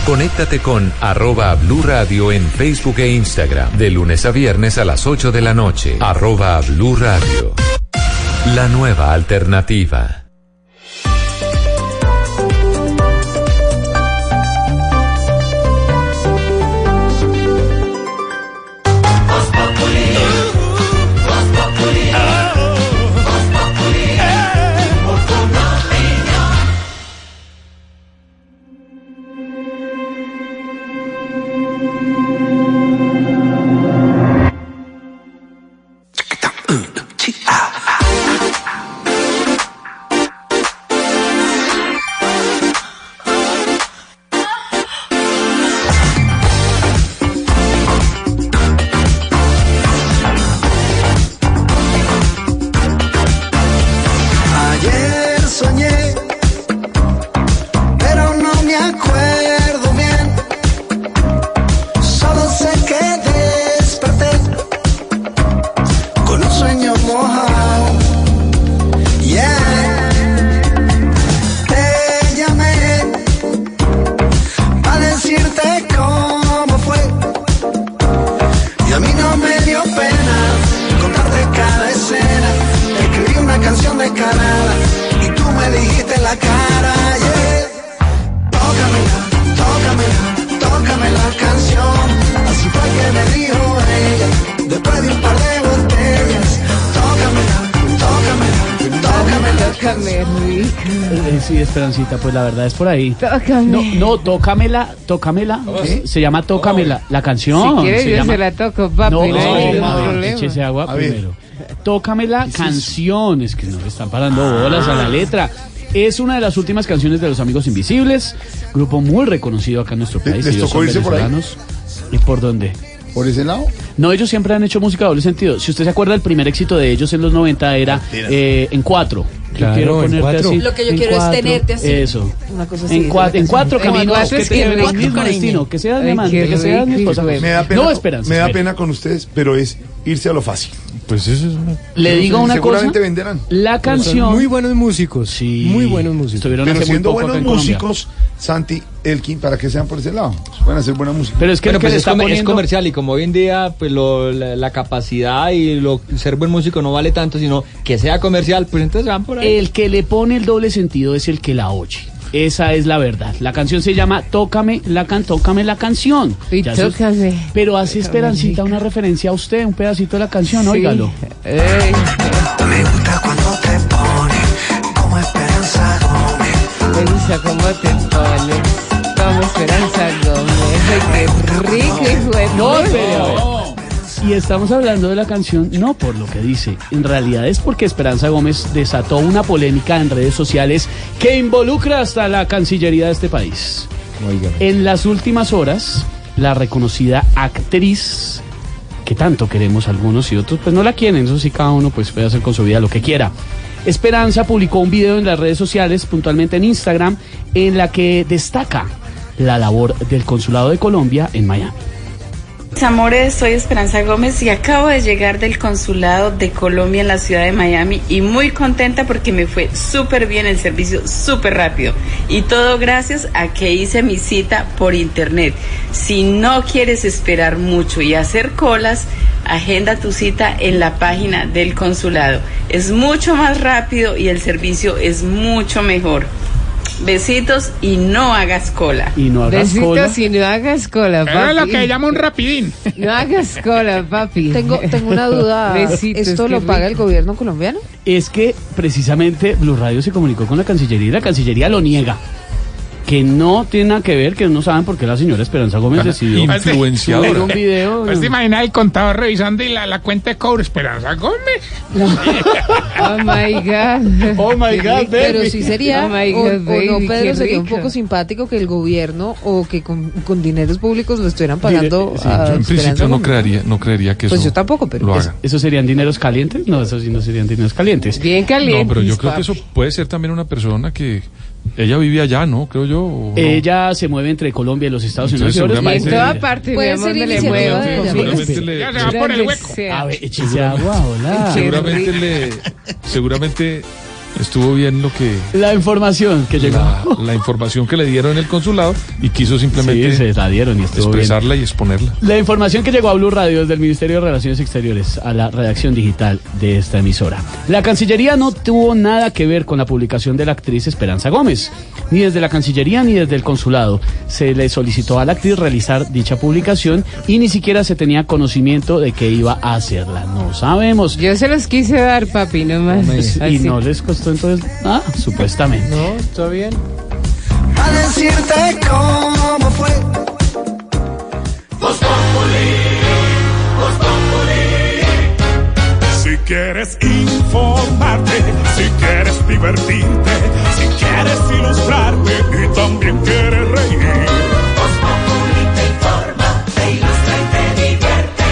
Conéctate con arroba Blue Radio en Facebook e Instagram, de lunes a viernes a las 8 de la noche, arroba Blue Radio. La nueva alternativa. Pues la verdad es por ahí. Tócame. No, no, tócamela, tócamela. ¿Sí? Se llama Tócamela, la canción. Si quieres, se yo llama- se la toco, papi. No, no, ningún a ver, problema. échese agua A ver. primero. Tócame la canción, es que no le están parando bolas a la letra. Es una de las últimas canciones de Los Amigos Invisibles, grupo muy reconocido acá en nuestro país. les tocó irse por ahí? ¿Y por dónde? ¿Por ese lado? No, ellos siempre han hecho música de doble sentido. Si usted se acuerda, el primer éxito de ellos en los 90 era eh, en cuatro. Yo Claro, quiero en ponerte cuatro. así. Lo que yo En quiero es tenerte así. Eso. Una cosa así. En, cua- cuatro caminos cuatro que te mismo destino. Que seas mi amante, que seas mi esposa. Me da pena, No, Esperanza. me da pena con ustedes, pero es irse a lo fácil. Pues eso es una... Le digo sé, una cosa. seguramente venderán. La canción. muy buenos músicos. Sí. Muy buenos músicos. Estuvieron Pero hace muy siendo poco acá buenos músicos, Santi, Elkin, para que sean por ese lado. Pueden hacer buena música. Pero es que Bueno, el que pues es, comercial y como hoy en día pues lo- la, la capacidad y lo, ser buen músico no vale tanto, sino que sea comercial, pues entonces van por ahí. El que le pone el doble sentido es el que la oye. Esa es la verdad. La canción se llama Tócame la can, tócame la canción. Y tócame. Pero hace Tócame Esperancita una referencia a usted, un pedacito de la canción, Sí. óigalo. Ey. Me gusta cuando te pones como Esperanza Gómez. Me gusta cómo te No, ver. Y estamos hablando de la canción no por lo que dice, en realidad es porque Esperanza Gómez desató una polémica en redes sociales que involucra hasta la Cancillería de este país. En las últimas horas, la reconocida actriz, que tanto queremos algunos y otros, pues no la quieren, eso sí, cada uno pues puede hacer con su vida lo que quiera. Esperanza publicó un video en las redes sociales, puntualmente en Instagram, en la que destaca la labor del Consulado de Colombia en Miami. Amores, soy Esperanza Gómez y acabo de llegar del consulado de Colombia en la ciudad de Miami y muy contenta porque me fue súper bien el servicio, súper rápido. Y todo gracias a que hice mi cita por internet. Si no quieres esperar mucho y hacer colas, agenda tu cita en la página del consulado. Es mucho más rápido y el servicio es mucho mejor. Besitos y no hagas cola. Y no hagas Besitos cola. y no hagas cola, papi. Es lo que llama un rapidín. No hagas cola, papi. Tengo, tengo una duda. Besitos, ¿Esto lo paga el gobierno colombiano? Es que precisamente Blue Radio se comunicó con la Cancillería y la Cancillería lo niega. Que no tiene nada que ver, que no saben por qué la señora Esperanza Gómez decidió Influenciadora. subir un video. Pues te imaginas el contador revisando y la, la cuenta de cobro Esperanza Gómez. Oh my God. Oh my God, Pero baby. sí sería, Oh my o, God, o no, baby, Pedro, qué sería un poco simpático que el gobierno o que con, con dineros públicos lo estuvieran pagando Sí, a yo en principio no creería, no creería que Pues eso yo tampoco, pero lo es- haga. ¿Eso serían dineros calientes? No, eso sí no serían dineros calientes. Bien caliente. No, pero yo creo que eso puede ser también una persona que ella vivía allá, ¿no? Creo yo. o no. Ella se mueve entre Colombia y los Estados Entonces, Unidos. y ahora es seguramente- más- En toda parte, Puede ser le le, Ya se va por el hueco. A ver, échese agua, hola. Seguramente le, seguramente estuvo bien lo que La información que llegó. la, la información que le dieron en el consulado y quiso simplemente Sí, se la dieron y estuvo bien. expresarla y exponerla. La información que llegó a Blue Radio desde el Ministerio de Relaciones Exteriores a la redacción digital de esta emisora. La Cancillería no tuvo nada que ver con la publicación de la actriz Esperanza Gómez. Ni desde la Cancillería ni desde el consulado se le solicitó a la actriz realizar dicha publicación y ni siquiera se tenía conocimiento de que iba a hacerla. No sabemos. Yo se los quise dar, papi, nomás. Y Así. no les costó entonces. Ah, supuestamente. No, está bien. A decirte cómo fue. Si quieres informarte, si quieres divertirte, si quieres ilustrarte y también quieres reír. te informa, te ilustra y te divierte.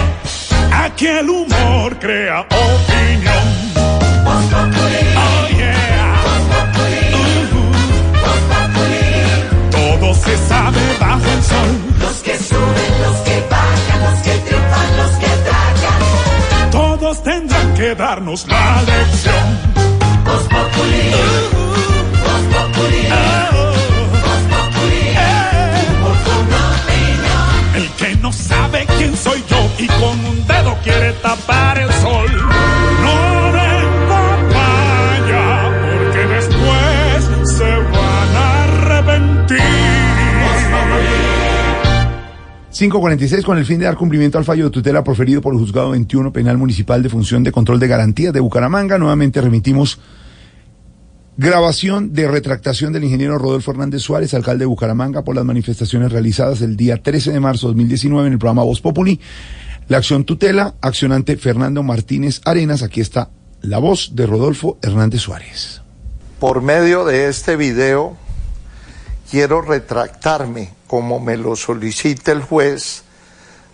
Aquí el humor crea opinión. Sabe bajo el sol. Los que suben, los que bajan, los que triunfan, los que tragan. Todos tendrán que darnos la lección. El que no sabe quién soy yo y con un dedo quiere tapar 546 con el fin de dar cumplimiento al fallo de tutela proferido por el juzgado 21 penal municipal de función de control de garantías de Bucaramanga. Nuevamente remitimos Grabación de retractación del ingeniero Rodolfo Hernández Suárez, alcalde de Bucaramanga, por las manifestaciones realizadas el día 13 de marzo de 2019 en el programa Voz Populi. La acción tutela, accionante Fernando Martínez Arenas. Aquí está la voz de Rodolfo Hernández Suárez. Por medio de este video, quiero retractarme, como me lo solicita el juez,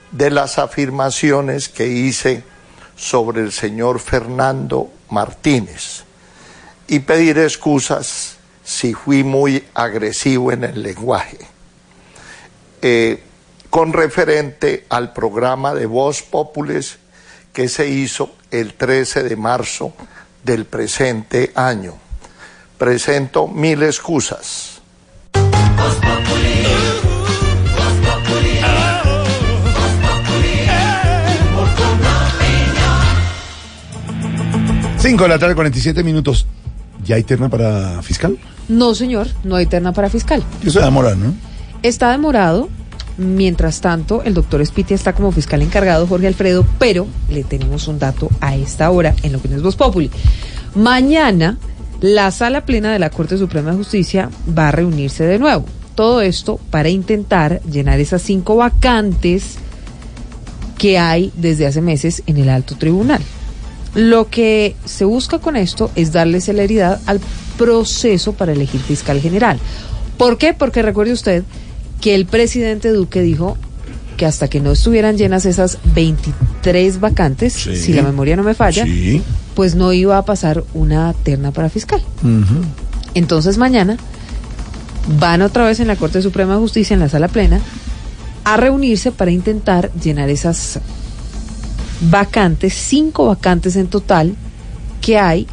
de las afirmaciones que hice sobre el señor Fernando Martínez y pedir excusas si fui muy agresivo en el lenguaje. Eh, con referente al programa de Voz Popules que se hizo el 13 de marzo del presente año. Presento mil excusas. Cinco de la tarde, 47 minutos. ¿Ya hay terna para fiscal? No, señor, no hay terna para fiscal. Eso demora, ¿no? Está demorado. Mientras tanto, el doctor Spitia está como fiscal encargado, Jorge Alfredo, pero le tenemos un dato a esta hora en lo que no es Voz Populi. Mañana, la sala plena de la Corte Suprema de Justicia va a reunirse de nuevo. Todo esto para intentar llenar esas cinco vacantes que hay desde hace meses en el alto tribunal. Lo que se busca con esto es darle celeridad al proceso para elegir fiscal general. ¿Por qué? Porque recuerde usted que el presidente Duque dijo que hasta que no estuvieran llenas esas 23 vacantes, Sí. si la memoria no me falla, Sí. pues no iba a pasar una terna para fiscal. Entonces mañana van otra vez en la Corte Suprema de Justicia, en la sala plena, a reunirse para intentar llenar esas vacantes, cinco vacantes en total que hay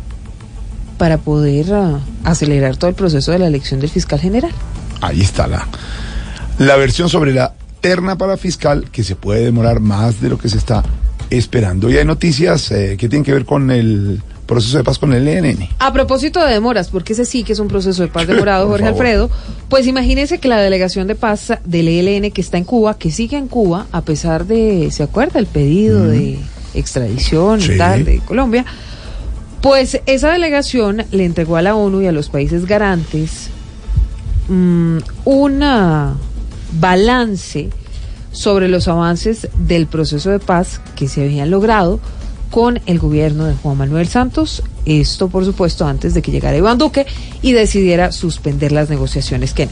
para poder ah, acelerar todo el proceso de la elección del fiscal general. Ahí está la, la versión sobre la terna para fiscal que se puede demorar más de lo que se está esperando. Y hay noticias eh, que tienen que ver con el proceso de paz con el ENN. A propósito de demoras, porque ese sí que es un proceso de paz demorado, Jorge favor. Alfredo, pues imagínese que la delegación de paz del ELN que está en Cuba, que sigue en Cuba, a pesar de, ¿se acuerda? El pedido de extradición Sí. y tal de Colombia, pues esa delegación le entregó a la ONU y a los países garantes mm, una balance sobre los avances del proceso de paz que se habían logrado con el gobierno de Juan Manuel Santos. Esto, por supuesto, antes de que llegara Iván Duque y decidiera suspender las negociaciones que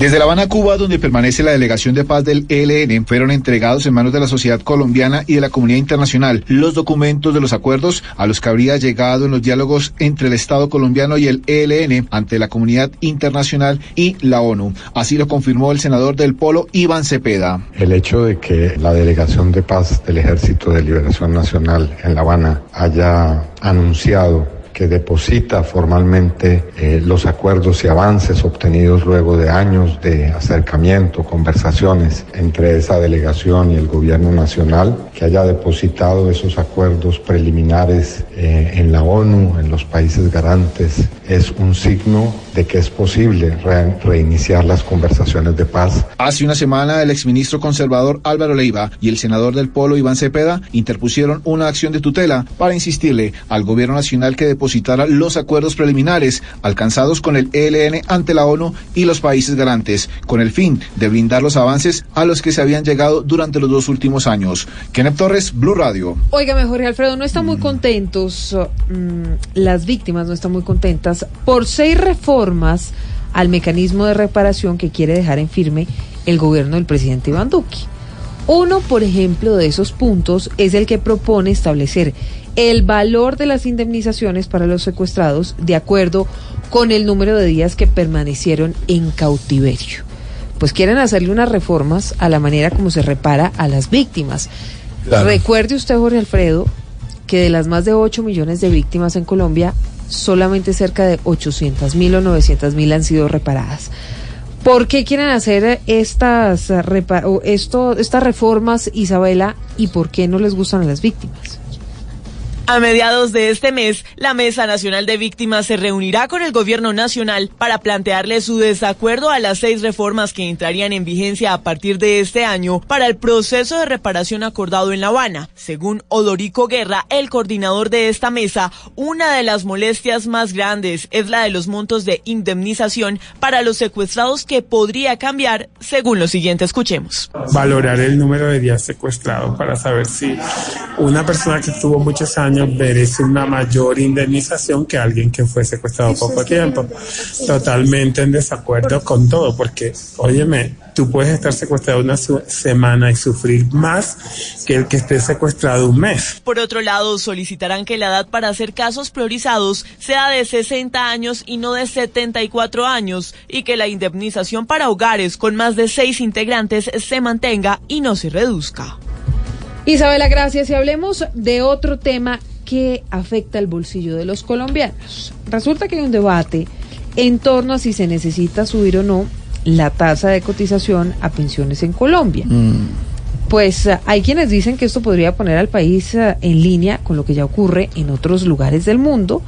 Desde La Habana, Cuba, donde permanece la delegación de paz del ELN, fueron entregados en manos de la sociedad colombiana y de la comunidad internacional los documentos de los acuerdos a los que habría llegado en los diálogos entre el Estado colombiano y el ELN ante la comunidad internacional y la ONU. Así lo confirmó el senador del Polo, Iván Cepeda. El hecho de que la Delegación de Paz del Ejército de Liberación Nacional en La Habana haya anunciado que deposita formalmente eh, los acuerdos y avances obtenidos luego de años de acercamiento, conversaciones entre esa delegación y el gobierno nacional, que haya depositado esos acuerdos preliminares eh, en la ONU, en los países garantes, es un signo de que es posible re- reiniciar las conversaciones de paz. Hace una semana, el exministro conservador Álvaro Leiva y el senador del Polo, Iván Cepeda, interpusieron una acción de tutela para insistirle al gobierno nacional que depositara los acuerdos preliminares alcanzados con el ELN ante la ONU y los países garantes, con el fin de brindar los avances a los que se habían llegado durante los dos últimos años. Kenneth Torres, Blue Radio. Óigame, Jorge Alfredo, no están muy contentos, mm, las víctimas no están muy contentas por seis reformas al mecanismo de reparación que quiere dejar en firme el gobierno del presidente Iván Duque. Uno, por ejemplo, de esos puntos es el que propone establecer el valor de las indemnizaciones para los secuestrados de acuerdo con el número de días que permanecieron en cautiverio. Pues quieren hacerle unas reformas a la manera como se repara a las víctimas. Claro. Recuerde usted, Jorge Alfredo, que de las más de 8 millones de víctimas en Colombia, solamente cerca de 800 mil o 900 mil han sido reparadas. ¿Por qué quieren hacer estas, esto, estas reformas, Isabela, y por qué no les gustan a las víctimas? A mediados de este mes, la Mesa Nacional de Víctimas se reunirá con el Gobierno Nacional para plantearle su desacuerdo a las seis reformas que entrarían en vigencia a partir de este año para el proceso de reparación acordado en La Habana. Según Odorico Guerra, el coordinador de esta mesa, una de las molestias más grandes es la de los montos de indemnización para los secuestrados que podría cambiar según lo siguiente. Escuchemos. valorar el número de días secuestrados para saber si una persona que estuvo muchos años merece una mayor indemnización que alguien que fue secuestrado poco tiempo. Totalmente en desacuerdo con todo, porque, óyeme, tú puedes estar secuestrado una su- semana y sufrir más que el que esté secuestrado un mes. Por otro lado, solicitarán que la edad para hacer casos priorizados sea de 60 años y no de 74 años y que la indemnización para hogares con más de seis integrantes se mantenga y no se reduzca. Isabela, gracias. Y hablemos de otro tema que afecta el bolsillo de los colombianos. Resulta que hay un debate en torno a si se necesita subir o no la tasa de cotización a pensiones en Colombia. Pues ah, hay quienes dicen que esto podría poner al país ah, en línea con lo que ya ocurre en otros lugares del mundo,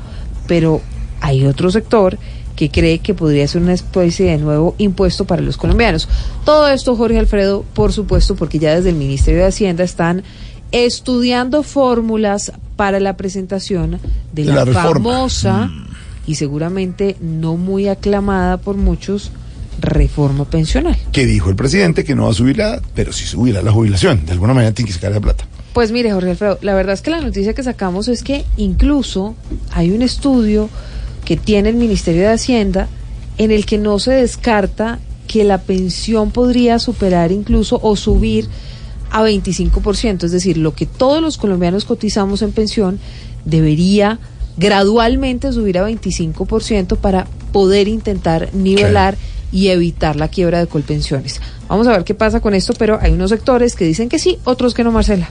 pero hay otro sector que cree que podría ser una especie de nuevo impuesto para los colombianos. Todo esto, Jorge Alfredo, por supuesto, porque ya desde el Ministerio de Hacienda están estudiando fórmulas para la presentación de, De la, famosa y seguramente no muy aclamada por muchos reforma pensional. Que dijo el presidente que no va a subir la, pero sí subirá la jubilación. De alguna manera tiene que sacar la plata. Pues mire, Jorge Alfredo, la verdad es que la noticia que sacamos es que incluso hay un estudio que tiene el Ministerio de Hacienda en el que no se descarta que la pensión podría superar incluso o subir a 25%, es decir, lo que todos los colombianos cotizamos en pensión debería gradualmente subir a 25% para poder intentar nivelar y evitar la quiebra de Colpensiones. Vamos a ver qué pasa con esto, pero hay unos sectores que dicen que sí, otros que no, Marcela.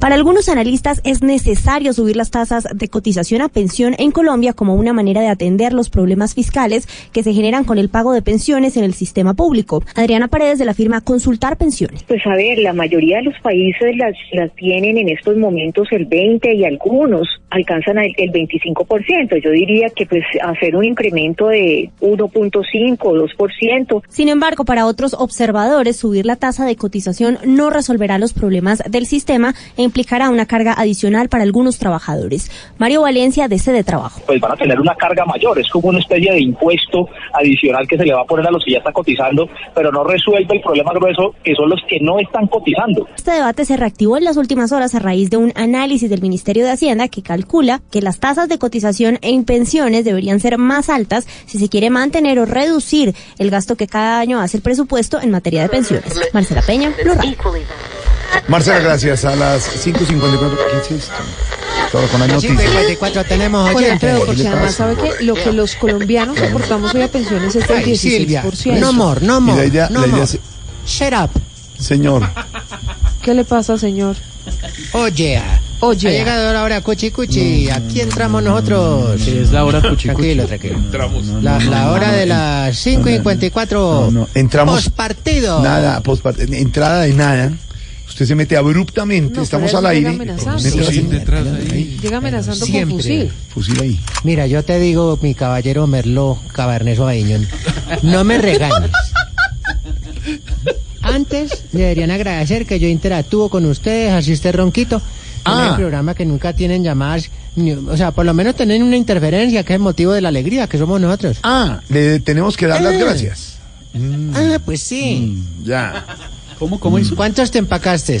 Para algunos analistas es necesario subir las tasas de cotización a pensión en Colombia como una manera de atender los problemas fiscales que se generan con el pago de pensiones en el sistema público. Adriana Paredes de la firma Consultar Pensiones. Pues a ver, la mayoría de los países las, las tienen en estos momentos el 20 y algunos alcanzan el, el 25%. Yo diría que pues hacer un incremento de 1.5 o 2%. Sin embargo, para otros observadores, subir la tasa de cotización no resolverá los problemas del sistema e implicará una carga adicional para algunos trabajadores. Mario Valencia, de Sede Trabajo. pues van a tener una carga mayor. Es como una especie de impuesto adicional que se le va a poner a los que ya están cotizando, pero no resuelve el problema grueso que son los que no están cotizando. Este debate se reactivó en las últimas horas a raíz de un análisis del Ministerio de Hacienda que calcula que las tasas de cotización en pensiones deberían ser más altas si se quiere mantener o reducir el gasto que cada año hace el presupuesto en materia de pensiones. Marcela Peña, Radio. Marcela, gracias. A las 5.54. ¿Qué es esto? Todo con las noticias. 54 tenemos oyentes. Alfredo, porque además sabe que lo que los colombianos aportamos hoy a pensiones es del Ay, Silvia, 16%. no more, no Y more, la idea- no la idea more. es- Shut up. Señor, ¿Qué le pasa, señor? Oye, Oye. ha llegado la hora cuchi cuchi. Aquí entramos nosotros. es la hora cuchi Tranquilo, tranquilo. La, la hora de las 5 y 54. no, no, entramos. Postpartido. Nada, postpart- entrada de nada. Usted se mete abruptamente, No, estamos al aire. llega amenazando. Con fusil. Fusil ahí. Mira, yo te digo, mi caballero Merlot Cabernet Sauvignon, no me regañes. Antes deberían agradecer que yo interactúo con ustedes, así este ronquito. En Ah. el programa que nunca tienen llamadas, ni- o sea, por lo menos tienen una interferencia que es motivo de la alegría que somos nosotros. Ah, le tenemos que dar las Ah. gracias. Ah, pues sí. Ya. ¿Cómo, cómo hizo? ¿Cuántos te empacaste?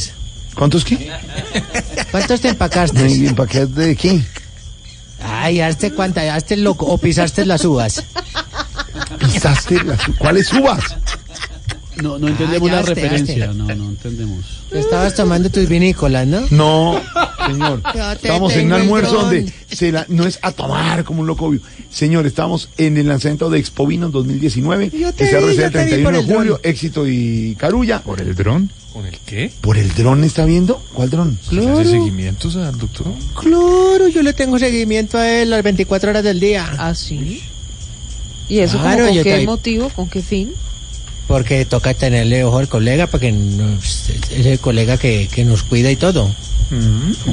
¿Cuántos qué? ¿Cuántos te empacaste? ¿Y de qué? Ay, hazte cuánta, hazte loco, o pisaste las uvas. ¿Pisaste las ¿Cuáles uvas? No, no entendemos Ah, la este, referencia. este. No, no entendemos. Estabas tomando tus vinícolas, ¿no? No, señor. Estamos en un almuerzo donde se la- no es a tomar como un loco obvio. Señor, estamos en el lanzamiento de Expo Vino 2019, Yo te que se vi, realiza el te vi 31 por de dron. julio, Éxito y Carulla. ¿Por el dron? ¿Con el qué? ¿Por el dron está viendo? ¿Cuál dron? Claro. ¿Hace seguimientos al doctor? Claro, yo le tengo seguimiento a él las 24 horas del día. ¿Ah, sí? ¿Y eso como Claro, con qué te- motivo? ¿Con qué fin? Porque toca tenerle ojo al colega, porque nos- es el colega que, que nos cuida y todo.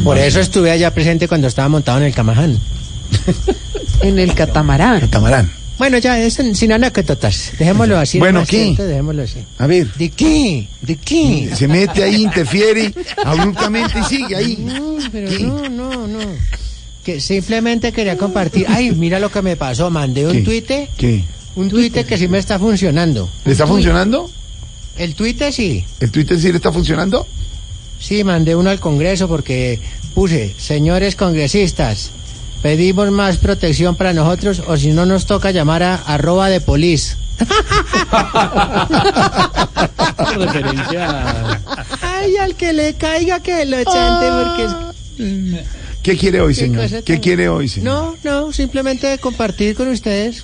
Por eso estuve allá presente cuando estaba montado en el Camaján. En el catamarán. Catamarán. Bueno, ya, es en- sin anécdotas. Dejémoslo así. Bueno, ¿qué? Dejémoslo así. A ver. ¿De qué? ¿De qué? Se mete ahí, interfiere abruptamente y sigue ahí. No, pero no, no, no. Que simplemente quería compartir. Ay, mira lo que me pasó. Mandé un ¿Qué? tuite. ¿Qué? Un tuite que sí me está funcionando. ¿Le está funcionando? El tuite sí. ¿El Twitter sí le está funcionando? Sí, mandé uno al Congreso porque puse, señores congresistas, pedimos más protección para nosotros o si no nos toca llamar a arroba de polis. Referencia. Ay, al que le caiga que lo chante porque es... ¿Qué quiere hoy, señor? ¿Qué quiere hoy, señor? No, no, simplemente compartir con ustedes.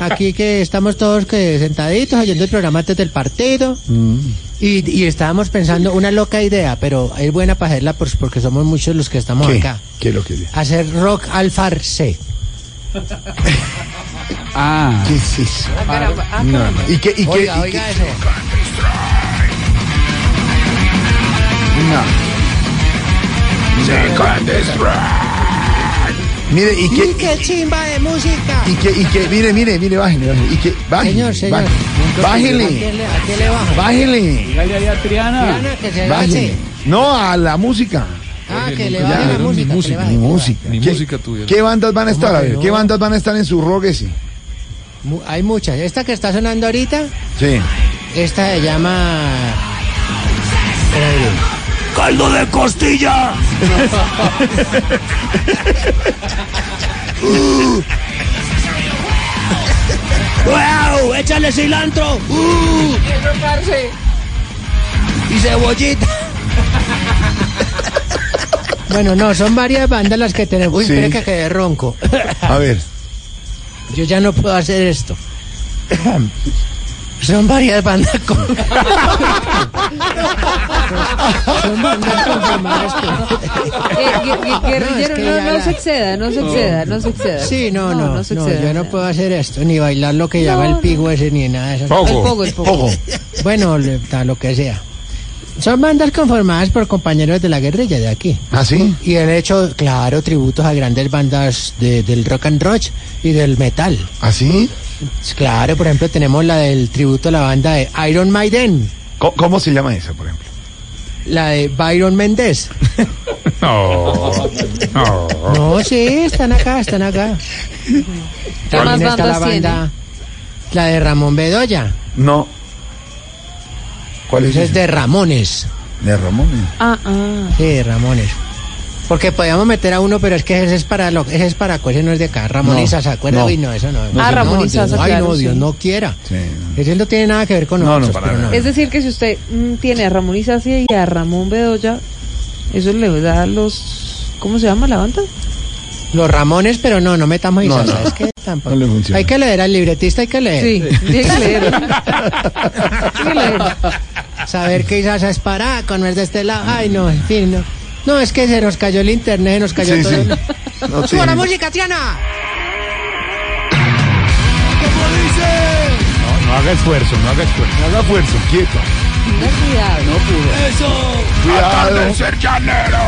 Aquí que estamos todos que sentaditos oyendo el programa antes del partido. Mm. Y, y estábamos pensando una loca idea, pero es buena para hacerla pues, porque somos muchos los que estamos ¿Qué? acá. ¿Qué es lo que Hacer rock al farce. Ah. ¿Qué es eso? No, no. ¿Y qué? ¿Y qué? Oiga, y oiga qué- eso. No. Mire, ¿y qué? ¡Y qué chimba de música! ¿Y qué? ¿Y qué? Mire, mire, mire, bájele, bájele. ¿Y qué? Bájele. Señor, señor. bájele. ¿A Bájele. quién le, a quién le baja? Bájele. Dígale ahí a Triana. Triana, que se Bájele. No, a la música. Ah, que le baje la música. Ni que le música, ni música. Ni ¿Qué- música tuya. ¿Qué bandas van a estar? ¿Cómo A que ver, no? ¿qué bandas van a estar en su rock ese? Hay muchas. Esta que está sonando ahorita, Sí. esta se llama... ¡Caldo de costilla! ¡Wow! ¡Échale cilantro! ¡Uh! Y cebollita. Bueno, no, son varias bandas las que tenemos. Uy, Sí. que quedé ronco. A ver. Yo ya no puedo hacer esto. Son varias bandas con... Son bandas conformadas guerrillero, no, no se exceda, no se exceda, no se exceda. Sí, no, no, no, se yo exceda. no puedo hacer esto, ni bailar lo que llama el pigo ese, ni nada de eso. El pogo, el pogo. Bueno, le- ta- lo que sea. Son bandas conformadas por compañeros de la guerrilla de aquí. ¿Ah, sí? Y han hecho, claro, tributos a grandes bandas de- del rock and roll y del metal. ¿Ah, sí? Claro, por ejemplo, tenemos la del tributo a la banda de Iron Maiden, ¿Cómo, cómo se llama esa, por ejemplo? la de Byron Méndez. No. No. No, sí, están acá, están acá. ¿Qué más También está la banda, la de Ramón Bedoya. No. ¿Cuál es Esa es de Ramones. De Ramón. Ah, ah. Sí, de Ramones. Porque podíamos meter a uno, pero es que ese es para lo, ese es para ese no es de acá. Ramón No, y Sasa, ¿se acuerda? no. Uy, no, eso no. Ah, no, Ramón y Sasa, Ay, claro, no, Dios sí. no quiera. Sí. Ese no tiene nada que ver con No, no, nosotros. para no. Es decir, que si usted mm, tiene a Ramón Isacia y a Ramón Bedoya, eso le da los... ¿Cómo se llama la banda? Los Ramones, pero no, no metamos a No, no. es que tampoco. No le funciona. Hay que leer al libretista, hay que leer. Sí, tiene que leer. Tiene que leer. Saber que Isasa es paraco, no es de este lado. Ay, no, en fin, no. No, es que se nos cayó el internet, nos cayó Sí, todo. sí. el- No ¡Suba la música, Triana! No, no haga esfuerzo, no haga esfuerzo. No haga esfuerzo, quieto. Tenga cuidado. ¡Eso! Cuidado. ser llanero!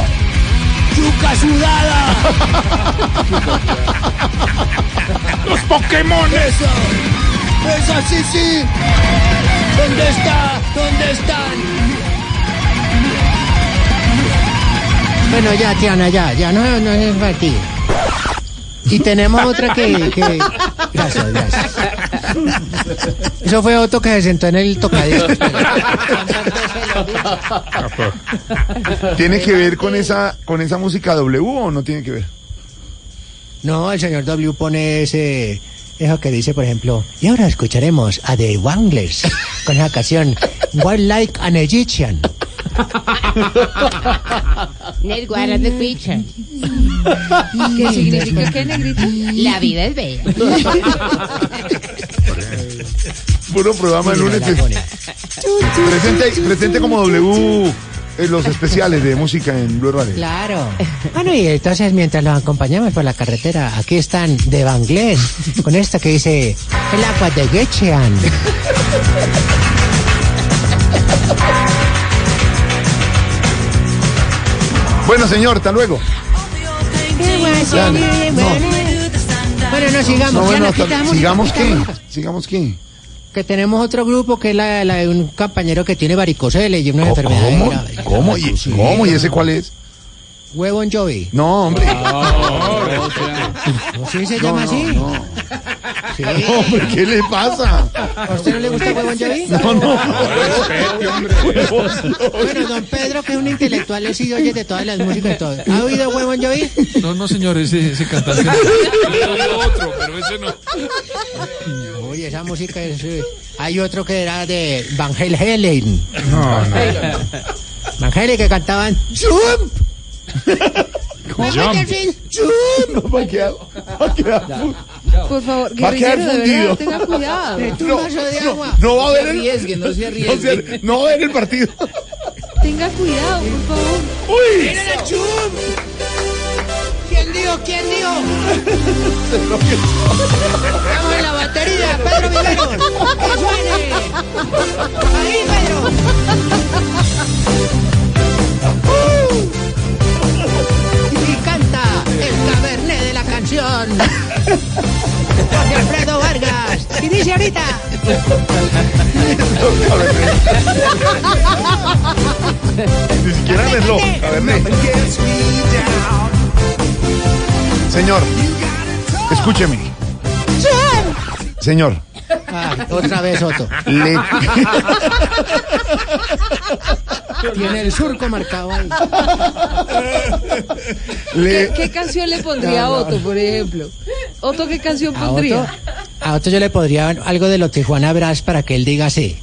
¡Yuca sudada! Los Pokémon. ¡Eso! ¡Eso, sí, sí! ¿Dónde está? ¿Dónde están? Bueno, ya, Tiana, ya, ya, no, no es fatigue. Y tenemos otra que, que... Gracias, gracias. Eso fue otro que se sentó en el tocadiscos. ¿Tiene que ver con esa, con esa música W o no tiene que ver? No, el señor W pone ese... Eso que dice, por ejemplo, y ahora escucharemos a The Wanglers con esa canción Wild Like an Egyptian. At the creature. ¿Qué significa qué, negrita? La vida es bella. Puro programa el lunes. la. Presente, presente como W eh, los especiales de música en Blue Radio. Claro. Bueno, y entonces mientras los acompañamos por la carretera, aquí están de Banglés, con esta que dice el agua de Gechean. Bueno, señor, hasta luego. Ya, no. Bueno, no sigamos. No, ya bueno, nos hasta- quitamos, sigamos qué, sigamos qué. Que tenemos otro grupo que es la, la de un compañero que tiene varicocele y una ¿Cómo? enfermedad. ¿Cómo? grave. ¿Cómo? ¿Y, ¿Cómo? ¿Y ese cuál es? Huevo en Joey. No, hombre. ¿No sí se llama no, así? no. Sí. Hombre, ¿qué le pasa? ¿A usted no le gusta Huevo en Joey? No, no. Bueno, don Pedro, que es un intelectual, sí oye de todas las músicas y todo. ¿Ha oído Huevo en Joey? No, no, señor, ese, ese cantante. otro, pero ese no. Esa música es... eh, Hay otro que era de Van Halen. No, no. Van Halen que cantaban Jump. ¿Cómo? Jump. No, va a quedar, va a quedar fu- Por favor, Va a quedar fundido. tenga cuidado. No va a No ver se el, arriesgue, no se no, arriesgue. se- no va a ver el partido. Tenga cuidado, por favor. Uy. ¡Miren a Jump! ¿Quién dijo? ¿Quién dijo? Vamos en la batería, Pedro Viveros. ¡Que suene! ¡Ahí, Pedro! Y canta el cabernet de la canción. Jorge Alfredo Vargas. Y dice ahorita. Ni siquiera verlo. A ver, ve. Señor, escúcheme. Señor, Ah, otra vez Otto. le... Tiene el surco marcado ahí. ¿Qué, le... qué canción le pondría a No. Otto, por ejemplo? ¿Otto qué canción A pondría? Otto, a Otto yo le podría algo de lo Tijuana Brass para que él diga así.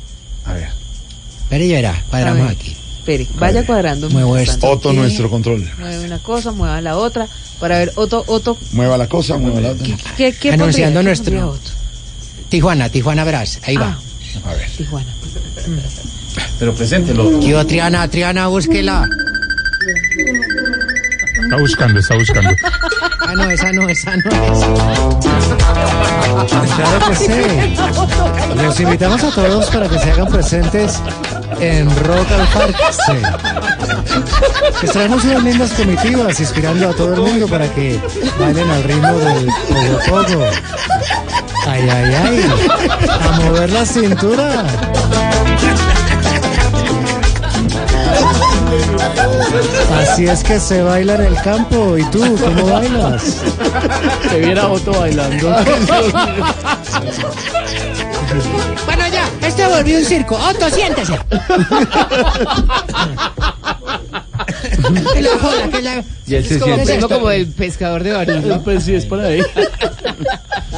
A ver, Pero ya verá, cuadramos aquí. Espere, vaya cuadrando. Esto. Otto, nuestro control. Mueve una cosa, mueva la otra. Para ver, Otto, Otto, Mueva la cosa, mueva la otra. ¿qué, qué Anunciando nuestro- Otto? Tijuana, Tijuana Brass. Ahí va. Ah, A ver. Tijuana. Pero preséntelo. Yo, Triana, Triana, búsquela. Está buscando, está buscando. Ah, no, esa no, esa no es. Claro que sí. Los invitamos a todos para que se hagan presentes en Rock al Parque. Sí. Estaremos unas lindas comitivas inspirando a todo el mundo para que bailen al ritmo del pogo pogo. Ay, ay, ay. A mover la cintura. Así es que se baila en el campo. ¿Y tú cómo bailas? Se viera Otto bailando. Bueno, ya, esto volvió un circo. Otto, siéntese. Que la joda, que la... Y él se Es como, siente. tengo como el pescador de baril. Pues sí, es por ahí.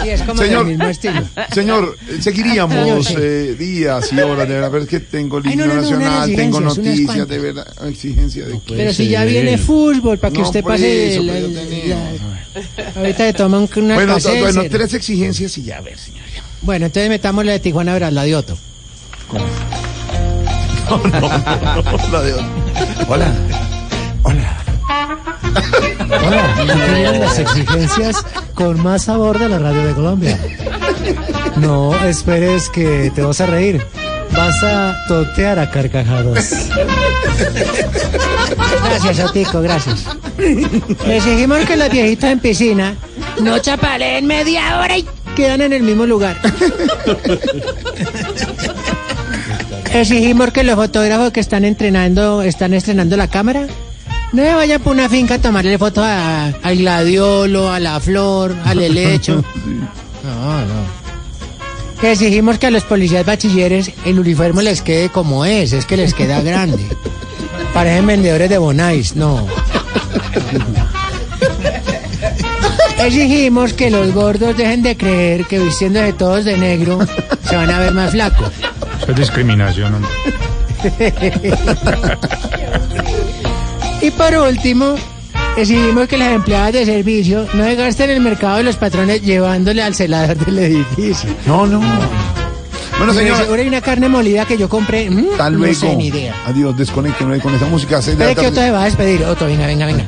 Sí, es como Señor, del mismo estilo. señor, eh, Señor, seguiríamos sí. eh, días y horas, de verdad, pero es que tengo Ay, no, línea no, no, unas nacional, tengo noticias, de verdad, exigencia de Pero si ya viene fútbol, para que No, usted pase... eso, la- la- ahorita le toman un- una Bueno, bueno, tres exigencias y ya, a ver, señor. Bueno, entonces metamos la de Tijuana Brass, la de Otto. No, no, no, la de otro. Hola. Hola, aquí vienen las exigencias con más sabor de la radio de Colombia. No esperes que te vas a reír. Vas a totear a carcajadas. Gracias, Otico, gracias. Le exigimos que los viejitos en piscina no chapaleen media hora y quedan en el mismo lugar. Exigimos que los fotógrafos que están entrenando, están estrenando la cámara, no se vayan por una finca a tomarle fotos a- al gladiolo, a la flor, al helecho. No, no. Exigimos que a los policías bachilleres el uniforme les quede como es, es que les queda grande. Parecen vendedores de Bonais, no. Exigimos que los gordos dejen de creer que vistiéndose todos de negro se van a ver más flacos. Eso es discriminación, hombre. Y por último, exigimos que las empleadas de servicio no se gasten el mercado de los patrones llevándole al celador del edificio. No, no. Bueno, Y señora. Seguro hay una carne molida que yo compré. mm, Hasta no luego. sé ni idea. Adiós, desconecten con esa música. Espere que. Otto se va a despedir. Otto, venga, venga, venga.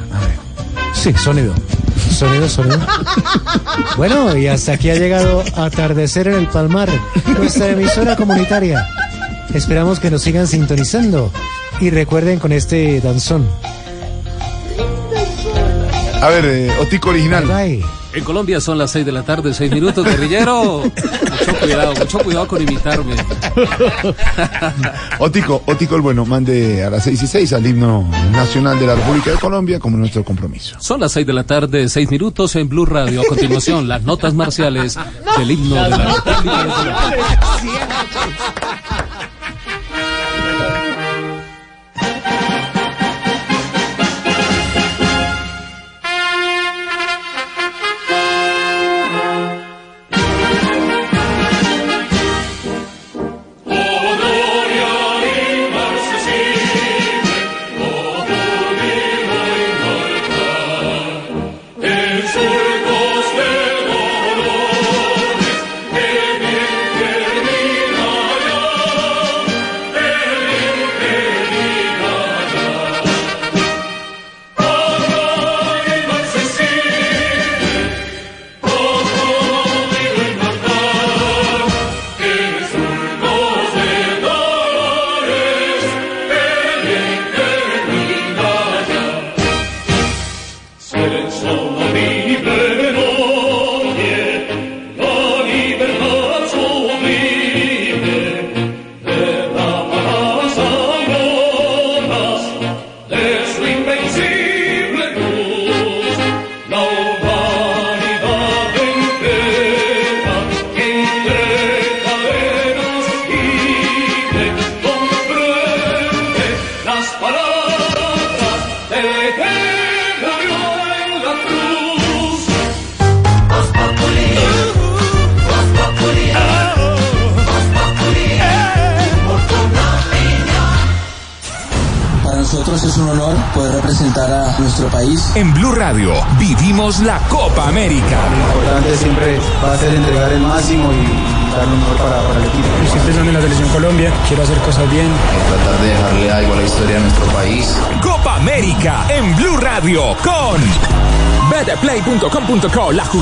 Sí, sonido. Sonido, sonido. Bueno, y hasta aquí ha llegado Atardecer en el Palmar, nuestra emisora comunitaria. Esperamos que nos sigan sintonizando. Y recuerden con este danzón. A ver, eh, Otico original. En Colombia son las 6 de la tarde, 6 minutos, guerrillero. Mucho cuidado, mucho cuidado con imitarme. Otico, Otico el bueno, mande a las 6 y 6 al himno nacional de la República de Colombia como nuestro compromiso. Son las 6 de la tarde, 6 minutos en Blue Radio. A continuación, las notas marciales del himno de la República de Colombia.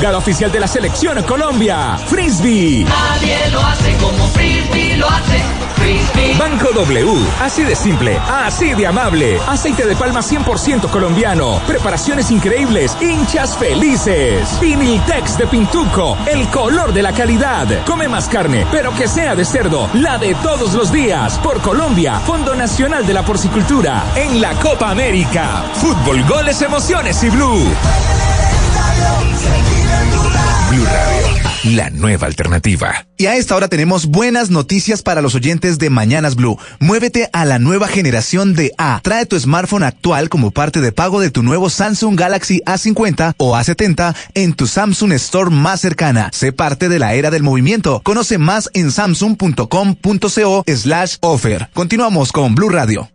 Jugada oficial de la selección Colombia. Frisbee. Nadie lo hace como Frisbee lo hace. Frisbee. Banco W, así de simple, así de amable. Aceite de palma 100% colombiano. Preparaciones increíbles, hinchas felices. Viniltex de Pintuco, el color de la calidad. Come más carne, pero que sea de cerdo, la de todos los días. Por Colombia, Fondo Nacional de la Porcicultura. En la Copa América. Fútbol, goles, emociones y Blue. Blue Radio, la nueva alternativa. Y a esta hora tenemos buenas noticias para los oyentes de Mañanas Blue. Muévete a la nueva generación de A. Trae tu smartphone actual como parte de pago de tu nuevo Samsung Galaxy A50 o A70 en tu Samsung Store más cercana. Sé parte de la era del movimiento. Conoce más en samsung.com.co slash offer. Continuamos con Blue Radio.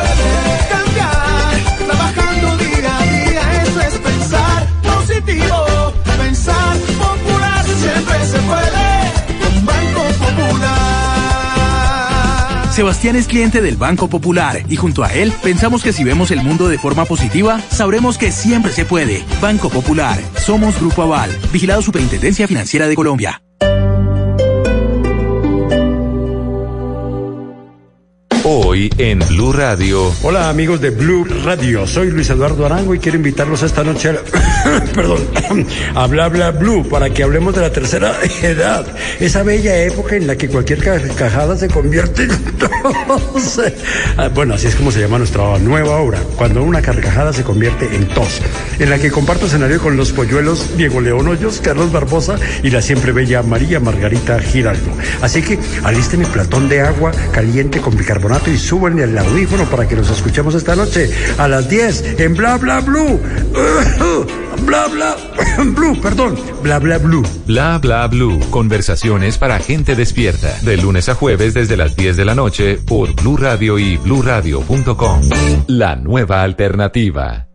Sebastián es cliente del Banco Popular y junto a él pensamos que si vemos el mundo de forma positiva, sabremos que siempre se puede. Banco Popular, somos Grupo Aval, vigilado Superintendencia Financiera de Colombia. Hoy en Blue Radio. Hola amigos de Blue Radio, soy Luis Eduardo Arango y quiero invitarlos esta noche a, perdón, a Bla Bla Blue para que hablemos de la tercera edad, esa bella época en la que cualquier carcajada se convierte en tos. Ah, Bueno, así es como se llama nuestra nueva obra, cuando una carcajada se convierte en tos, en la que comparto escenario con los polluelos Diego León Hoyos, Carlos Barbosa y la siempre bella María Margarita Giraldo. Así que aliste mi platón de agua caliente con bicarbonato y suban el audífono para que nos escuchemos esta noche a las 10 en Bla Bla Blue. Bla Bla Blue, perdón, Bla Bla Blue. Bla bla blue. Conversaciones para gente despierta. De lunes a jueves desde las 10 de la noche por Blue Radio y bluradio.com. La nueva alternativa.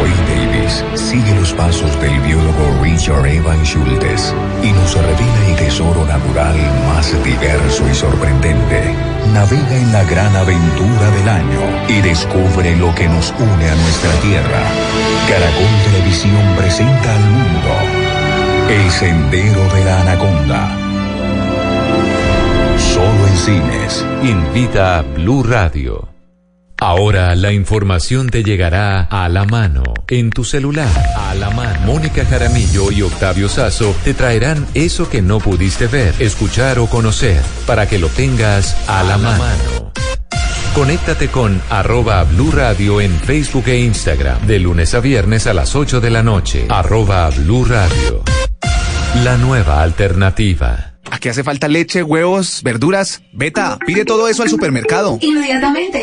Wayne Davis sigue los pasos del biólogo Richard Evan Schultes y nos revela el tesoro natural más diverso y sorprendente. Navega en la gran aventura del año y descubre lo que nos une a nuestra tierra. Caracol Televisión presenta al mundo El Sendero de la Anaconda. Solo en cines. Invita a Blue Radio. Ahora la información te llegará a la mano, en tu celular, a la mano. Mónica Jaramillo y Octavio Sazo te traerán eso que no pudiste ver, escuchar o conocer, para que lo tengas a la mano. Conéctate con arroba Blue Radio en Facebook e Instagram, de lunes a viernes a las 8 de la noche. Arroba Blue Radio. La nueva alternativa. ¿A qué hace falta leche, huevos, verduras? Beta, pide todo eso al supermercado. Inmediatamente.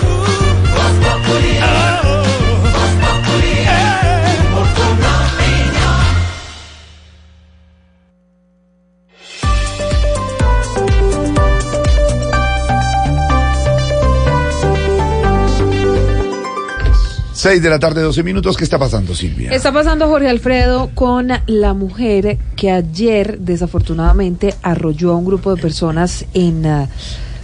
Seis de la tarde, 12 minutos. ¿Qué está pasando, Silvia? Está pasando Jorge Alfredo con la mujer que ayer desafortunadamente arrolló a un grupo de personas en ah,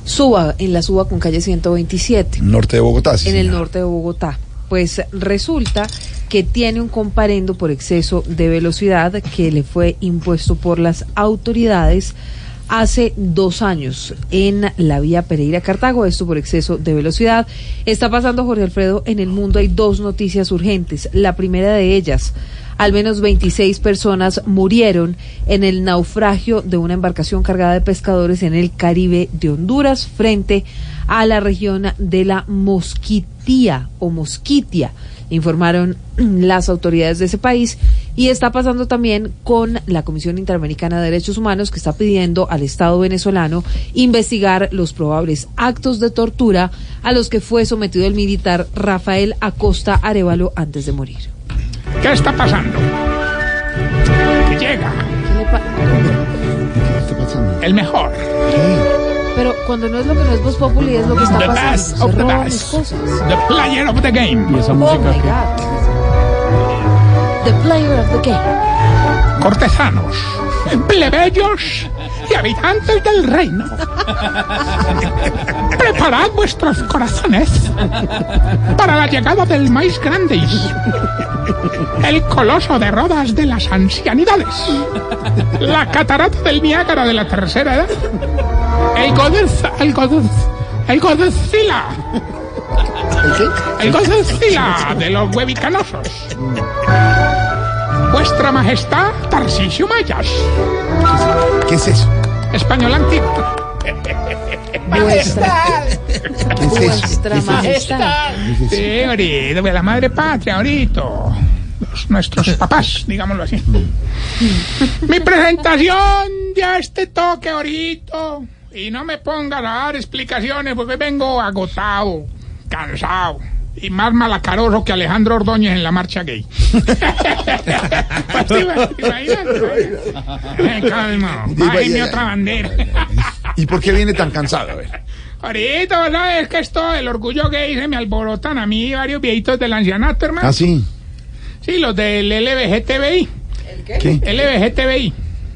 Suba, en la Suba con calle 127, Norte de Bogotá, sí. en el norte de Bogotá. Pues resulta que tiene un comparendo por exceso de velocidad que le fue impuesto por las autoridades hace dos años en la vía Pereira Cartago, esto por exceso de velocidad. Está pasando Jorge Alfredo en el mundo, hay dos noticias urgentes. La primera de ellas, al menos 26 personas murieron en el naufragio de una embarcación cargada de pescadores en el Caribe de Honduras frente a la región de la Mosquitía o Mosquitia informaron las autoridades de ese país y está pasando también con la Comisión Interamericana de Derechos Humanos que está pidiendo al Estado venezolano investigar los probables actos de tortura a los que fue sometido el militar Rafael Acosta Arevalo antes de morir. ¿Qué está pasando? Que llega el mejor. Pero cuando no es lo que no es Voz Populi es lo que está The pasando. best Se of the roban best. mis cosas. The player of the game. ¿Y esa Oh música my? God. The player of the game. Cortesanos, plebeyos y habitantes del reino. Preparad vuestros corazones para la llegada del más grande, el coloso de rodas de las ancianidades, la catarata del Niágara de la tercera edad, el Godez, el Godez, el Godzilla, el Godzilla de los huevicanosos. Vuestra Majestad Tarcisio Mayas. ¿Qué es eso? Español antiguo. Vuestra, ¿Qué es eso? vuestra majestad. Sí, ahorita, de la madre patria, ahorita. Los- nuestros papás, digámoslo así. Mi presentación ya este toque ahorita. Y no me pongas a dar explicaciones porque vengo agotado, cansado. Y más malacaroso que Alejandro Ordóñez en la marcha gay. Pues. Eh, Calma, bájeme otra bandera. ¿Y por qué viene tan cansado? A ver. Ahorita, vos ¿sabes que esto del orgullo gay se me alborotan a mí varios viejitos del ancianato, hermano? Ah, sí. Sí, los del LBGTBI. ¿Qué? LBGTBI.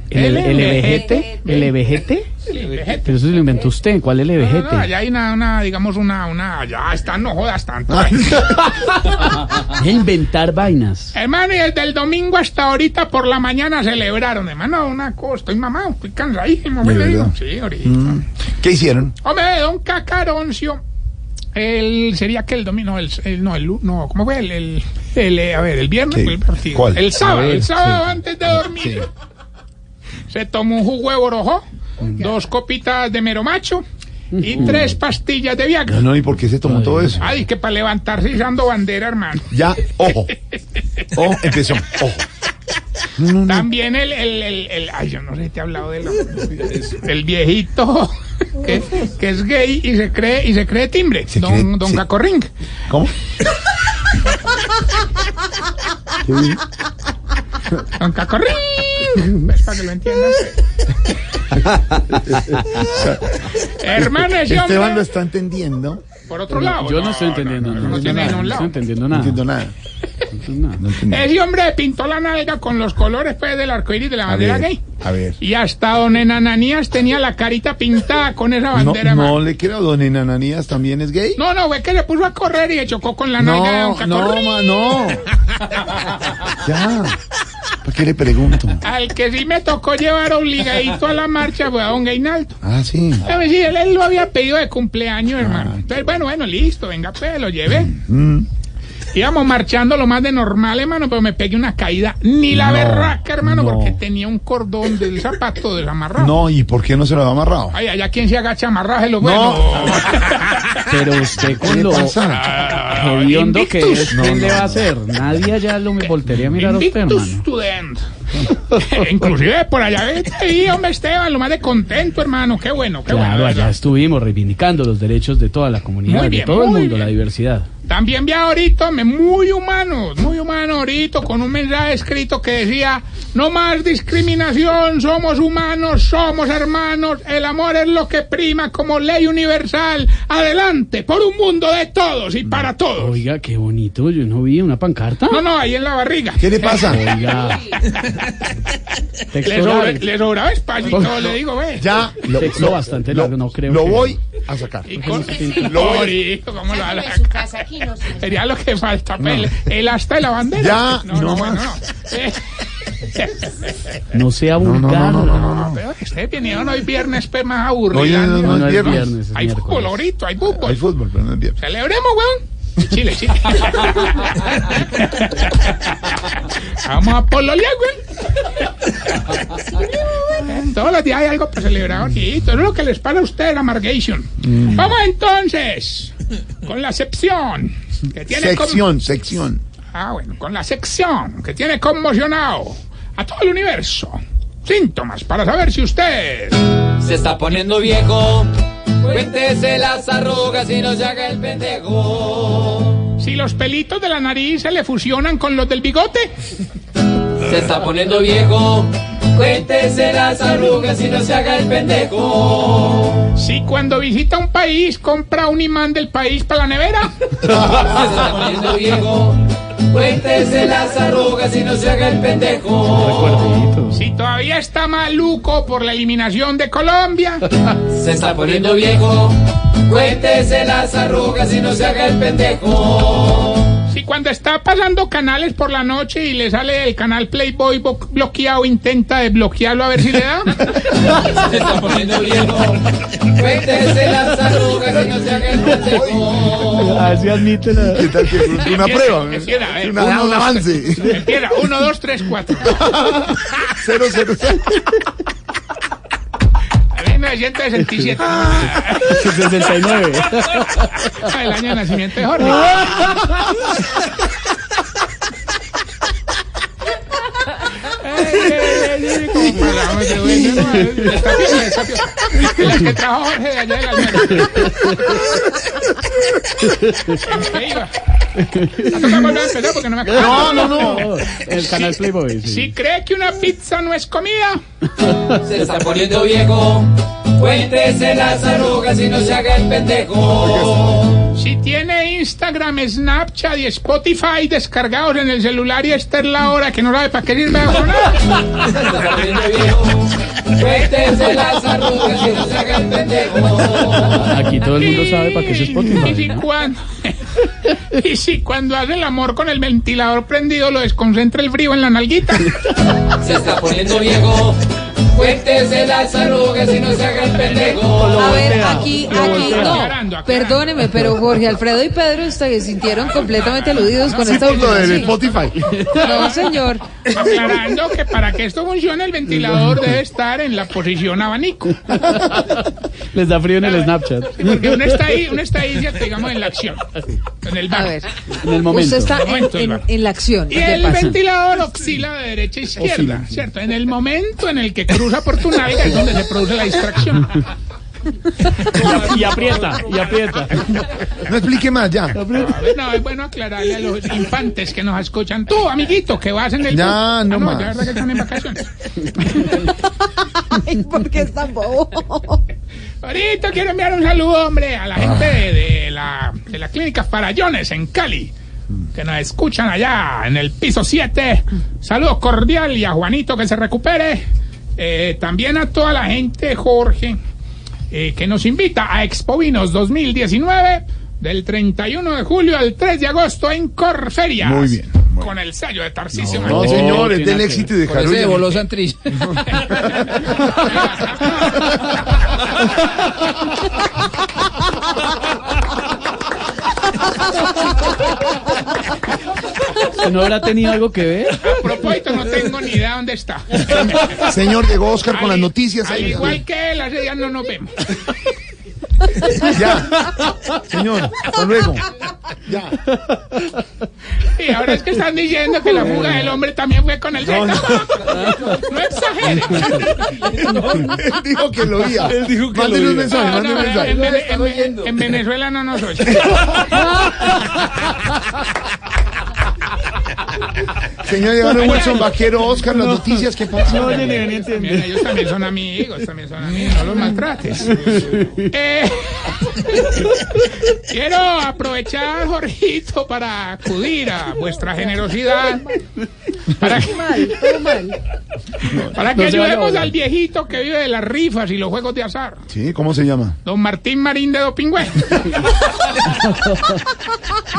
¿El LBGT? ¿LBGT? Pero eso se lo inventó usted. ¿Cuál No, no, LBGT? allá hay una, una, digamos, una, una, ya están, no jodas tanto. Es inventar vainas. hermano, y desde el domingo hasta ahorita por la mañana celebraron, hermano, una cosa, estoy mamado, estoy cansadísimo, ¿De me le digo. Sí, ahorita. Mm. ¿Qué hicieron? Hombre, don Cacaroncio El, sería que el domingo, el, el- no, el, no, ¿cómo fue? El, el, el, eh, a ver, el viernes ¿Qué? fue el partido. ¿Cuál? El sábado, ver, el sábado sí. antes de dormir. Se tomó un jugo de borojó, dos copitas de mero macho y tres pastillas de Viagra. No, no, ¿y por qué se tomó todo eso? Ay, que para levantarse izando bandera, hermano. Ya, ojo. Oh, empezó. Ojo. También el, el, el, el- ay, yo no sé si te he hablado de lo, el viejito que, que es gay y se cree y se cree timbre, don, cree- don sí. Cacorring. ¿Cómo? Don Cacorring. Es para que lo entiendan. Hermano, ese Esteban lo está entendiendo. Por otro lado. Yo no estoy entendiendo nada. no tiene no lado. estoy entendiendo No nada. entiendo nada. No entiendo. Ese hombre pintó la nalga con los colores pues, del arcoíris de la A bandera ver, gay. a ver. Y hasta don Enananías tenía la carita pintada con esa No, bandera. no man. le creo, don Enananías también es gay. No, no, fue que se puso a correr y se chocó con la nalga de don No, no, ma, no. Ya. ¿Para qué le pregunto? Al que sí me tocó llevar obligadito a la marcha fue a don Gainaldo. Ah, sí. A ver, sí, él, él lo había pedido de cumpleaños, hermano. Entonces, bueno, bueno, listo, venga, pues, lo llevé. Mm. Íbamos marchando lo más de normal, hermano, pero me pegué una caída. Ni la No, berraca, hermano, no. porque tenía un cordón del zapato desamarrado. No, ¿y por qué no se lo ha amarrado? Ay, allá quien se agacha amarraje lo bueno. Pero usted ¿Qué con lo hediondo que es, No, ¿qué no, le va a no. hacer? Nadie allá lo me voltearía a mirar a usted, hermano. student. Inclusive por allá vete ahí, hombre Esteban, lo más de contento, hermano. Qué bueno, qué Claro, bueno. allá estuvimos reivindicando los derechos de toda la comunidad, bien, de todo el mundo, bien. la diversidad. También vi ahorita, me- muy humanos, muy humano ahorita, con un mensaje escrito que decía, no más discriminación, somos humanos, somos hermanos, el amor es lo que prima como ley universal, adelante, por un mundo de todos y para todos. Oiga, qué bonito, yo no vi una pancarta. No, no, ahí en la barriga. ¿Qué le pasa? Oiga, Le, largo, le sobraba espacio y todo, le digo, ve. Ya. Lo, texto lo- bastante largo, no creo Lo que- voy a sacar. Y con... Lo voy- ¿cómo lo va a la- Sería lo que falta, pues, el asta de la bandera. Ya, no bueno, más. no. Eh, No sea No, no, vulgar. no, no, no, no. Pero ustedes vinieron hoy viernes más aburrido. No, no, No, no es viernes. viernes, es hay ahorita, hay fútbol. Hay fútbol, pero no es viernes. Celebremos, weón. Chile, Chile. Vamos a pololear, weón. Todos los días hay algo para celebrar. Eso es lo que les pasa a ustedes, la Margation. Mm. Vamos entonces con la sección que tiene sección. Ah, bueno, con la sección que tiene conmocionado a todo el universo. Síntomas para saber si usted Se está poniendo viejo. Cuéntese las arrugas y no se haga el pendejo. Si los pelitos de la nariz se le fusionan con los del bigote. Se está poniendo viejo. Cuéntese las arrugas y no se haga el pendejo. Si cuando visita un país compra un imán del país para la nevera. Se está poniendo viejo. Cuéntese las arrugas y no se haga el pendejo. Si todavía está maluco por la eliminación de Colombia. Se está poniendo viejo. Cuéntese las arrugas y no se haga el pendejo. Si cuando está pasando canales por la noche y le sale el canal Playboy bo- bloqueado, intenta desbloquearlo a ver si le da. Se está poniendo viejo. Cuéntese las arrugas y no se haga el pendejo. A ver si admite la... ¿Qué tal que una prueba? empieza, ver, Una- uno, un dos, avance. tres. Empieza, uno, dos, tres, cuatro. Cero, cero, cero. 1967. 69. El año de nacimiento de Jorge. Como de ¿no? No. No, no, no. El canal Playboy. sí. Si cree que una pizza no es comida, Se está poniendo viejo. Cuéntese las arrugas y no se haga el pendejo. Si tiene Instagram, Snapchat y Spotify descargados en el celular y esta es la hora que no sabe para qué sirve y el pendejo. Aquí todo el mundo sabe para qué es Y Spotify. si, ¿no? cuando, y si cuando hace el amor con el ventilador prendido lo desconcentra el frío en la nalguita. Se está poniendo viejo. Cuéntese las arrugas y no se haga el pendejo. A ver, aquí, aquí, no. Perdóneme, pero Jorge Alfredo y Pedro se sintieron completamente aludidos con Sí, esta última, del. Spotify. No, señor. Aclarando que para que esto funcione el ventilador debe estar en la posición abanico. Les da frío en el Snapchat. Porque uno está ahí, uno está ahí, digamos, en la acción. En el bar. A ver. En el momento. Usted está En la acción. Y ¿Qué el pasa? ventilador oscila de derecha a izquierda, ¿cierto? En el momento en el que cruza por tu nalga es donde se produce la distracción. Y aprieta, y aprieta. No explique más, ya. No, es bueno aclararle a los infantes que nos escuchan. Tú, amiguito, que vas en el... Ya, Ah, no no, más. la verdad que están en vacaciones. Ay, ¿por qué es tan bobo? Ahorita quiero enviar un saludo, hombre, a la gente de, de la, de la clínica Farallones en Cali, que nos escuchan allá en el piso 7. Saludo cordial y a Juanito que se recupere. Eh, también a toda la gente, Jorge, eh, que nos invita a Expo Vinos 2019 del 31 de julio al 3 de agosto en Corferias. Muy bien, Con el sello de Tarcisio No, Maya. señor, es del éxito y de Carulla. de Santrich. ¿No habrá tenido algo que ver? A propósito, no tengo ni idea dónde está. Señor, llegó Oscar con las noticias. Al ahí. igual que él, hace días no nos vemos. Ya. Señor, hasta luego. Ya. Y ahora es que están diciendo que la fuga del hombre también fue con el No, no. No exagere. Él dijo que lo oía. Él dijo que Mándenos lo un oía. mensaje, No, mándenos no, un mensaje. en- en Venezuela no nos oye. Señor, llegaron Wilson Vaquero, Oscar, las noticias, ¿qué pasa? No ni ellos también son amigos, también son amigos, no los maltrates. Eh, quiero aprovechar, Jorgito, para acudir a vuestra generosidad. Para que, para que ayudemos al viejito que vive de las rifas y los juegos de azar. Sí, ¿cómo se llama? Don Martín Marín de Dopingüe.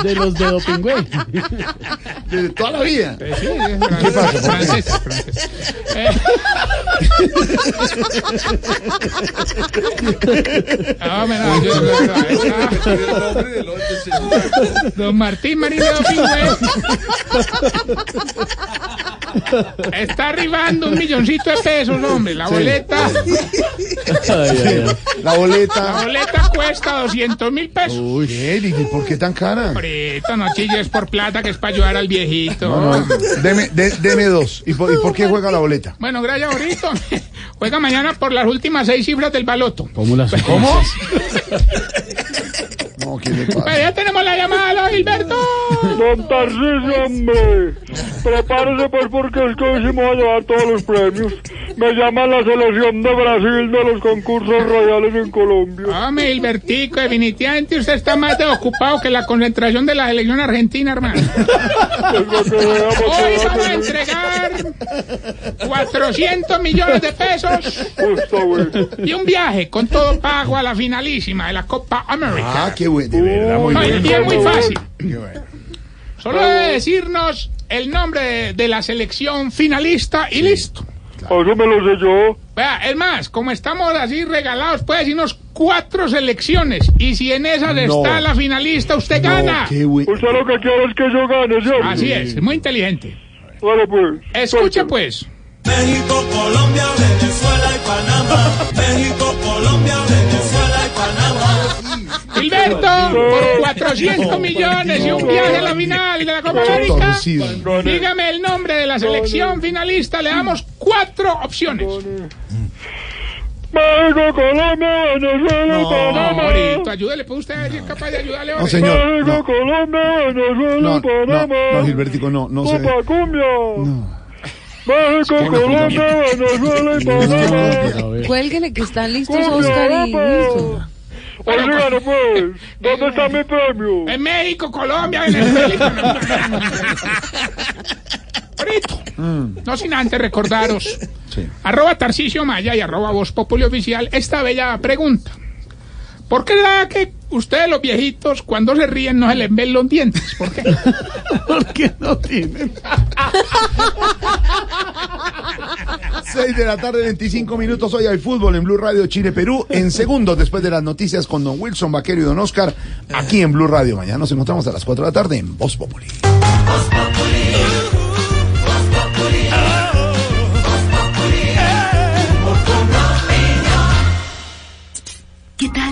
De los de Dopingüe. Toda la vida. Sí, ¿Qué pasa? Francés, francés. Eh. No, me no, yo- Don Martín Marín de Dopingüe está arribando un milloncito de pesos, hombre. La boleta, Ay, ay, ay. La la boleta. boleta cuesta 200 mil pesos. ¿Qué? ¿Y por qué tan cara? Ahorita no chilles por plata que es para ayudar al viejito. No, no, deme, de- deme dos. ¿Y por, y por qué juega la boleta? Bueno, gracias, ahorita. Juega mañana por las últimas seis cifras del baloto. ¿Cómo las ¿Cómo? No, ¿qué le pasa? Pero ya tenemos la llamada, Gilberto. Don Tarcisio, hombre. Prepárese pues porque es que hoy sí me voy a llevar todos los premios. Me llama la selección de Brasil de los concursos royales en Colombia. Hombre, Gilbertico, definitivamente usted está más ocupado que la concentración de la selección argentina, hermano. Hoy vamos a entregar 400 millones de pesos y un viaje con todo pago a la finalísima de la Copa América. Ah, qué bueno, de verdad, muy No, y bueno. es muy fácil. Qué bueno. Solo debe decirnos el nombre de, de la selección finalista y listo. Eso me lo sé yo. Vea, es más, como estamos así regalados, puede decirnos cuatro selecciones. Y si en esas No. está la finalista, usted gana. Usted lo que quiere es que yo gane, ¿cierto? Así es, muy inteligente. Vale, pues. Escuche, pues. México, Colombia, Venezuela y Panamá. México, Colombia, Venezuela Panamá. Gilberto, por 400 millones y un viaje a la final de la Copa América, dígame el nombre de la selección finalista. Le damos cuatro opciones. México, Colombia, Venezuela y No, Panamá. ahorita, ayúdele, pues usted es capaz de ayudarle. No, señor. México, No, Colombia, Venezuela no, y Panamá. no, no, Gilbertico, no, no se Copa Cumbia. México, Colombia, Venezuela y Panamá. Cuélguele que están listos Cumbia, Oscar y. Wilson. Oigan, pues, ¿dónde está mi premio? En México, Colombia, Venezuela. Ahorita. No sin antes recordaros. Arroba Tarcicio Maya y arroba Voz Populi Oficial esta bella pregunta. ¿Por qué será que ustedes los viejitos cuando se ríen no se les ven los dientes? ¿Por qué? ¿Por qué no tienen? 6 de la tarde, 25 minutos. Hoy hay fútbol en Blue Radio Chile Perú. En segundos, después de las noticias con Don Wilson Vaquero y Don Oscar, aquí en Blue Radio. Mañana nos encontramos a las 4 de la tarde en Voz Populi. ¿Qué tal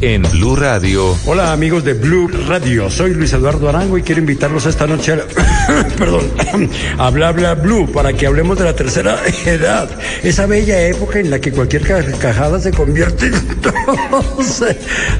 En Blue Radio. Hola amigos de Blue Radio, soy Luis Eduardo Arango y quiero invitarlos esta noche a, perdón, a Bla Bla Blue para que hablemos de la tercera edad, esa bella época en la que cualquier carcajada se convierte en tos.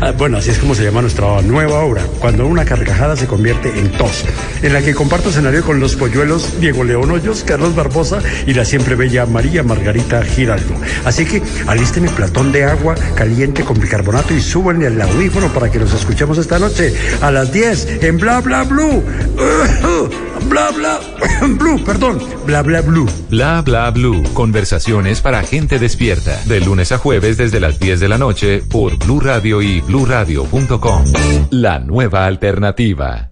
Ah, Bueno, así es como se llama nuestra nueva obra, cuando una carcajada se convierte en tos, en la que comparto escenario con los polluelos Diego León Hoyos, Carlos Barbosa y la siempre bella María Margarita Giraldo. Así que alísteme platón de agua caliente con bicarbonato y súbanle el audífono para que nos escuchemos esta noche a las 10 en Bla Bla Blue. Bla Bla Blue, perdón, Bla Bla Blue. Bla bla blue. Conversaciones para gente despierta. De lunes a jueves desde las 10 de la noche por Blue Radio y bluradio.com. La nueva alternativa.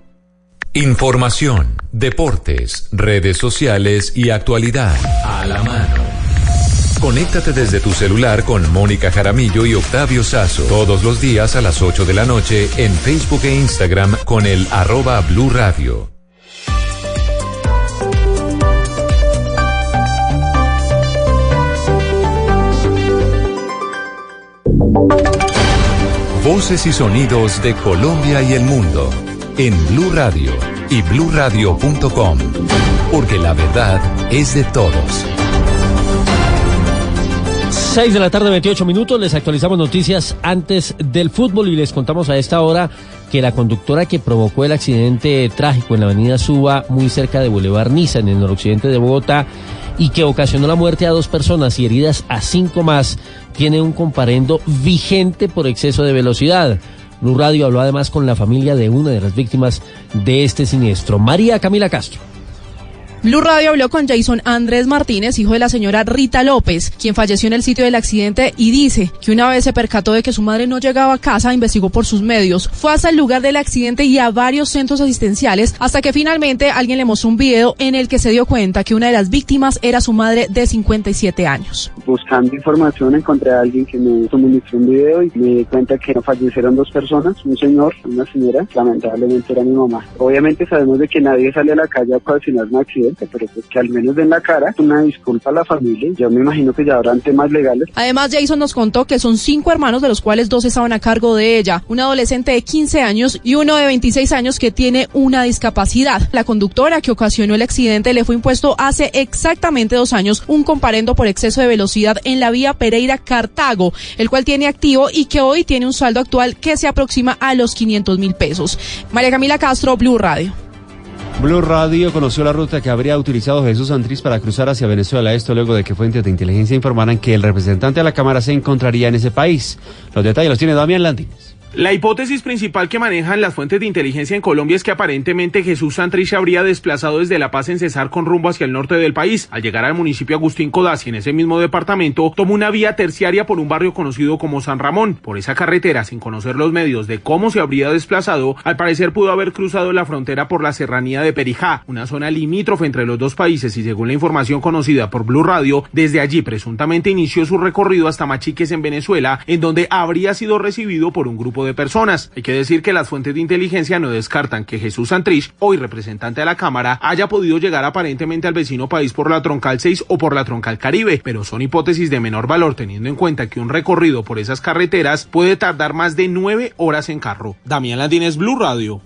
Información, deportes, redes sociales y actualidad. A la mano. Conéctate desde tu celular con Mónica Jaramillo y Octavio Sazo todos los días a las 8 de la noche en Facebook e Instagram con el arroba Blue Radio. Voces y sonidos de Colombia y el mundo en Blue Radio y bluradio.com, porque la verdad es de todos. 6 de la tarde, 28 minutos. Les actualizamos noticias antes del fútbol y les contamos a esta hora que la conductora que provocó el accidente trágico en la avenida Suba, muy cerca de Boulevard Niza, en el noroccidente de Bogotá, y que ocasionó la muerte a dos personas y heridas a cinco más, tiene un comparendo vigente por exceso de velocidad. Blue Radio habló además con la familia de una de las víctimas de este siniestro, María Camila Castro. Blue Radio habló con Jason Andrés Martínez, hijo de la señora Rita López, quien falleció en el sitio del accidente y dice que una vez se percató de que su madre no llegaba a casa, investigó por sus medios, fue hasta el lugar del accidente y a varios centros asistenciales hasta que finalmente alguien le mostró un video en el que se dio cuenta que una de las víctimas era su madre de 57 años. Buscando información encontré a alguien que me suministró un video y me di cuenta que fallecieron dos personas, un señor, una señora, lamentablemente era mi mamá. Obviamente sabemos de que nadie sale a la calle a ocasionar un accidente, pero pues que al menos den la cara, una disculpa a la familia, yo me imagino que ya habrán temas legales. Además, Jason nos contó que son cinco hermanos, de los cuales dos estaban a cargo de ella, un adolescente de 15 años y uno de 26 años que tiene una discapacidad. La conductora que ocasionó el accidente le fue impuesto hace exactamente dos años un comparendo por exceso de velocidad en la vía Pereira-Cartago, el cual tiene activo y que hoy tiene un saldo actual que se aproxima a los 500 mil pesos. María Camila Castro, Blue Radio. Blue Radio conoció la ruta que habría utilizado Jesús Santriz para cruzar hacia Venezuela. Esto luego de que fuentes de inteligencia informaran que el representante de la Cámara se encontraría en ese país. Los detalles los tiene Damián Landines. La hipótesis principal que manejan las fuentes de inteligencia en Colombia es que aparentemente Jesús Santrich se habría desplazado desde La Paz en Cesar con rumbo hacia el norte del país. Al llegar al municipio Agustín Codazzi en ese mismo departamento, tomó una vía terciaria por un barrio conocido como San Ramón. Por esa carretera, sin conocer los medios de cómo se habría desplazado, al parecer pudo haber cruzado la frontera por la serranía de Perijá, una zona limítrofe entre los dos países y según la información conocida por Blue Radio, desde allí presuntamente inició su recorrido hasta Machiques en Venezuela, en donde habría sido recibido por un grupo de personas. Hay que decir que las fuentes de inteligencia no descartan que Jesús Santrich, hoy representante de la Cámara, haya podido llegar aparentemente al vecino país por la Troncal 6 o por la Troncal Caribe, pero son hipótesis de menor valor teniendo en cuenta que un recorrido por esas carreteras puede tardar más de nueve horas en carro. Damián Landines, Blue Radio.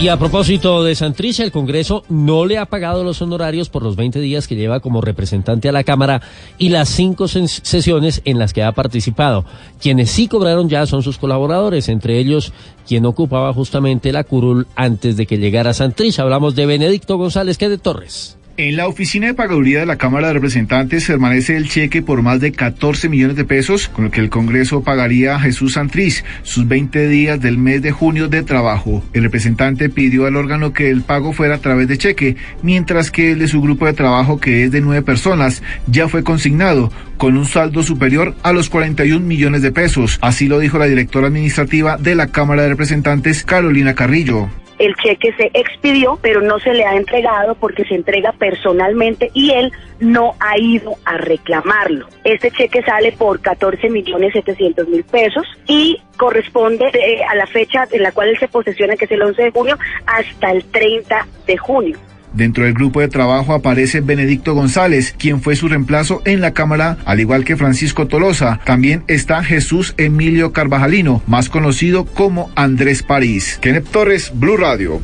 Y a propósito de Santrich, el Congreso no le ha pagado los honorarios por los 20 días que lleva como representante a la Cámara y las cinco ses- sesiones en las que ha participado. Quienes sí cobraron ya son sus colaboradores, entre ellos quien ocupaba justamente la curul antes de que llegara Santrich. Hablamos de Benedicto González, que de Torres. En la oficina de pagaduría de la Cámara de Representantes permanece el cheque por más de 14 millones de pesos, con el que el Congreso pagaría a Jesús Santriz sus 20 días del mes de junio de trabajo. El representante pidió al órgano que el pago fuera a través de cheque, mientras que el de su grupo de trabajo, que es de nueve personas, ya fue consignado, con un saldo superior a los 41 millones de pesos. Así lo dijo la directora administrativa de la Cámara de Representantes, Carolina Carrillo. El cheque se expidió, pero no se le ha entregado porque se entrega personalmente y él no ha ido a reclamarlo. Este cheque sale por 14 millones 700 mil pesos y corresponde eh, a la fecha en la cual él se posesiona, que es el 11 de junio, hasta el 30 de junio. Dentro del grupo de trabajo aparece Benedicto González, quien fue su reemplazo en la Cámara, al igual que Francisco Tolosa. También está Jesús Emilio Carvajalino, más conocido como Andrés París. Kenneth Torres, Blue Radio.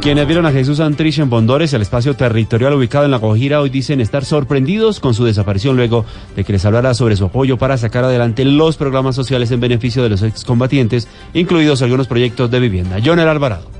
Quienes vieron a Jesús Santrich en Bondores, el espacio territorial ubicado en La Guajira, hoy dicen estar sorprendidos con su desaparición luego de que les hablara sobre su apoyo para sacar adelante los programas sociales en beneficio de los excombatientes, incluidos algunos proyectos de vivienda. Joner Alvarado.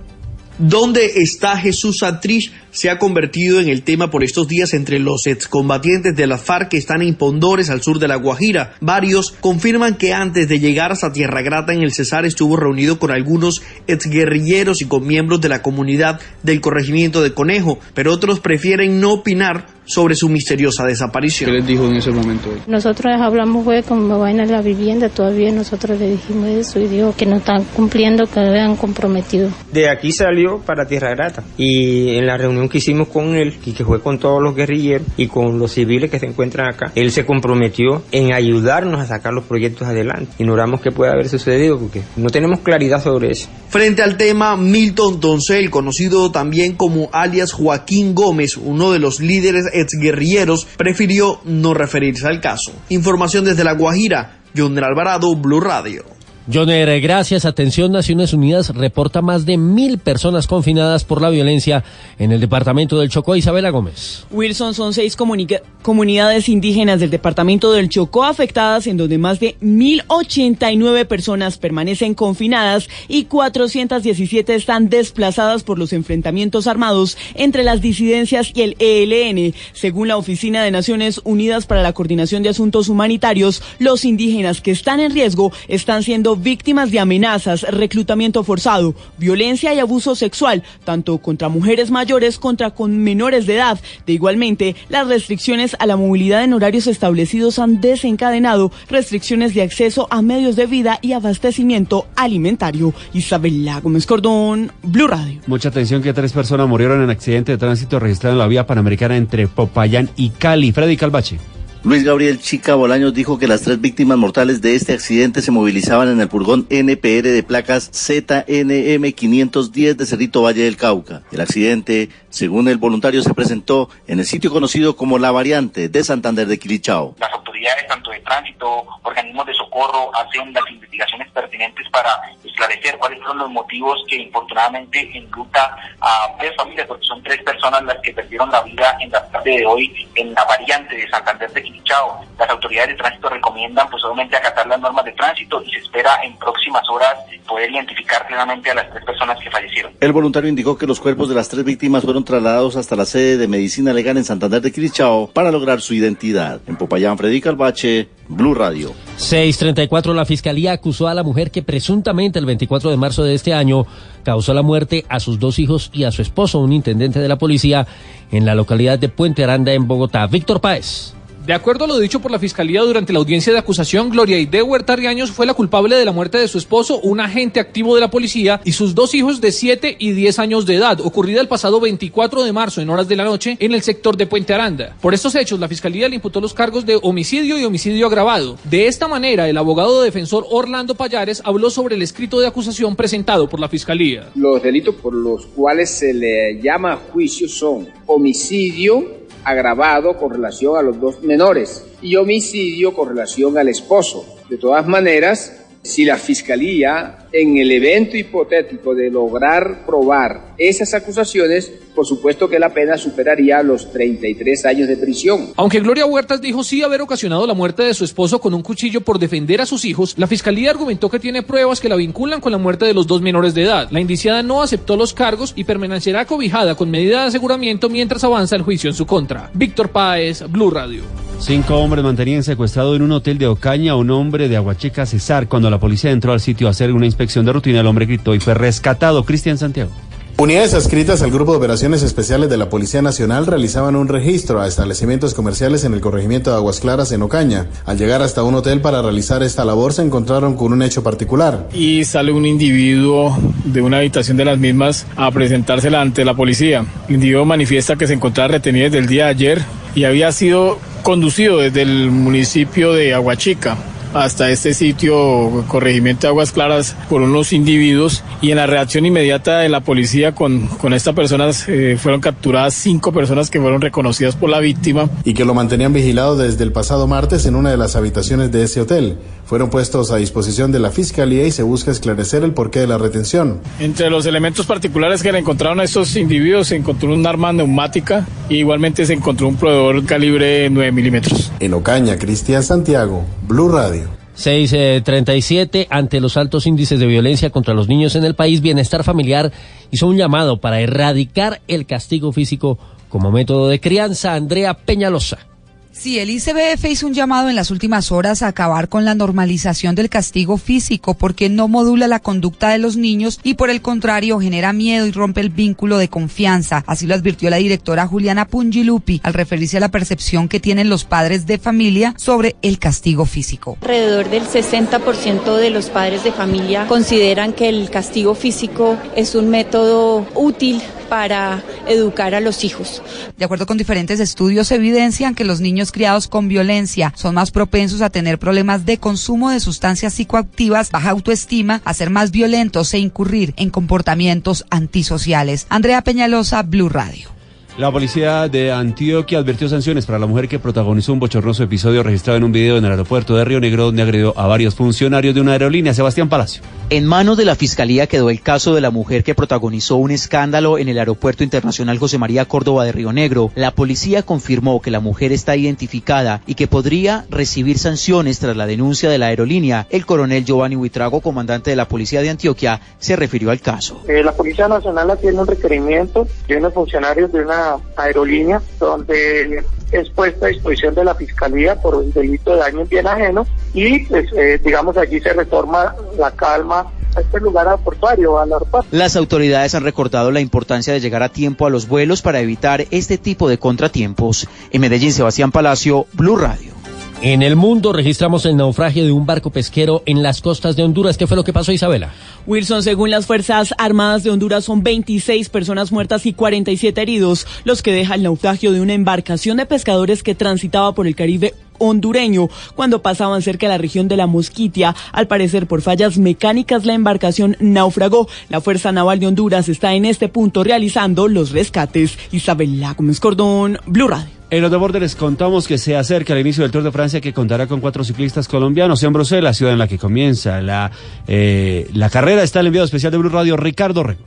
¿Dónde está Jesús Santrich? Se ha convertido en el tema por estos días entre los excombatientes de la FARC que están en Pondores, al sur de La Guajira. Varios confirman que antes de llegar hasta Tierra Grata en el Cesar estuvo reunido con algunos exguerrilleros y con miembros de la comunidad del corregimiento de Conejo, pero otros prefieren no opinar sobre su misteriosa desaparición. ¿Qué les dijo en ese momento? Nosotros hablamos fue como vaina de la vivienda, todavía nosotros le dijimos eso y dijo que no están cumpliendo, que lo habían comprometido. De aquí salió para Tierra Grata y en la reunión que hicimos con él y que fue con todos los guerrilleros y con los civiles que se encuentran acá, él se comprometió en ayudarnos a sacar los proyectos adelante. Ignoramos que puede haber sucedido porque no tenemos claridad sobre eso. Frente al tema, Milton Doncel, conocido también como alias Joaquín Gómez, uno de los líderes exguerrilleros, prefirió no referirse al caso. Información desde La Guajira, John Alvarado, Blue Radio. Joner, gracias. Atención, Naciones Unidas reporta más de mil personas confinadas por la violencia en el departamento del Chocó. Isabela Gómez. Wilson son seis comunidades indígenas del departamento del Chocó afectadas en donde más de 1.089 personas permanecen confinadas y 417 están desplazadas por los enfrentamientos armados entre las disidencias y el ELN. Según la Oficina de Naciones Unidas para la Coordinación de Asuntos Humanitarios, los indígenas que están en riesgo están siendo víctimas de amenazas, reclutamiento forzado, violencia y abuso sexual, tanto contra mujeres mayores contra con menores de edad. De igualmente, las restricciones a la movilidad en horarios establecidos han desencadenado restricciones de acceso a medios de vida y abastecimiento alimentario. Isabela Gómez Cordón, Blue Radio. Mucha atención que tres personas murieron en accidente de tránsito registrado en la vía panamericana entre Popayán y Cali. Freddy Calvache. Luis Gabriel Chica Bolaños dijo que las tres víctimas mortales de este accidente se movilizaban en el furgón NPR de placas ZNM 510 de Cerrito Valle del Cauca. El accidente, según el voluntario, se presentó en el sitio conocido como La Variante de Santander de Quilichao. las autoridades tanto de tránsito, organismos de socorro hacen las investigaciones pertinentes para esclarecer cuáles fueron los motivos que infortunadamente enluta a tres familias, porque son tres personas las que perdieron la vida en la tarde de hoy en la variante de Santander de Quilichao. Las autoridades de tránsito recomiendan pues obviamente acatar las normas de tránsito y se espera en próximas horas poder identificar plenamente a las tres personas que fallecieron. El voluntario indicó que los cuerpos de las tres víctimas fueron trasladados hasta la sede de medicina legal en Santander de Quilichao para lograr su identidad. En Popayán, Freddy Calvache, Blue Radio. 634 la fiscalía acusó a la mujer que presuntamente el 24 de marzo de este año causó la muerte a sus dos hijos y a su esposo, un intendente de la policía, en la localidad de Puente Aranda en Bogotá. Víctor Páez. De acuerdo a lo dicho por la Fiscalía durante la audiencia de acusación, Gloria Aide Huerta Riaños fue la culpable de la muerte de su esposo, un agente activo de la policía, y sus dos hijos de 7 y 10 años de edad, ocurrida el pasado 24 de marzo en horas de la noche en el sector de Puente Aranda. Por estos hechos, la Fiscalía le imputó los cargos de homicidio y homicidio agravado. De esta manera, el abogado defensor Orlando Payares habló sobre el escrito de acusación presentado por la Fiscalía. Los delitos por los cuales se le llama juicio son homicidio, agravado con relación a los dos menores y homicidio con relación al esposo. De todas maneras, si la Fiscalía, en el evento hipotético de lograr probar esas acusaciones, por supuesto que la pena superaría los 33 años de prisión. Aunque Gloria Huertas dijo sí haber ocasionado la muerte de su esposo con un cuchillo por defender a sus hijos, la Fiscalía argumentó que tiene pruebas que la vinculan con la muerte de los dos menores de edad. La indiciada no aceptó los cargos y permanecerá cobijada con medida de aseguramiento mientras avanza el juicio en su contra. Víctor Páez, Blue Radio. Cinco hombres mantenían secuestrado en un hotel de Ocaña a un hombre de Aguachica, Cesar. Cuando la policía entró al sitio a hacer una inspección de rutina, el hombre gritó y fue rescatado. Cristian Santiago. Unidades adscritas al Grupo de Operaciones Especiales de la Policía Nacional realizaban un registro a establecimientos comerciales en el corregimiento de Aguas Claras, en Ocaña. Al llegar hasta un hotel para realizar esta labor, se encontraron con un hecho particular. Y sale un individuo de una habitación de las mismas a presentársela ante la policía. El individuo manifiesta que se encontraba retenido desde el día de ayer y había sido conducido desde el municipio de Aguachica hasta este sitio, corregimiento de Aguas Claras, por unos individuos y en la reacción inmediata de la policía con, con esta persona eh, fueron capturadas cinco personas que fueron reconocidas por la víctima. Y que lo mantenían vigilado desde el pasado martes en una de las habitaciones de ese hotel. Fueron puestos a disposición de la Fiscalía y se busca esclarecer el porqué de la retención. Entre los elementos particulares que le encontraron a estos individuos se encontró un arma neumática y igualmente se encontró un proveedor calibre 9 milímetros. En Ocaña, Cristian Santiago, Blue Radio. 637 ante los altos índices de violencia contra los niños en el país, Bienestar Familiar hizo un llamado para erradicar el castigo físico como método de crianza. Andrea Peñalosa. Sí, el ICBF hizo un llamado en las últimas horas a acabar con la normalización del castigo físico porque no modula la conducta de los niños y por el contrario genera miedo y rompe el vínculo de confianza. Así lo advirtió la directora Juliana Pungilupi al referirse a la percepción que tienen los padres de familia sobre el castigo físico. Alrededor del 60% de los padres de familia consideran que el castigo físico es un método útil para educar a los hijos. De acuerdo con diferentes estudios, evidencian que los niños criados con violencia son más propensos a tener problemas de consumo de sustancias psicoactivas, baja autoestima, a ser más violentos e incurrir en comportamientos antisociales. Andrea Peñalosa, Blue Radio. La policía de Antioquia advirtió sanciones para la mujer que protagonizó un bochornoso episodio registrado en un video en el aeropuerto de Río Negro donde agredió a varios funcionarios de una aerolínea. Sebastián Palacio. En manos de la Fiscalía quedó el caso de la mujer que protagonizó un escándalo en el Aeropuerto Internacional José María Córdoba de Río Negro. La policía confirmó que la mujer está identificada y que podría recibir sanciones tras la denuncia de la aerolínea. El coronel Giovanni Huitrago, comandante de la Policía de Antioquia, se refirió al caso. Eh, la Policía Nacional tiene un requerimiento de unos funcionarios de una aerolínea donde es puesta a disposición de la Fiscalía por un delito de daño en bien ajeno y pues eh, digamos allí se reforma la calma a este lugar aeroportuario, al aeropuerto. Las autoridades han recordado la importancia de llegar a tiempo a los vuelos para evitar este tipo de contratiempos. En Medellín, Sebastián Palacio, Blue Radio. En el mundo registramos el naufragio de un barco pesquero en las costas de Honduras. ¿Qué fue lo que pasó, Isabela? Wilson, según las Fuerzas Armadas de Honduras, son 26 personas muertas y 47 heridos, los que deja el naufragio de una embarcación de pescadores que transitaba por el Caribe hondureño cuando pasaban cerca de la región de la Mosquitia. Al parecer, por fallas mecánicas, la embarcación naufragó. La Fuerza Naval de Honduras está en este punto realizando los rescates. Isabela Gómez Cordón, Blue Radio. En los deportes les contamos que se acerca el inicio del Tour de Francia que contará con cuatro ciclistas colombianos en Bruselas, ciudad en la que comienza la, eh, la carrera. Está el enviado especial de Blue Radio, Ricardo Rego.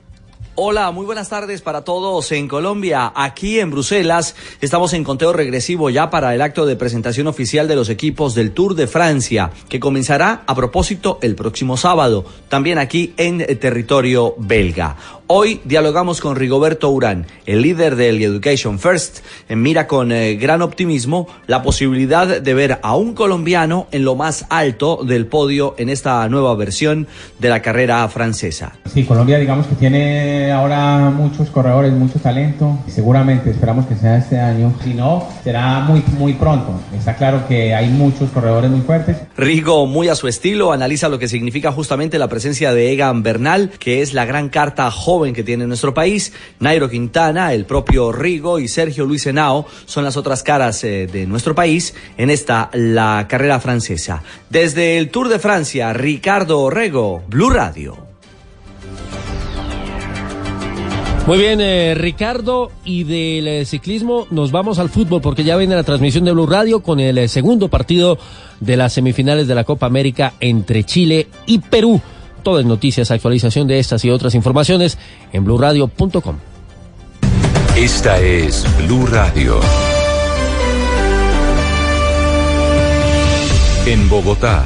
Hola, muy buenas tardes para todos en Colombia. Aquí en Bruselas estamos en conteo regresivo ya para el acto de presentación oficial de los equipos del Tour de Francia, que comenzará a propósito el próximo sábado, también aquí en territorio belga. Hoy dialogamos con Rigoberto Urán, el líder del Education First, en mira con eh, gran optimismo la posibilidad de ver a un colombiano en lo más alto del podio en esta nueva versión de la carrera francesa. Sí, Colombia digamos que tiene ahora muchos corredores, mucho talento. Seguramente esperamos que sea este año. Si no, será muy, muy pronto. Está claro que hay muchos corredores muy fuertes. Rigo, muy a su estilo, analiza lo que significa justamente la presencia de Egan Bernal, que es la gran carta joven que tiene nuestro país. Nairo Quintana, el propio Rigo y Sergio Luis Henao son las otras caras eh, de nuestro país en esta, la carrera francesa. Desde el Tour de Francia, Ricardo Orrego, Blue Radio. Muy bien, eh, Ricardo, y del eh, ciclismo nos vamos al fútbol porque ya viene la transmisión de Blue Radio con el segundo partido de las semifinales de la Copa América entre Chile y Perú. Todas noticias, actualización de estas y otras informaciones en blurradio.com. Esta es Blue Radio. En Bogotá,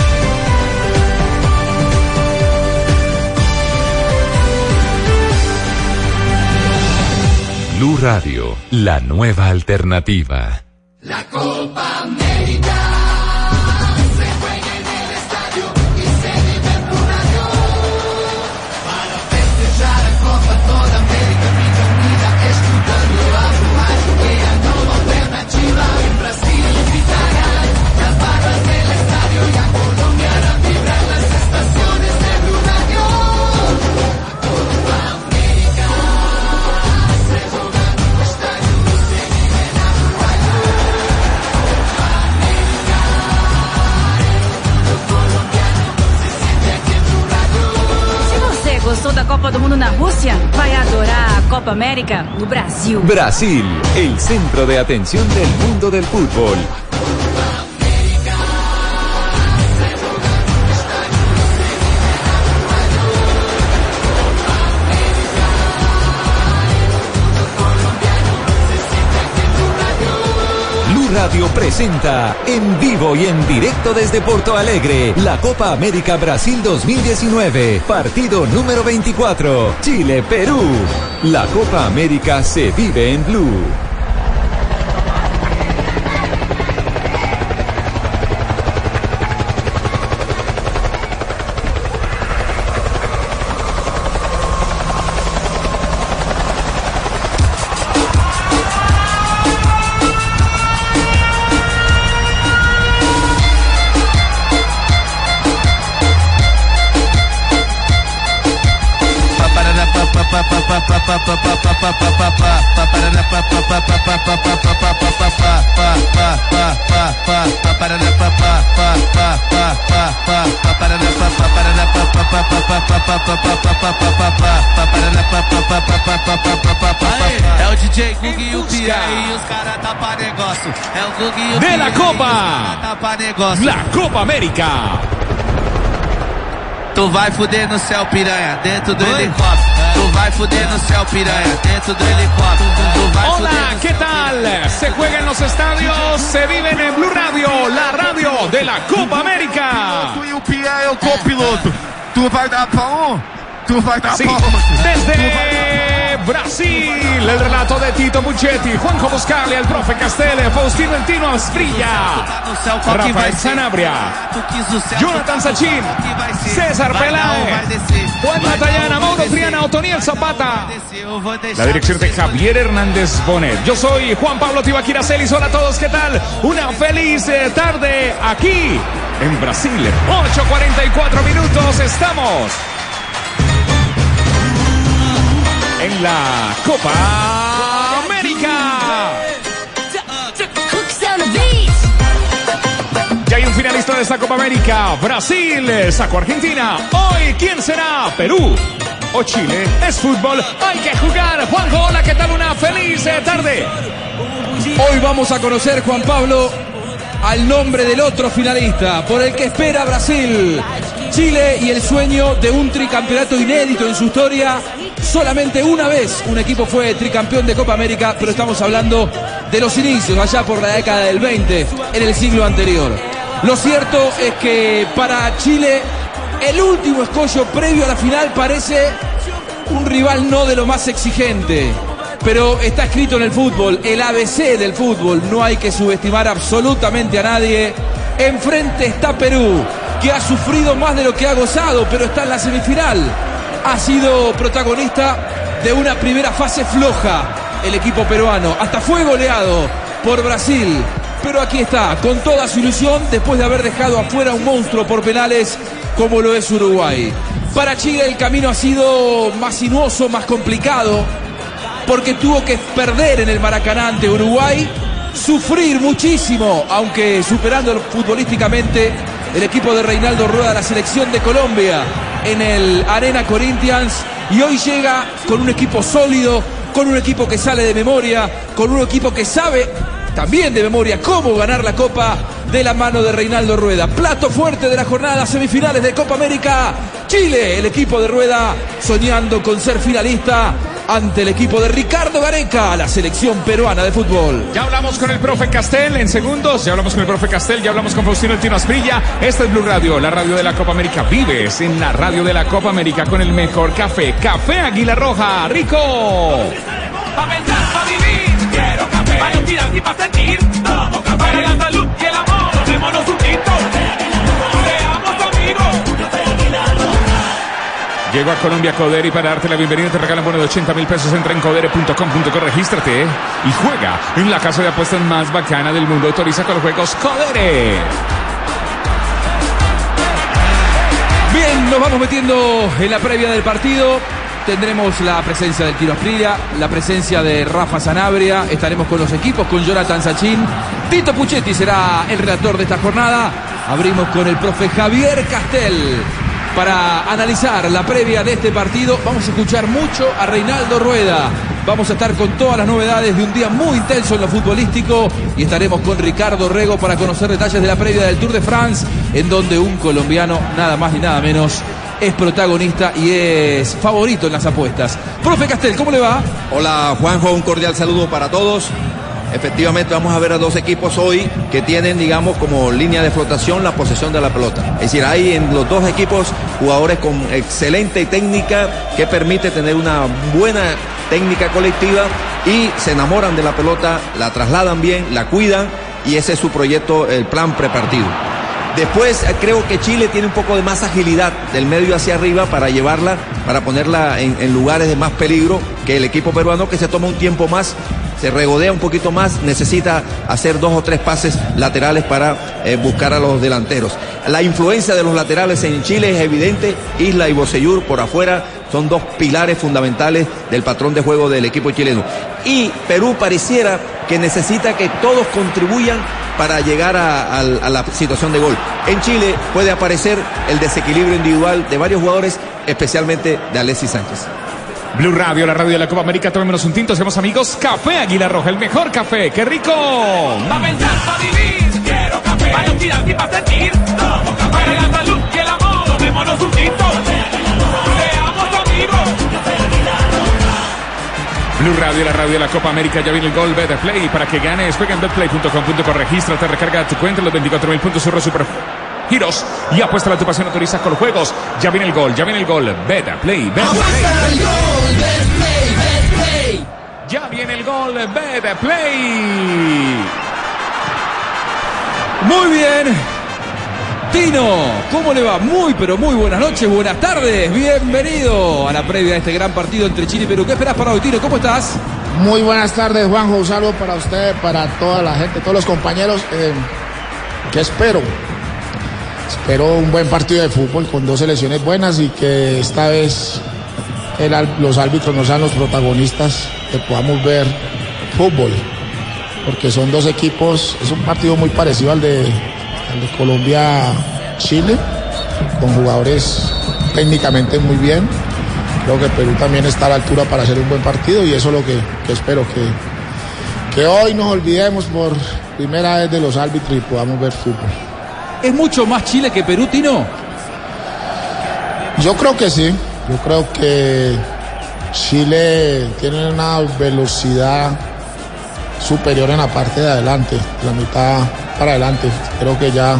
Blue Radio, la nueva alternativa. La Copa América gostou da Copa do Mundo na Rússia, vai adorar a Copa América no Brasil. Brasil, el centro de atención del mundo del fútbol. Radio presenta en vivo y en directo desde Porto Alegre la Copa América Brasil 2019, partido número 24, Chile-Perú. La Copa América se vive en Blue. É o DJ Gug e o Pia e os caras tá pra negócio. É o Gug e o De Pia la e Copa. cara tá pra negócio. La Copa América. Tu vai fuder no céu, piranha, dentro do helicóptero. Tu vai fuder no céu, piranha, dentro do helicóptero. Tu vai fuder Hola, ¿qué tal? Se juega en los estadios, se vive en Blue Radio, la radio de la Copa América. Tu e o Pia é o copiloto. Tu vai dar pra um? Tu vai dar Sí, pra um? desde Brasil, el relato de Tito Muchetti, Juanjo Buscali, el profe Castelle, Faustino Entino Asprilla, Rafael Sanabria, Jonathan Sachin, César Peláez, Juan Matallana, Mauro Triana, Otoniel Zapata. La dirección de Javier Hernández Bonet. Yo soy Juan Pablo Tibaquira Celis. Hola a todos, ¿qué tal? Una feliz eh, tarde aquí en Brasil. 8.44 minutos estamos en la Copa América. Ya hay un finalista de esta Copa América. Brasil sacó Argentina. Hoy, ¿quién será? Perú o Chile. Es fútbol. Hay que jugar. Juanjo, hola, ¿qué tal? Una feliz eh, tarde. Hoy vamos a conocer, Juan Pablo, al nombre del otro finalista, por el que espera Brasil. Chile y el sueño de un tricampeonato inédito en su historia. Solamente una vez un equipo fue tricampeón de Copa América, pero estamos hablando de los inicios, allá por la década del 20, en el siglo anterior. Lo cierto es que para Chile el último escollo previo a la final parece un rival no de lo más exigente. Pero está escrito en el fútbol, el ABC del fútbol, no hay que subestimar absolutamente a nadie. Enfrente está Perú, que ha sufrido más de lo que ha gozado, pero está en la semifinal. Ha sido protagonista de una primera fase floja el equipo peruano. Hasta fue goleado por Brasil. Pero aquí está, con toda su ilusión, después de haber dejado afuera un monstruo por penales como lo es Uruguay. Para Chile el camino ha sido más sinuoso, más complicado, porque tuvo que perder en el Maracaná ante Uruguay, sufrir muchísimo, aunque superando futbolísticamente el equipo de Reinaldo Rueda, la selección de Colombia en el Arena Corinthians, y hoy llega con un equipo sólido, con un equipo que sale de memoria, con un equipo que sabe también de memoria cómo ganar la Copa de la mano de Reinaldo Rueda. Plato fuerte de la jornada semifinales de Copa América. Chile, el equipo de Rueda, soñando con ser finalista ante el equipo de Ricardo Gareca, la selección peruana de fútbol. Ya hablamos con el profe Castel en segundos, ya hablamos con el profe Castel, ya hablamos con Faustino El Tino Asprilla. Esta es Blue Radio, la radio de la Copa América. Vives en la radio de la Copa América con el mejor café. Café Águila Roja, rico. Pensar, pa' vivir, quiero café. Pa' respirar y pa' sentir. Para la salud y el amor, tomémonos un tinto. Seamos amigos. A Colombia Codere y para darte la bienvenida te regalan bono de 80 mil pesos. Entra en codere.com.co, regístrate y juega en la casa de apuestas más bacana del mundo. Autoriza con los juegos Codere. Bien, nos vamos metiendo en la previa del partido. Tendremos la presencia del Tiro Asprilla, la presencia de Rafa Sanabria. Estaremos con los equipos, con Jonathan Sachin. Tito Puchetti será el relator de esta jornada. Abrimos con el profe Javier Castel para analizar la previa de este partido. Vamos a escuchar mucho a Reinaldo Rueda. Vamos a estar con todas las novedades de un día muy intenso en lo futbolístico y estaremos con Ricardo Rego para conocer detalles de la previa del Tour de France, en donde un colombiano, nada más ni nada menos, es protagonista y es favorito en las apuestas. Profe Castel, ¿cómo le va? Hola Juanjo, un cordial saludo para todos. Efectivamente vamos a ver a dos equipos hoy que tienen, digamos, como línea de flotación la posesión de la pelota. Es decir, hay en los dos equipos jugadores con excelente técnica que permite tener una buena técnica colectiva y se enamoran de la pelota, la trasladan bien, la cuidan y ese es su proyecto, el plan prepartido. Después eh, creo que Chile tiene un poco de más agilidad del medio hacia arriba para llevarla, para ponerla en, lugares de más peligro que el equipo peruano que se toma un tiempo más se regodea un poquito más, necesita hacer dos o tres pases laterales para eh, buscar a los delanteros. La influencia de los laterales en Chile es evidente, Isla y Bocellur por afuera son dos pilares fundamentales del patrón de juego del equipo chileno. Y Perú pareciera que necesita que todos contribuyan para llegar a, a- a la situación de gol. En Chile puede aparecer el desequilibrio individual de varios jugadores, especialmente de Alexis Sánchez. Blue Radio, la radio de la Copa América. Tomémonos un tinto, seamos amigos. Café Águila Roja, el mejor café. ¡Qué rico! Pa' pensar, pa' vivir, quiero café. Pa' respirar y pa' sentir, tomo café. Para la salud y el amor, tomémonos un tinto. Blue Radio, la radio de la Copa América. Ya viene el gol Betplay. Para que ganes, juega en betplay.com.co. Regístrate, recarga tu cuenta los 24 mil puntos surro super giros y apuesta a tu pasión autoriza con los juegos. Ya viene el gol, ya viene el gol. Betplay, Betplay. Ya viene el gol Betplay. Muy bien. Tino, ¿cómo le va? Muy, pero muy buenas noches, buenas tardes. Bienvenido a la previa de este gran partido entre Chile y Perú. ¿Qué esperas para hoy, Tino? ¿Cómo estás? Muy buenas tardes, Juanjo. Un saludo para usted, para toda la gente, todos los compañeros. Eh, ¿Qué espero? Espero un buen partido de fútbol con dos selecciones buenas y que esta vez los árbitros no sean los protagonistas, que podamos ver fútbol. Porque son dos equipos, es un partido muy parecido al de, al de Colombia-Chile, con jugadores técnicamente muy bien. Creo que Perú también está a la altura para hacer un buen partido y eso es lo que, que espero, que, que hoy nos olvidemos por primera vez de los árbitros y podamos ver fútbol. ¿Es mucho más Chile que Perú, Tino? Yo creo que sí, yo creo que Chile tiene una velocidad superior en la parte de adelante, la mitad para adelante. Creo que ya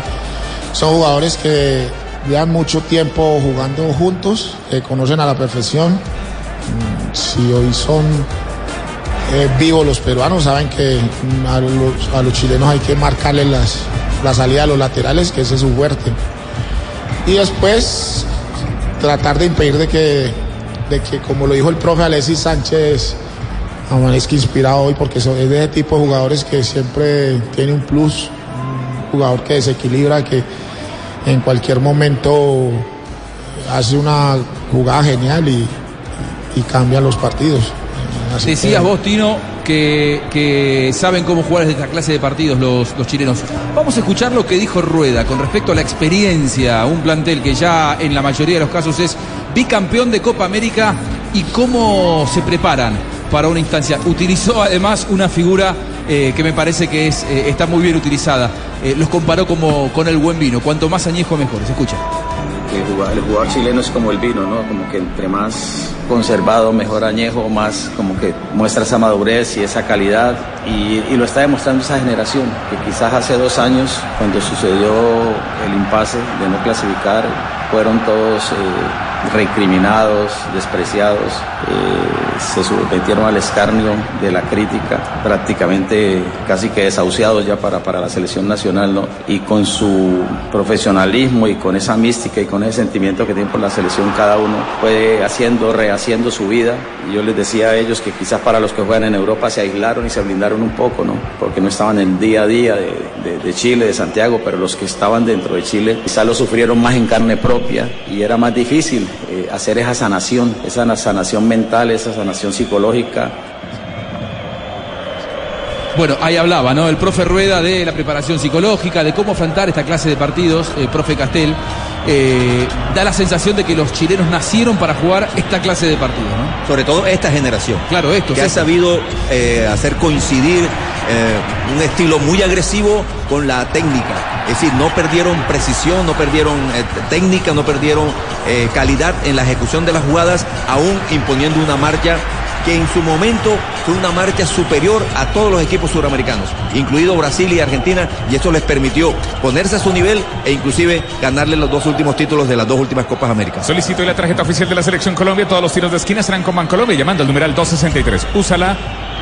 son jugadores que llevan mucho tiempo jugando juntos, conocen a la perfección. Mm, Si hoy son eh, vivos los peruanos, saben que mm, a los, chilenos hay que marcarles las, la salida a los laterales, que ese es su fuerte. Y después tratar de impedir de que, de que como lo dijo el profe Alexis Sánchez, amanezca inspirado hoy, porque es de ese tipo de jugadores que siempre tiene un plus, jugador que desequilibra, que en cualquier momento hace una jugada genial y, y cambia los partidos. Así que- Decías vos, Tino, que, que saben cómo jugar desde esta clase de partidos los, los chilenos. Vamos a escuchar lo que dijo Rueda con respecto a la experiencia, un plantel que ya en la mayoría de los casos es bicampeón de Copa América y cómo se preparan para una instancia. Utilizó además una figura eh, que me parece que es, eh, está muy bien utilizada. Eh, los comparó como con el buen vino. Cuanto más añejo, mejor. Se escucha. El jugador, chileno es como el vino, ¿no? Como que entre más conservado, mejor añejo, más como que muestra esa madurez y esa calidad. Y, y lo está demostrando esa generación, que quizás hace dos años, cuando sucedió el impasse de no clasificar, fueron todos recriminados, despreciados, eh, se sometieron al escarnio de la crítica, prácticamente casi que desahuciados ya para, para la selección nacional, ¿no? Y con su profesionalismo y con esa mística y con ese sentimiento que tienen por la selección cada uno, fue haciendo, rehaciendo su vida. Yo les decía a ellos que quizás para los que juegan en Europa se aislaron y se blindaron un poco, ¿no? Porque no estaban en el día a día de, de- de Chile, de Santiago, pero los que estaban dentro de Chile quizás lo sufrieron más en carne propia y era más difícil eh, hacer esa sanación, esa na- sanación mental, esa sanación psicológica. Bueno, ahí hablaba, ¿no? El profe Rueda de la preparación psicológica, de cómo afrontar esta clase de partidos, eh, profe Castel. Eh, da la sensación de que los chilenos nacieron para jugar esta clase de partidos, ¿no? Sobre todo esta generación. Claro, esto. que ha sabido eh, hacer coincidir eh, un estilo muy agresivo con la técnica. Es decir, no perdieron precisión, no perdieron técnica, no perdieron calidad en la ejecución de las jugadas, aún imponiendo una marcha que en su momento fue una marcha superior a todos los equipos suramericanos, incluido Brasil y Argentina, y esto les permitió ponerse a su nivel e inclusive ganarle los dos últimos títulos de las dos últimas Copas Américas. Solicito la tarjeta oficial de la Selección Colombia. Todos los tiros de esquina serán con Bancolombia llamando al numeral 263. Úsala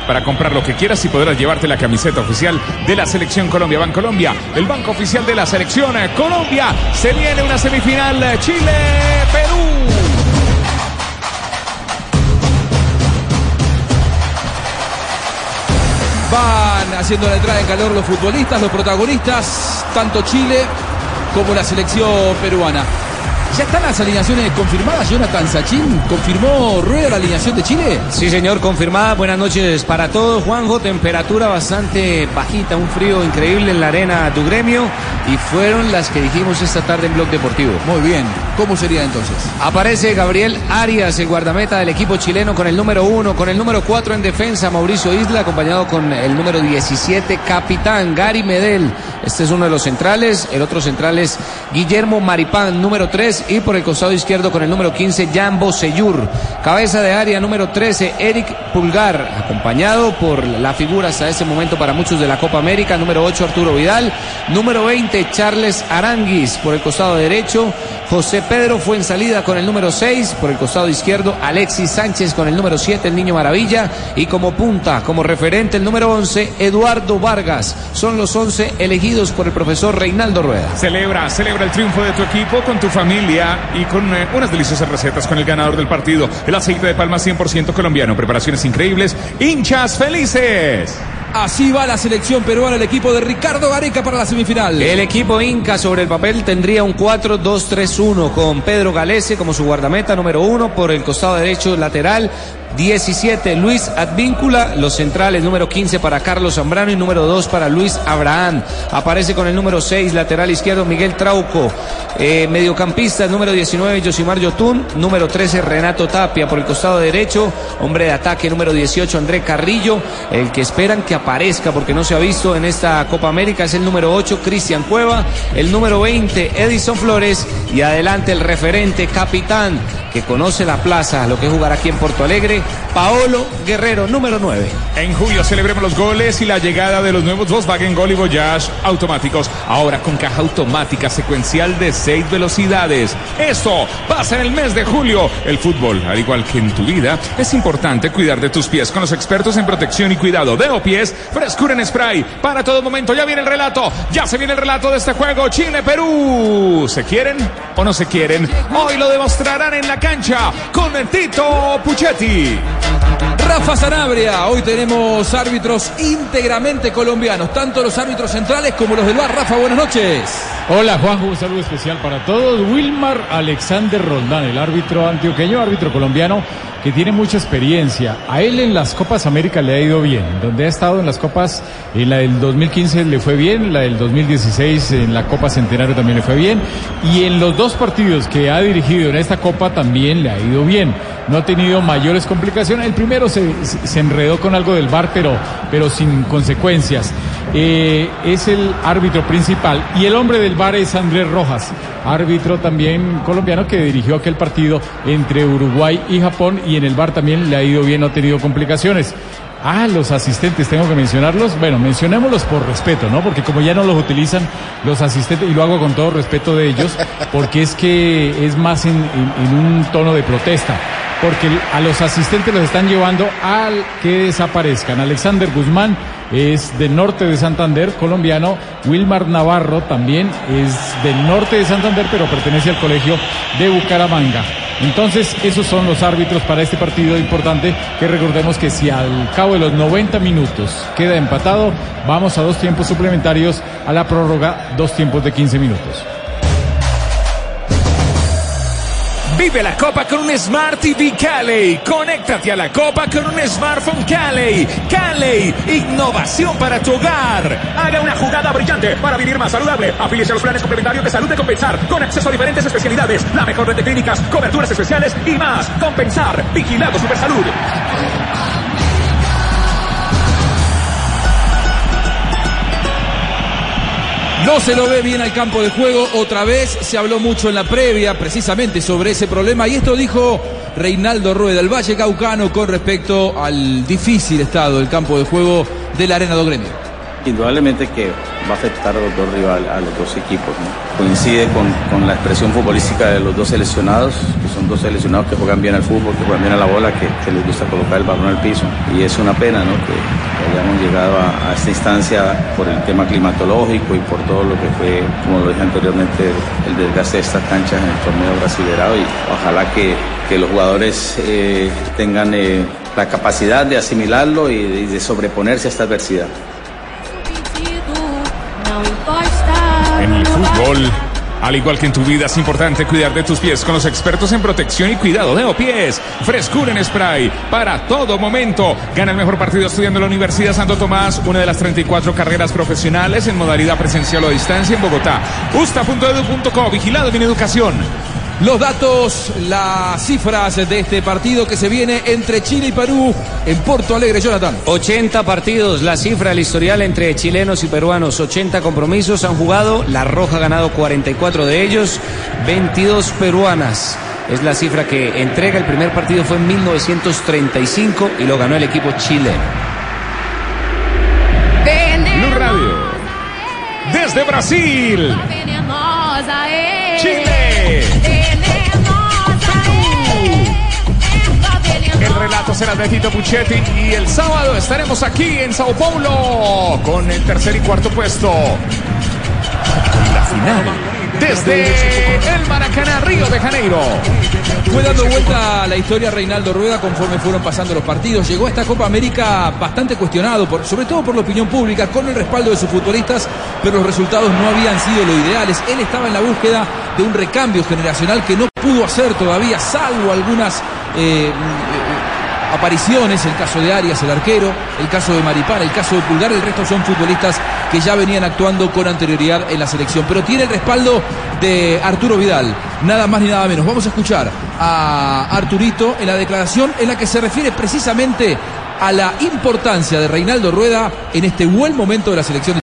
para comprar lo que quieras y podrás llevarte la camiseta oficial de la Selección Colombia. Bancolombia, el banco oficial de la Selección Colombia. Se viene una semifinal eh, Chile-Perú. Van haciendo la entrada en calor los futbolistas, los protagonistas, tanto Chile como la selección peruana. ¿Ya están las alineaciones confirmadas? Jonathan Sachin, ¿confirmó Rueda la alineación de Chile? Sí, señor, confirmada. Buenas noches para todos. Juanjo, temperatura bastante bajita, un frío increíble en la arena tu gremio. Y fueron las que dijimos esta tarde en Blog Deportivo. Muy bien. ¿Cómo sería entonces? Aparece Gabriel Arias, el guardameta del equipo chileno, con el número uno, con el número cuatro en defensa, Mauricio Isla, acompañado con el número 17, capitán Gary Medel. Este es uno de los centrales. El otro central es Guillermo Maripán, número 3. Y por el costado izquierdo con el número 15, Jambo Seyur. Cabeza de área número 13, Eric Pulgar, acompañado por la figura hasta este momento para muchos de la Copa América, número 8, Arturo Vidal. Número 20, Charles Aranguis. Por el costado derecho, José 11, Pedro fue en salida con el número 6, por el costado izquierdo, Alexis Sánchez con el número 7, el Niño Maravilla, y como punta, como referente, el número 11, Eduardo Vargas. Son los 11 elegidos por el profesor Reinaldo Rueda. Celebra, celebra el triunfo de tu equipo con tu familia y con eh, unas deliciosas recetas con el ganador del partido. El aceite de palma 100% colombiano, preparaciones increíbles, hinchas felices. Así va la selección peruana, el equipo de Ricardo Gareca para la semifinal. El equipo Inca sobre el papel tendría un 4-2-3-1 con Pedro Galese como su guardameta número uno por el costado derecho lateral. 17 Luis Advíncula, los centrales número 15 para Carlos Zambrano y número 2 para Luis Abraham. Aparece con el número 6 lateral izquierdo Miguel Trauco. Eh, mediocampista número 19 Yosimar Yotun, número 13 Renato Tapia. Por el costado derecho, hombre de ataque número 18 André Carrillo, el que esperan que aparezca porque no se ha visto en esta Copa América es el número 8 Cristian Cueva, el número 20 Edison Flores. Y adelante el referente capitán que conoce la plaza, lo que es jugar aquí en Porto Alegre, Paolo Guerrero, número 9. En julio celebremos los goles y la llegada de los nuevos Volkswagen Gol y Voyage automáticos. Ahora con caja automática secuencial de 6 velocidades. Esto pasa en el mes de julio. El fútbol, al igual que en tu vida, es importante cuidar de tus pies con los expertos en protección y cuidado de pies. Frescura en spray para todo momento. Ya viene el relato. Ya se viene el relato de este juego. Chile-Perú. ¿Se quieren o no se quieren? Hoy lo demostrarán en la cancha con Tito Puchetti. You. Rafa Sanabria, hoy tenemos árbitros íntegramente colombianos, tanto los árbitros centrales como los del bar. Rafa, buenas noches. Hola Juanjo, un saludo especial para todos. Wilmar Alexander Roldán, el árbitro antioqueño, árbitro colombiano que tiene mucha experiencia. A él en las Copas América le ha ido bien. Donde ha estado en las Copas, en la del 2015 le fue bien, la del 2016 en la Copa Centenario también le fue bien. Y en los dos partidos que ha dirigido en esta Copa también le ha ido bien. No ha tenido mayores complicaciones. El primero se, se enredó con algo del VAR, pero, sin consecuencias. Eh, es el árbitro principal y el hombre del VAR es Andrés Rojas, árbitro también colombiano que dirigió aquel partido entre Uruguay y Japón y en el VAR también le ha ido bien, no ha tenido complicaciones. Ah, los asistentes, tengo que mencionarlos. Bueno, mencionémoslos por respeto, ¿no? Porque como ya no los utilizan los asistentes, y lo hago con todo respeto de ellos, porque es que es más en un tono de protesta. Porque a los asistentes los están llevando al que desaparezcan. Alexander Guzmán es del norte de Santander, colombiano. Wilmar Navarro también es del norte de Santander, pero pertenece al colegio de Bucaramanga. Entonces, esos son los árbitros para este partido importante que recordemos que si al cabo de los 90 minutos queda empatado, vamos a dos tiempos suplementarios, a la prórroga, dos tiempos de 15 minutos. Vive la Copa con un Smart TV Cali. Conéctate a la Copa con un smartphone Cali. Cali, innovación para tu hogar. Haga una jugada brillante para vivir más saludable. Afíliese a los planes complementarios de salud de Compensar con acceso a diferentes especialidades, la mejor red de clínicas, coberturas especiales y más. Compensar, vigilado Supersalud. No se lo ve bien al campo de juego. Otra vez se habló mucho en la previa precisamente sobre ese problema. Y esto dijo Reinaldo Rueda, el Valle Caucano, con respecto al difícil estado del campo de juego de la Arena do Gremio. Indudablemente que va a afectar a los dos rivales, a los dos equipos. Coincide con, la expresión futbolística de los dos seleccionados, que son dos seleccionados que juegan bien al fútbol, que juegan bien a la bola, que, les gusta colocar el balón al piso. Y es una pena ¿no? que, hayamos llegado a, esta instancia por el tema climatológico y por todo lo que fue, como lo dije anteriormente, el, desgaste de estas canchas en el torneo brasileño. Y ojalá que, los jugadores eh, tengan eh, la capacidad de asimilarlo y de sobreponerse a esta adversidad. Fútbol, al igual que en tu vida, es importante cuidar de tus pies con los expertos en protección y cuidado de pies. Frescura en spray para todo momento. Gana el mejor partido estudiando en la Universidad Santo Tomás, una de las 34 carreras profesionales en modalidad presencial o a distancia en Bogotá. usta.edu.co, vigilado en educación. Los datos, las cifras de este partido que se viene entre Chile y Perú en Porto Alegre, Jonathan. 80 partidos, la cifra, el historial entre chilenos y peruanos, 80 compromisos han jugado, La Roja ha ganado 44 de ellos, 22 peruanas. Es la cifra que entrega el primer partido fue en 1935 y lo ganó el equipo chileno. Blue Radio. Desde Brasil. De Tito Puchetti y el sábado estaremos aquí en Sao Paulo con el tercer y cuarto puesto. La final desde el Maracaná, Río de Janeiro. Fue dando vuelta la historia Reinaldo Rueda conforme fueron pasando los partidos. Llegó a esta Copa América bastante cuestionado, sobre todo por la opinión pública, con el respaldo de sus futbolistas, pero los resultados no habían sido lo ideales. Él estaba en la búsqueda de un recambio generacional que no pudo hacer todavía, salvo algunas eh, apariciones, el caso de Arias, el arquero, el caso de Maripán, el caso de Pulgar, el resto son futbolistas que ya venían actuando con anterioridad en la selección. Pero tiene el respaldo de Arturo Vidal, nada más ni nada menos. Vamos a escuchar a Arturito en la declaración en la que se refiere precisamente a la importancia de Reinaldo Rueda en este buen momento de la selección.